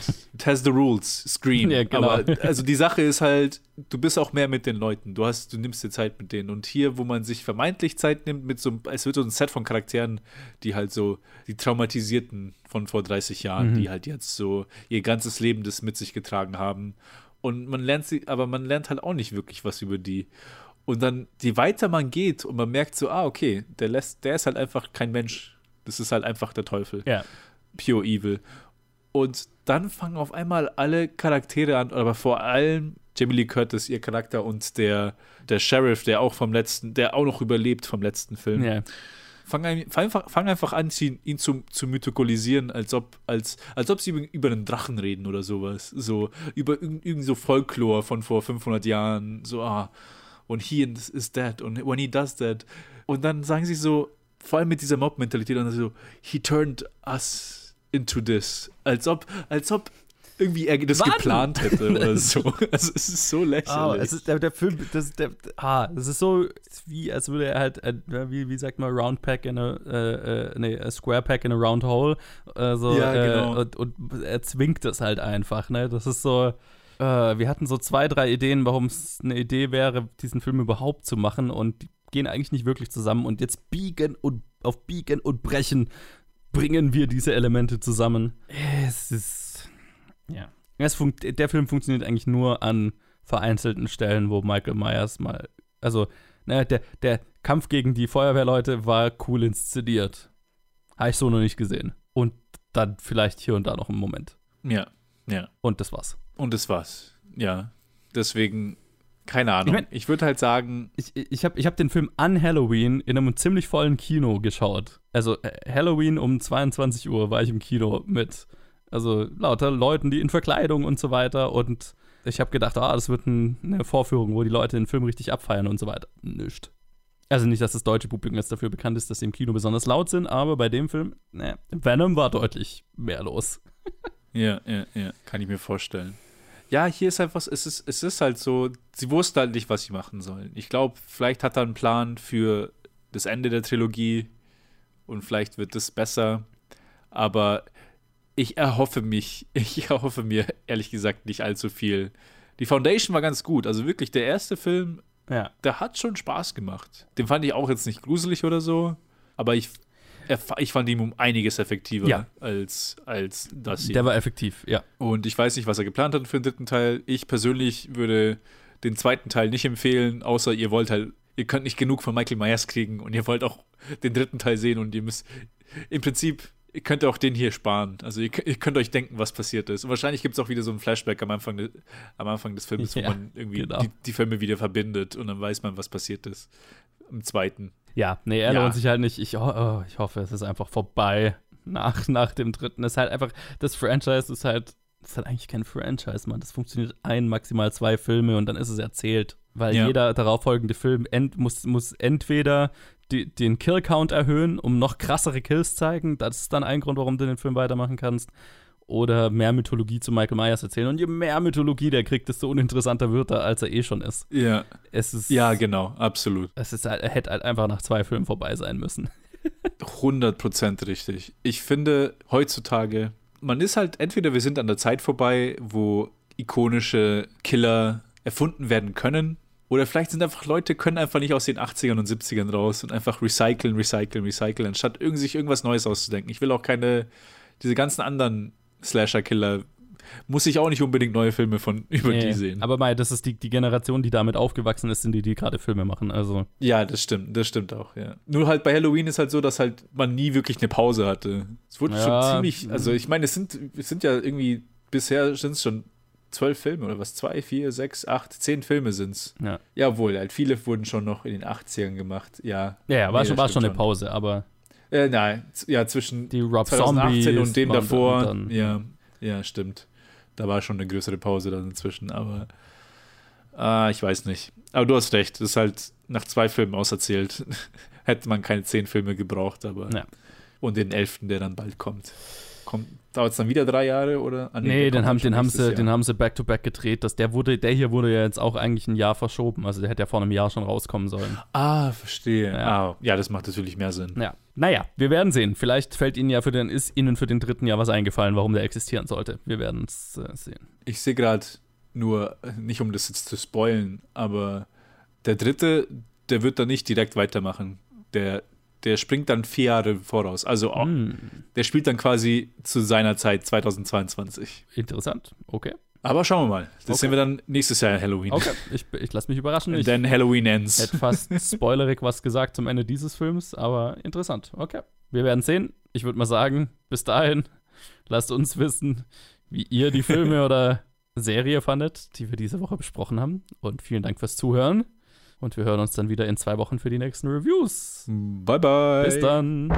C: has the rules, Scream. [LAUGHS]
B: Ja, genau.
C: Aber [LAUGHS] also die Sache ist halt, du bist auch mehr mit den Leuten. Du hast, du nimmst dir Zeit mit denen. Und hier, wo man sich vermeintlich Zeit nimmt, mit so einem- es wird so ein Set von Charakteren, die halt so, die Traumatisierten von vor 30 Jahren,
B: Mhm.
C: die halt jetzt so ihr ganzes Leben das mit sich getragen haben. Und man lernt sie, aber man lernt halt auch nicht wirklich was über die. Und dann, je weiter man geht und man merkt so, ah, okay, der lässt, der ist halt einfach kein Mensch. Das ist halt einfach der Teufel.
B: Ja.
C: Pure Evil. Und dann fangen auf einmal alle Charaktere an, aber vor allem Jamie Lee Curtis, ihr Charakter und der, der Sheriff, der auch vom letzten, der auch noch überlebt vom letzten Film.
B: Ja.
C: Fang, ein, fang, einfach, fang einfach an, ihn, ihn zu, zu mythikolisieren, als ob, als, als ob sie über, über einen Drachen reden oder sowas. So, über irgend, irgend so Folklore von vor 500 Jahren. So, ah, und he is that. Und when he does that. Und dann sagen sie so, vor allem mit dieser Mob-Mentalität, und dann so, he turned us into this. Als ob, als ob irgendwie er das
B: Wann?
C: geplant hätte oder [LAUGHS] so. Also es ist so lächerlich.
B: Ah, es ist der, der Film, das, der, ah, das ist so wie, als würde er halt, äh, wie, wie sagt man, Round Pack in a, äh, äh, nee, a Square Pack in a Round Hole. Also,
C: Ja, genau.
B: äh, und, und er zwingt das halt einfach, ne? Das ist so, äh, wir hatten so zwei, drei Ideen, warum es eine Idee wäre, diesen Film überhaupt zu machen und die gehen eigentlich nicht wirklich zusammen und jetzt biegen und auf biegen und brechen bringen wir diese Elemente zusammen. Es ist ja. Es der Film funktioniert eigentlich nur an vereinzelten Stellen, wo Michael Myers mal. Also, ne, der, der Kampf gegen die Feuerwehrleute war cool inszeniert. Habe ich so noch nicht gesehen. Und dann vielleicht hier und da noch einen Moment.
C: Ja, ja.
B: Und das war's.
C: Und das war's. Ja. Deswegen, keine Ahnung.
B: Ich mein-
C: ich würde halt sagen,
B: Ich, ich habe ich hab den Film an Halloween in einem ziemlich vollen Kino geschaut. Also äh, Halloween um 22 Uhr war ich im Kino mit, also lauter Leuten, die in Verkleidung und so weiter. Und ich habe gedacht, ah, das wird ein, eine Vorführung, wo die Leute den Film richtig abfeiern und so weiter. Nicht. Also nicht, dass das deutsche Publikum jetzt dafür bekannt ist, dass sie im Kino besonders laut sind, aber bei dem Film, ne, Venom war deutlich mehr los.
C: Ja, ja, ja, kann ich mir vorstellen. Ja, hier ist einfach, es ist, es ist halt so, sie wussten halt nicht, was sie machen sollen. Ich glaube, vielleicht hat er einen Plan für das Ende der Trilogie und vielleicht wird es besser. Aber ich erhoffe mich, [LAUGHS] ich erhoffe mir ehrlich gesagt nicht allzu viel. Die Foundation war ganz gut. Also wirklich, der erste Film,
B: Ja.
C: der hat schon Spaß gemacht. Den fand ich auch jetzt nicht gruselig oder so, aber ich, ich fand ihn um einiges effektiver
B: Ja.
C: als, als das hier.
B: Der war effektiv, ja.
C: Und ich weiß nicht, was er geplant hat für den dritten Teil. Ich persönlich würde den zweiten Teil nicht empfehlen, außer ihr wollt halt, ihr könnt nicht genug von Michael Myers kriegen und ihr wollt auch den dritten Teil sehen und ihr müsst im Prinzip. Ihr könnt auch den hier sparen. Also ihr, ihr könnt euch denken, was passiert ist. Und wahrscheinlich gibt es auch wieder so ein Flashback am Anfang, de, am Anfang des Films, wo
B: Ja,
C: man irgendwie
B: genau.
C: die, die Filme wieder verbindet und dann weiß man, was passiert ist. Im zweiten.
B: Ja, nee, er
C: Ja.
B: lohnt sich halt nicht. Ich, oh, ich hoffe, es ist einfach vorbei nach, nach dem dritten. Es ist halt einfach, das Franchise ist halt, ist halt eigentlich kein Franchise, Mann. Das funktioniert ein, maximal zwei Filme und dann ist es erzählt. Weil
C: Ja.
B: jeder darauffolgende Film ent, muss, muss entweder die, den Kill-Count erhöhen, um noch krassere Kills zeigen. Das ist dann ein Grund, warum du den Film weitermachen kannst. Oder mehr Mythologie zu Michael Myers erzählen. Und je mehr Mythologie der kriegt, desto uninteressanter wird er, als er eh schon ist.
C: Ja.
B: Es ist.
C: Ja, genau, absolut.
B: Es ist halt, er hätte halt einfach nach zwei Filmen vorbei sein müssen. [LAUGHS]
C: 100% richtig. Ich finde heutzutage, man ist halt, entweder wir sind an der Zeit vorbei, wo ikonische Killer erfunden werden können, oder vielleicht sind einfach Leute, können einfach nicht aus den 80ern und 70ern raus und einfach recyceln, recyceln, recyceln, anstatt irgend, sich irgendwas Neues auszudenken. Ich will auch keine, diese ganzen anderen Slasher-Killer, muss ich auch nicht unbedingt neue Filme von [LAUGHS] über
B: Nee,
C: die sehen.
B: Aber Mai, das ist die, die Generation, die damit aufgewachsen ist, sind die, die gerade Filme machen. Also.
C: Ja, das stimmt, das stimmt auch, ja. Nur halt bei Halloween ist halt so, dass halt man nie wirklich eine Pause hatte. Es wurde
B: Ja.
C: schon ziemlich, also ich meine, es sind, es sind ja irgendwie, bisher sind es schon zwölf Filme oder was? Zwei, vier, sechs, acht, zehn Filme sind's.
B: Ja.
C: Jawohl, halt viele wurden schon noch in den 80ern gemacht, ja.
B: Ja, ja, war,
C: Nee,
B: schon, war schon eine Pause, aber.
C: Äh, nein, ja, zwischen
B: Die Rob
C: 2018
B: Zombies
C: und dem davor.
B: dann- dann-
C: ja, ja, stimmt. Da war schon eine größere Pause dann inzwischen, aber ah, ich weiß nicht. Aber du hast recht, das ist halt nach zwei Filmen auserzählt. [LAUGHS] Hätte man keine zehn Filme gebraucht, aber.
B: Ja.
C: Und den elften, der dann bald kommt. kommt Dauert es dann wieder drei Jahre oder? Ah,
B: Nee,
C: der
B: den haben, den, haben sie,
C: Jahr.
B: den haben sie back-to-back gedreht. Das, der, wurde, der hier wurde ja jetzt auch eigentlich ein Jahr verschoben. Also der hätte ja vor einem Jahr schon rauskommen sollen.
C: Ah, verstehe.
B: Ja.
C: Ah, ja, das macht natürlich mehr Sinn.
B: Ja. Naja, wir werden sehen. Vielleicht fällt Ihnen ja für den, ist Ihnen für den dritten Jahr was eingefallen, warum der existieren sollte. Wir werden es äh, sehen.
C: Ich sehe gerade nur, nicht um das jetzt zu spoilen, aber der dritte, der wird dann nicht direkt weitermachen. Der, der springt dann vier Jahre voraus. Also
B: Hm.
C: der spielt dann quasi zu seiner Zeit 2022.
B: Interessant. Okay.
C: Aber schauen wir mal. Das
B: Okay.
C: sehen wir dann nächstes Jahr Halloween.
B: Okay, ich, ich lasse mich überraschen.
C: Then Halloween ends.
B: hätte fast [LAUGHS] spoilerig was gesagt zum Ende dieses Films, aber interessant. Okay, wir werden sehen. Ich würde mal sagen, bis dahin, lasst uns wissen, wie ihr die Filme [LAUGHS] oder Serie fandet, die wir diese Woche besprochen haben. Und vielen Dank fürs Zuhören. Und wir hören uns dann wieder in zwei Wochen für die nächsten Reviews.
C: Bye, bye.
B: Bis dann.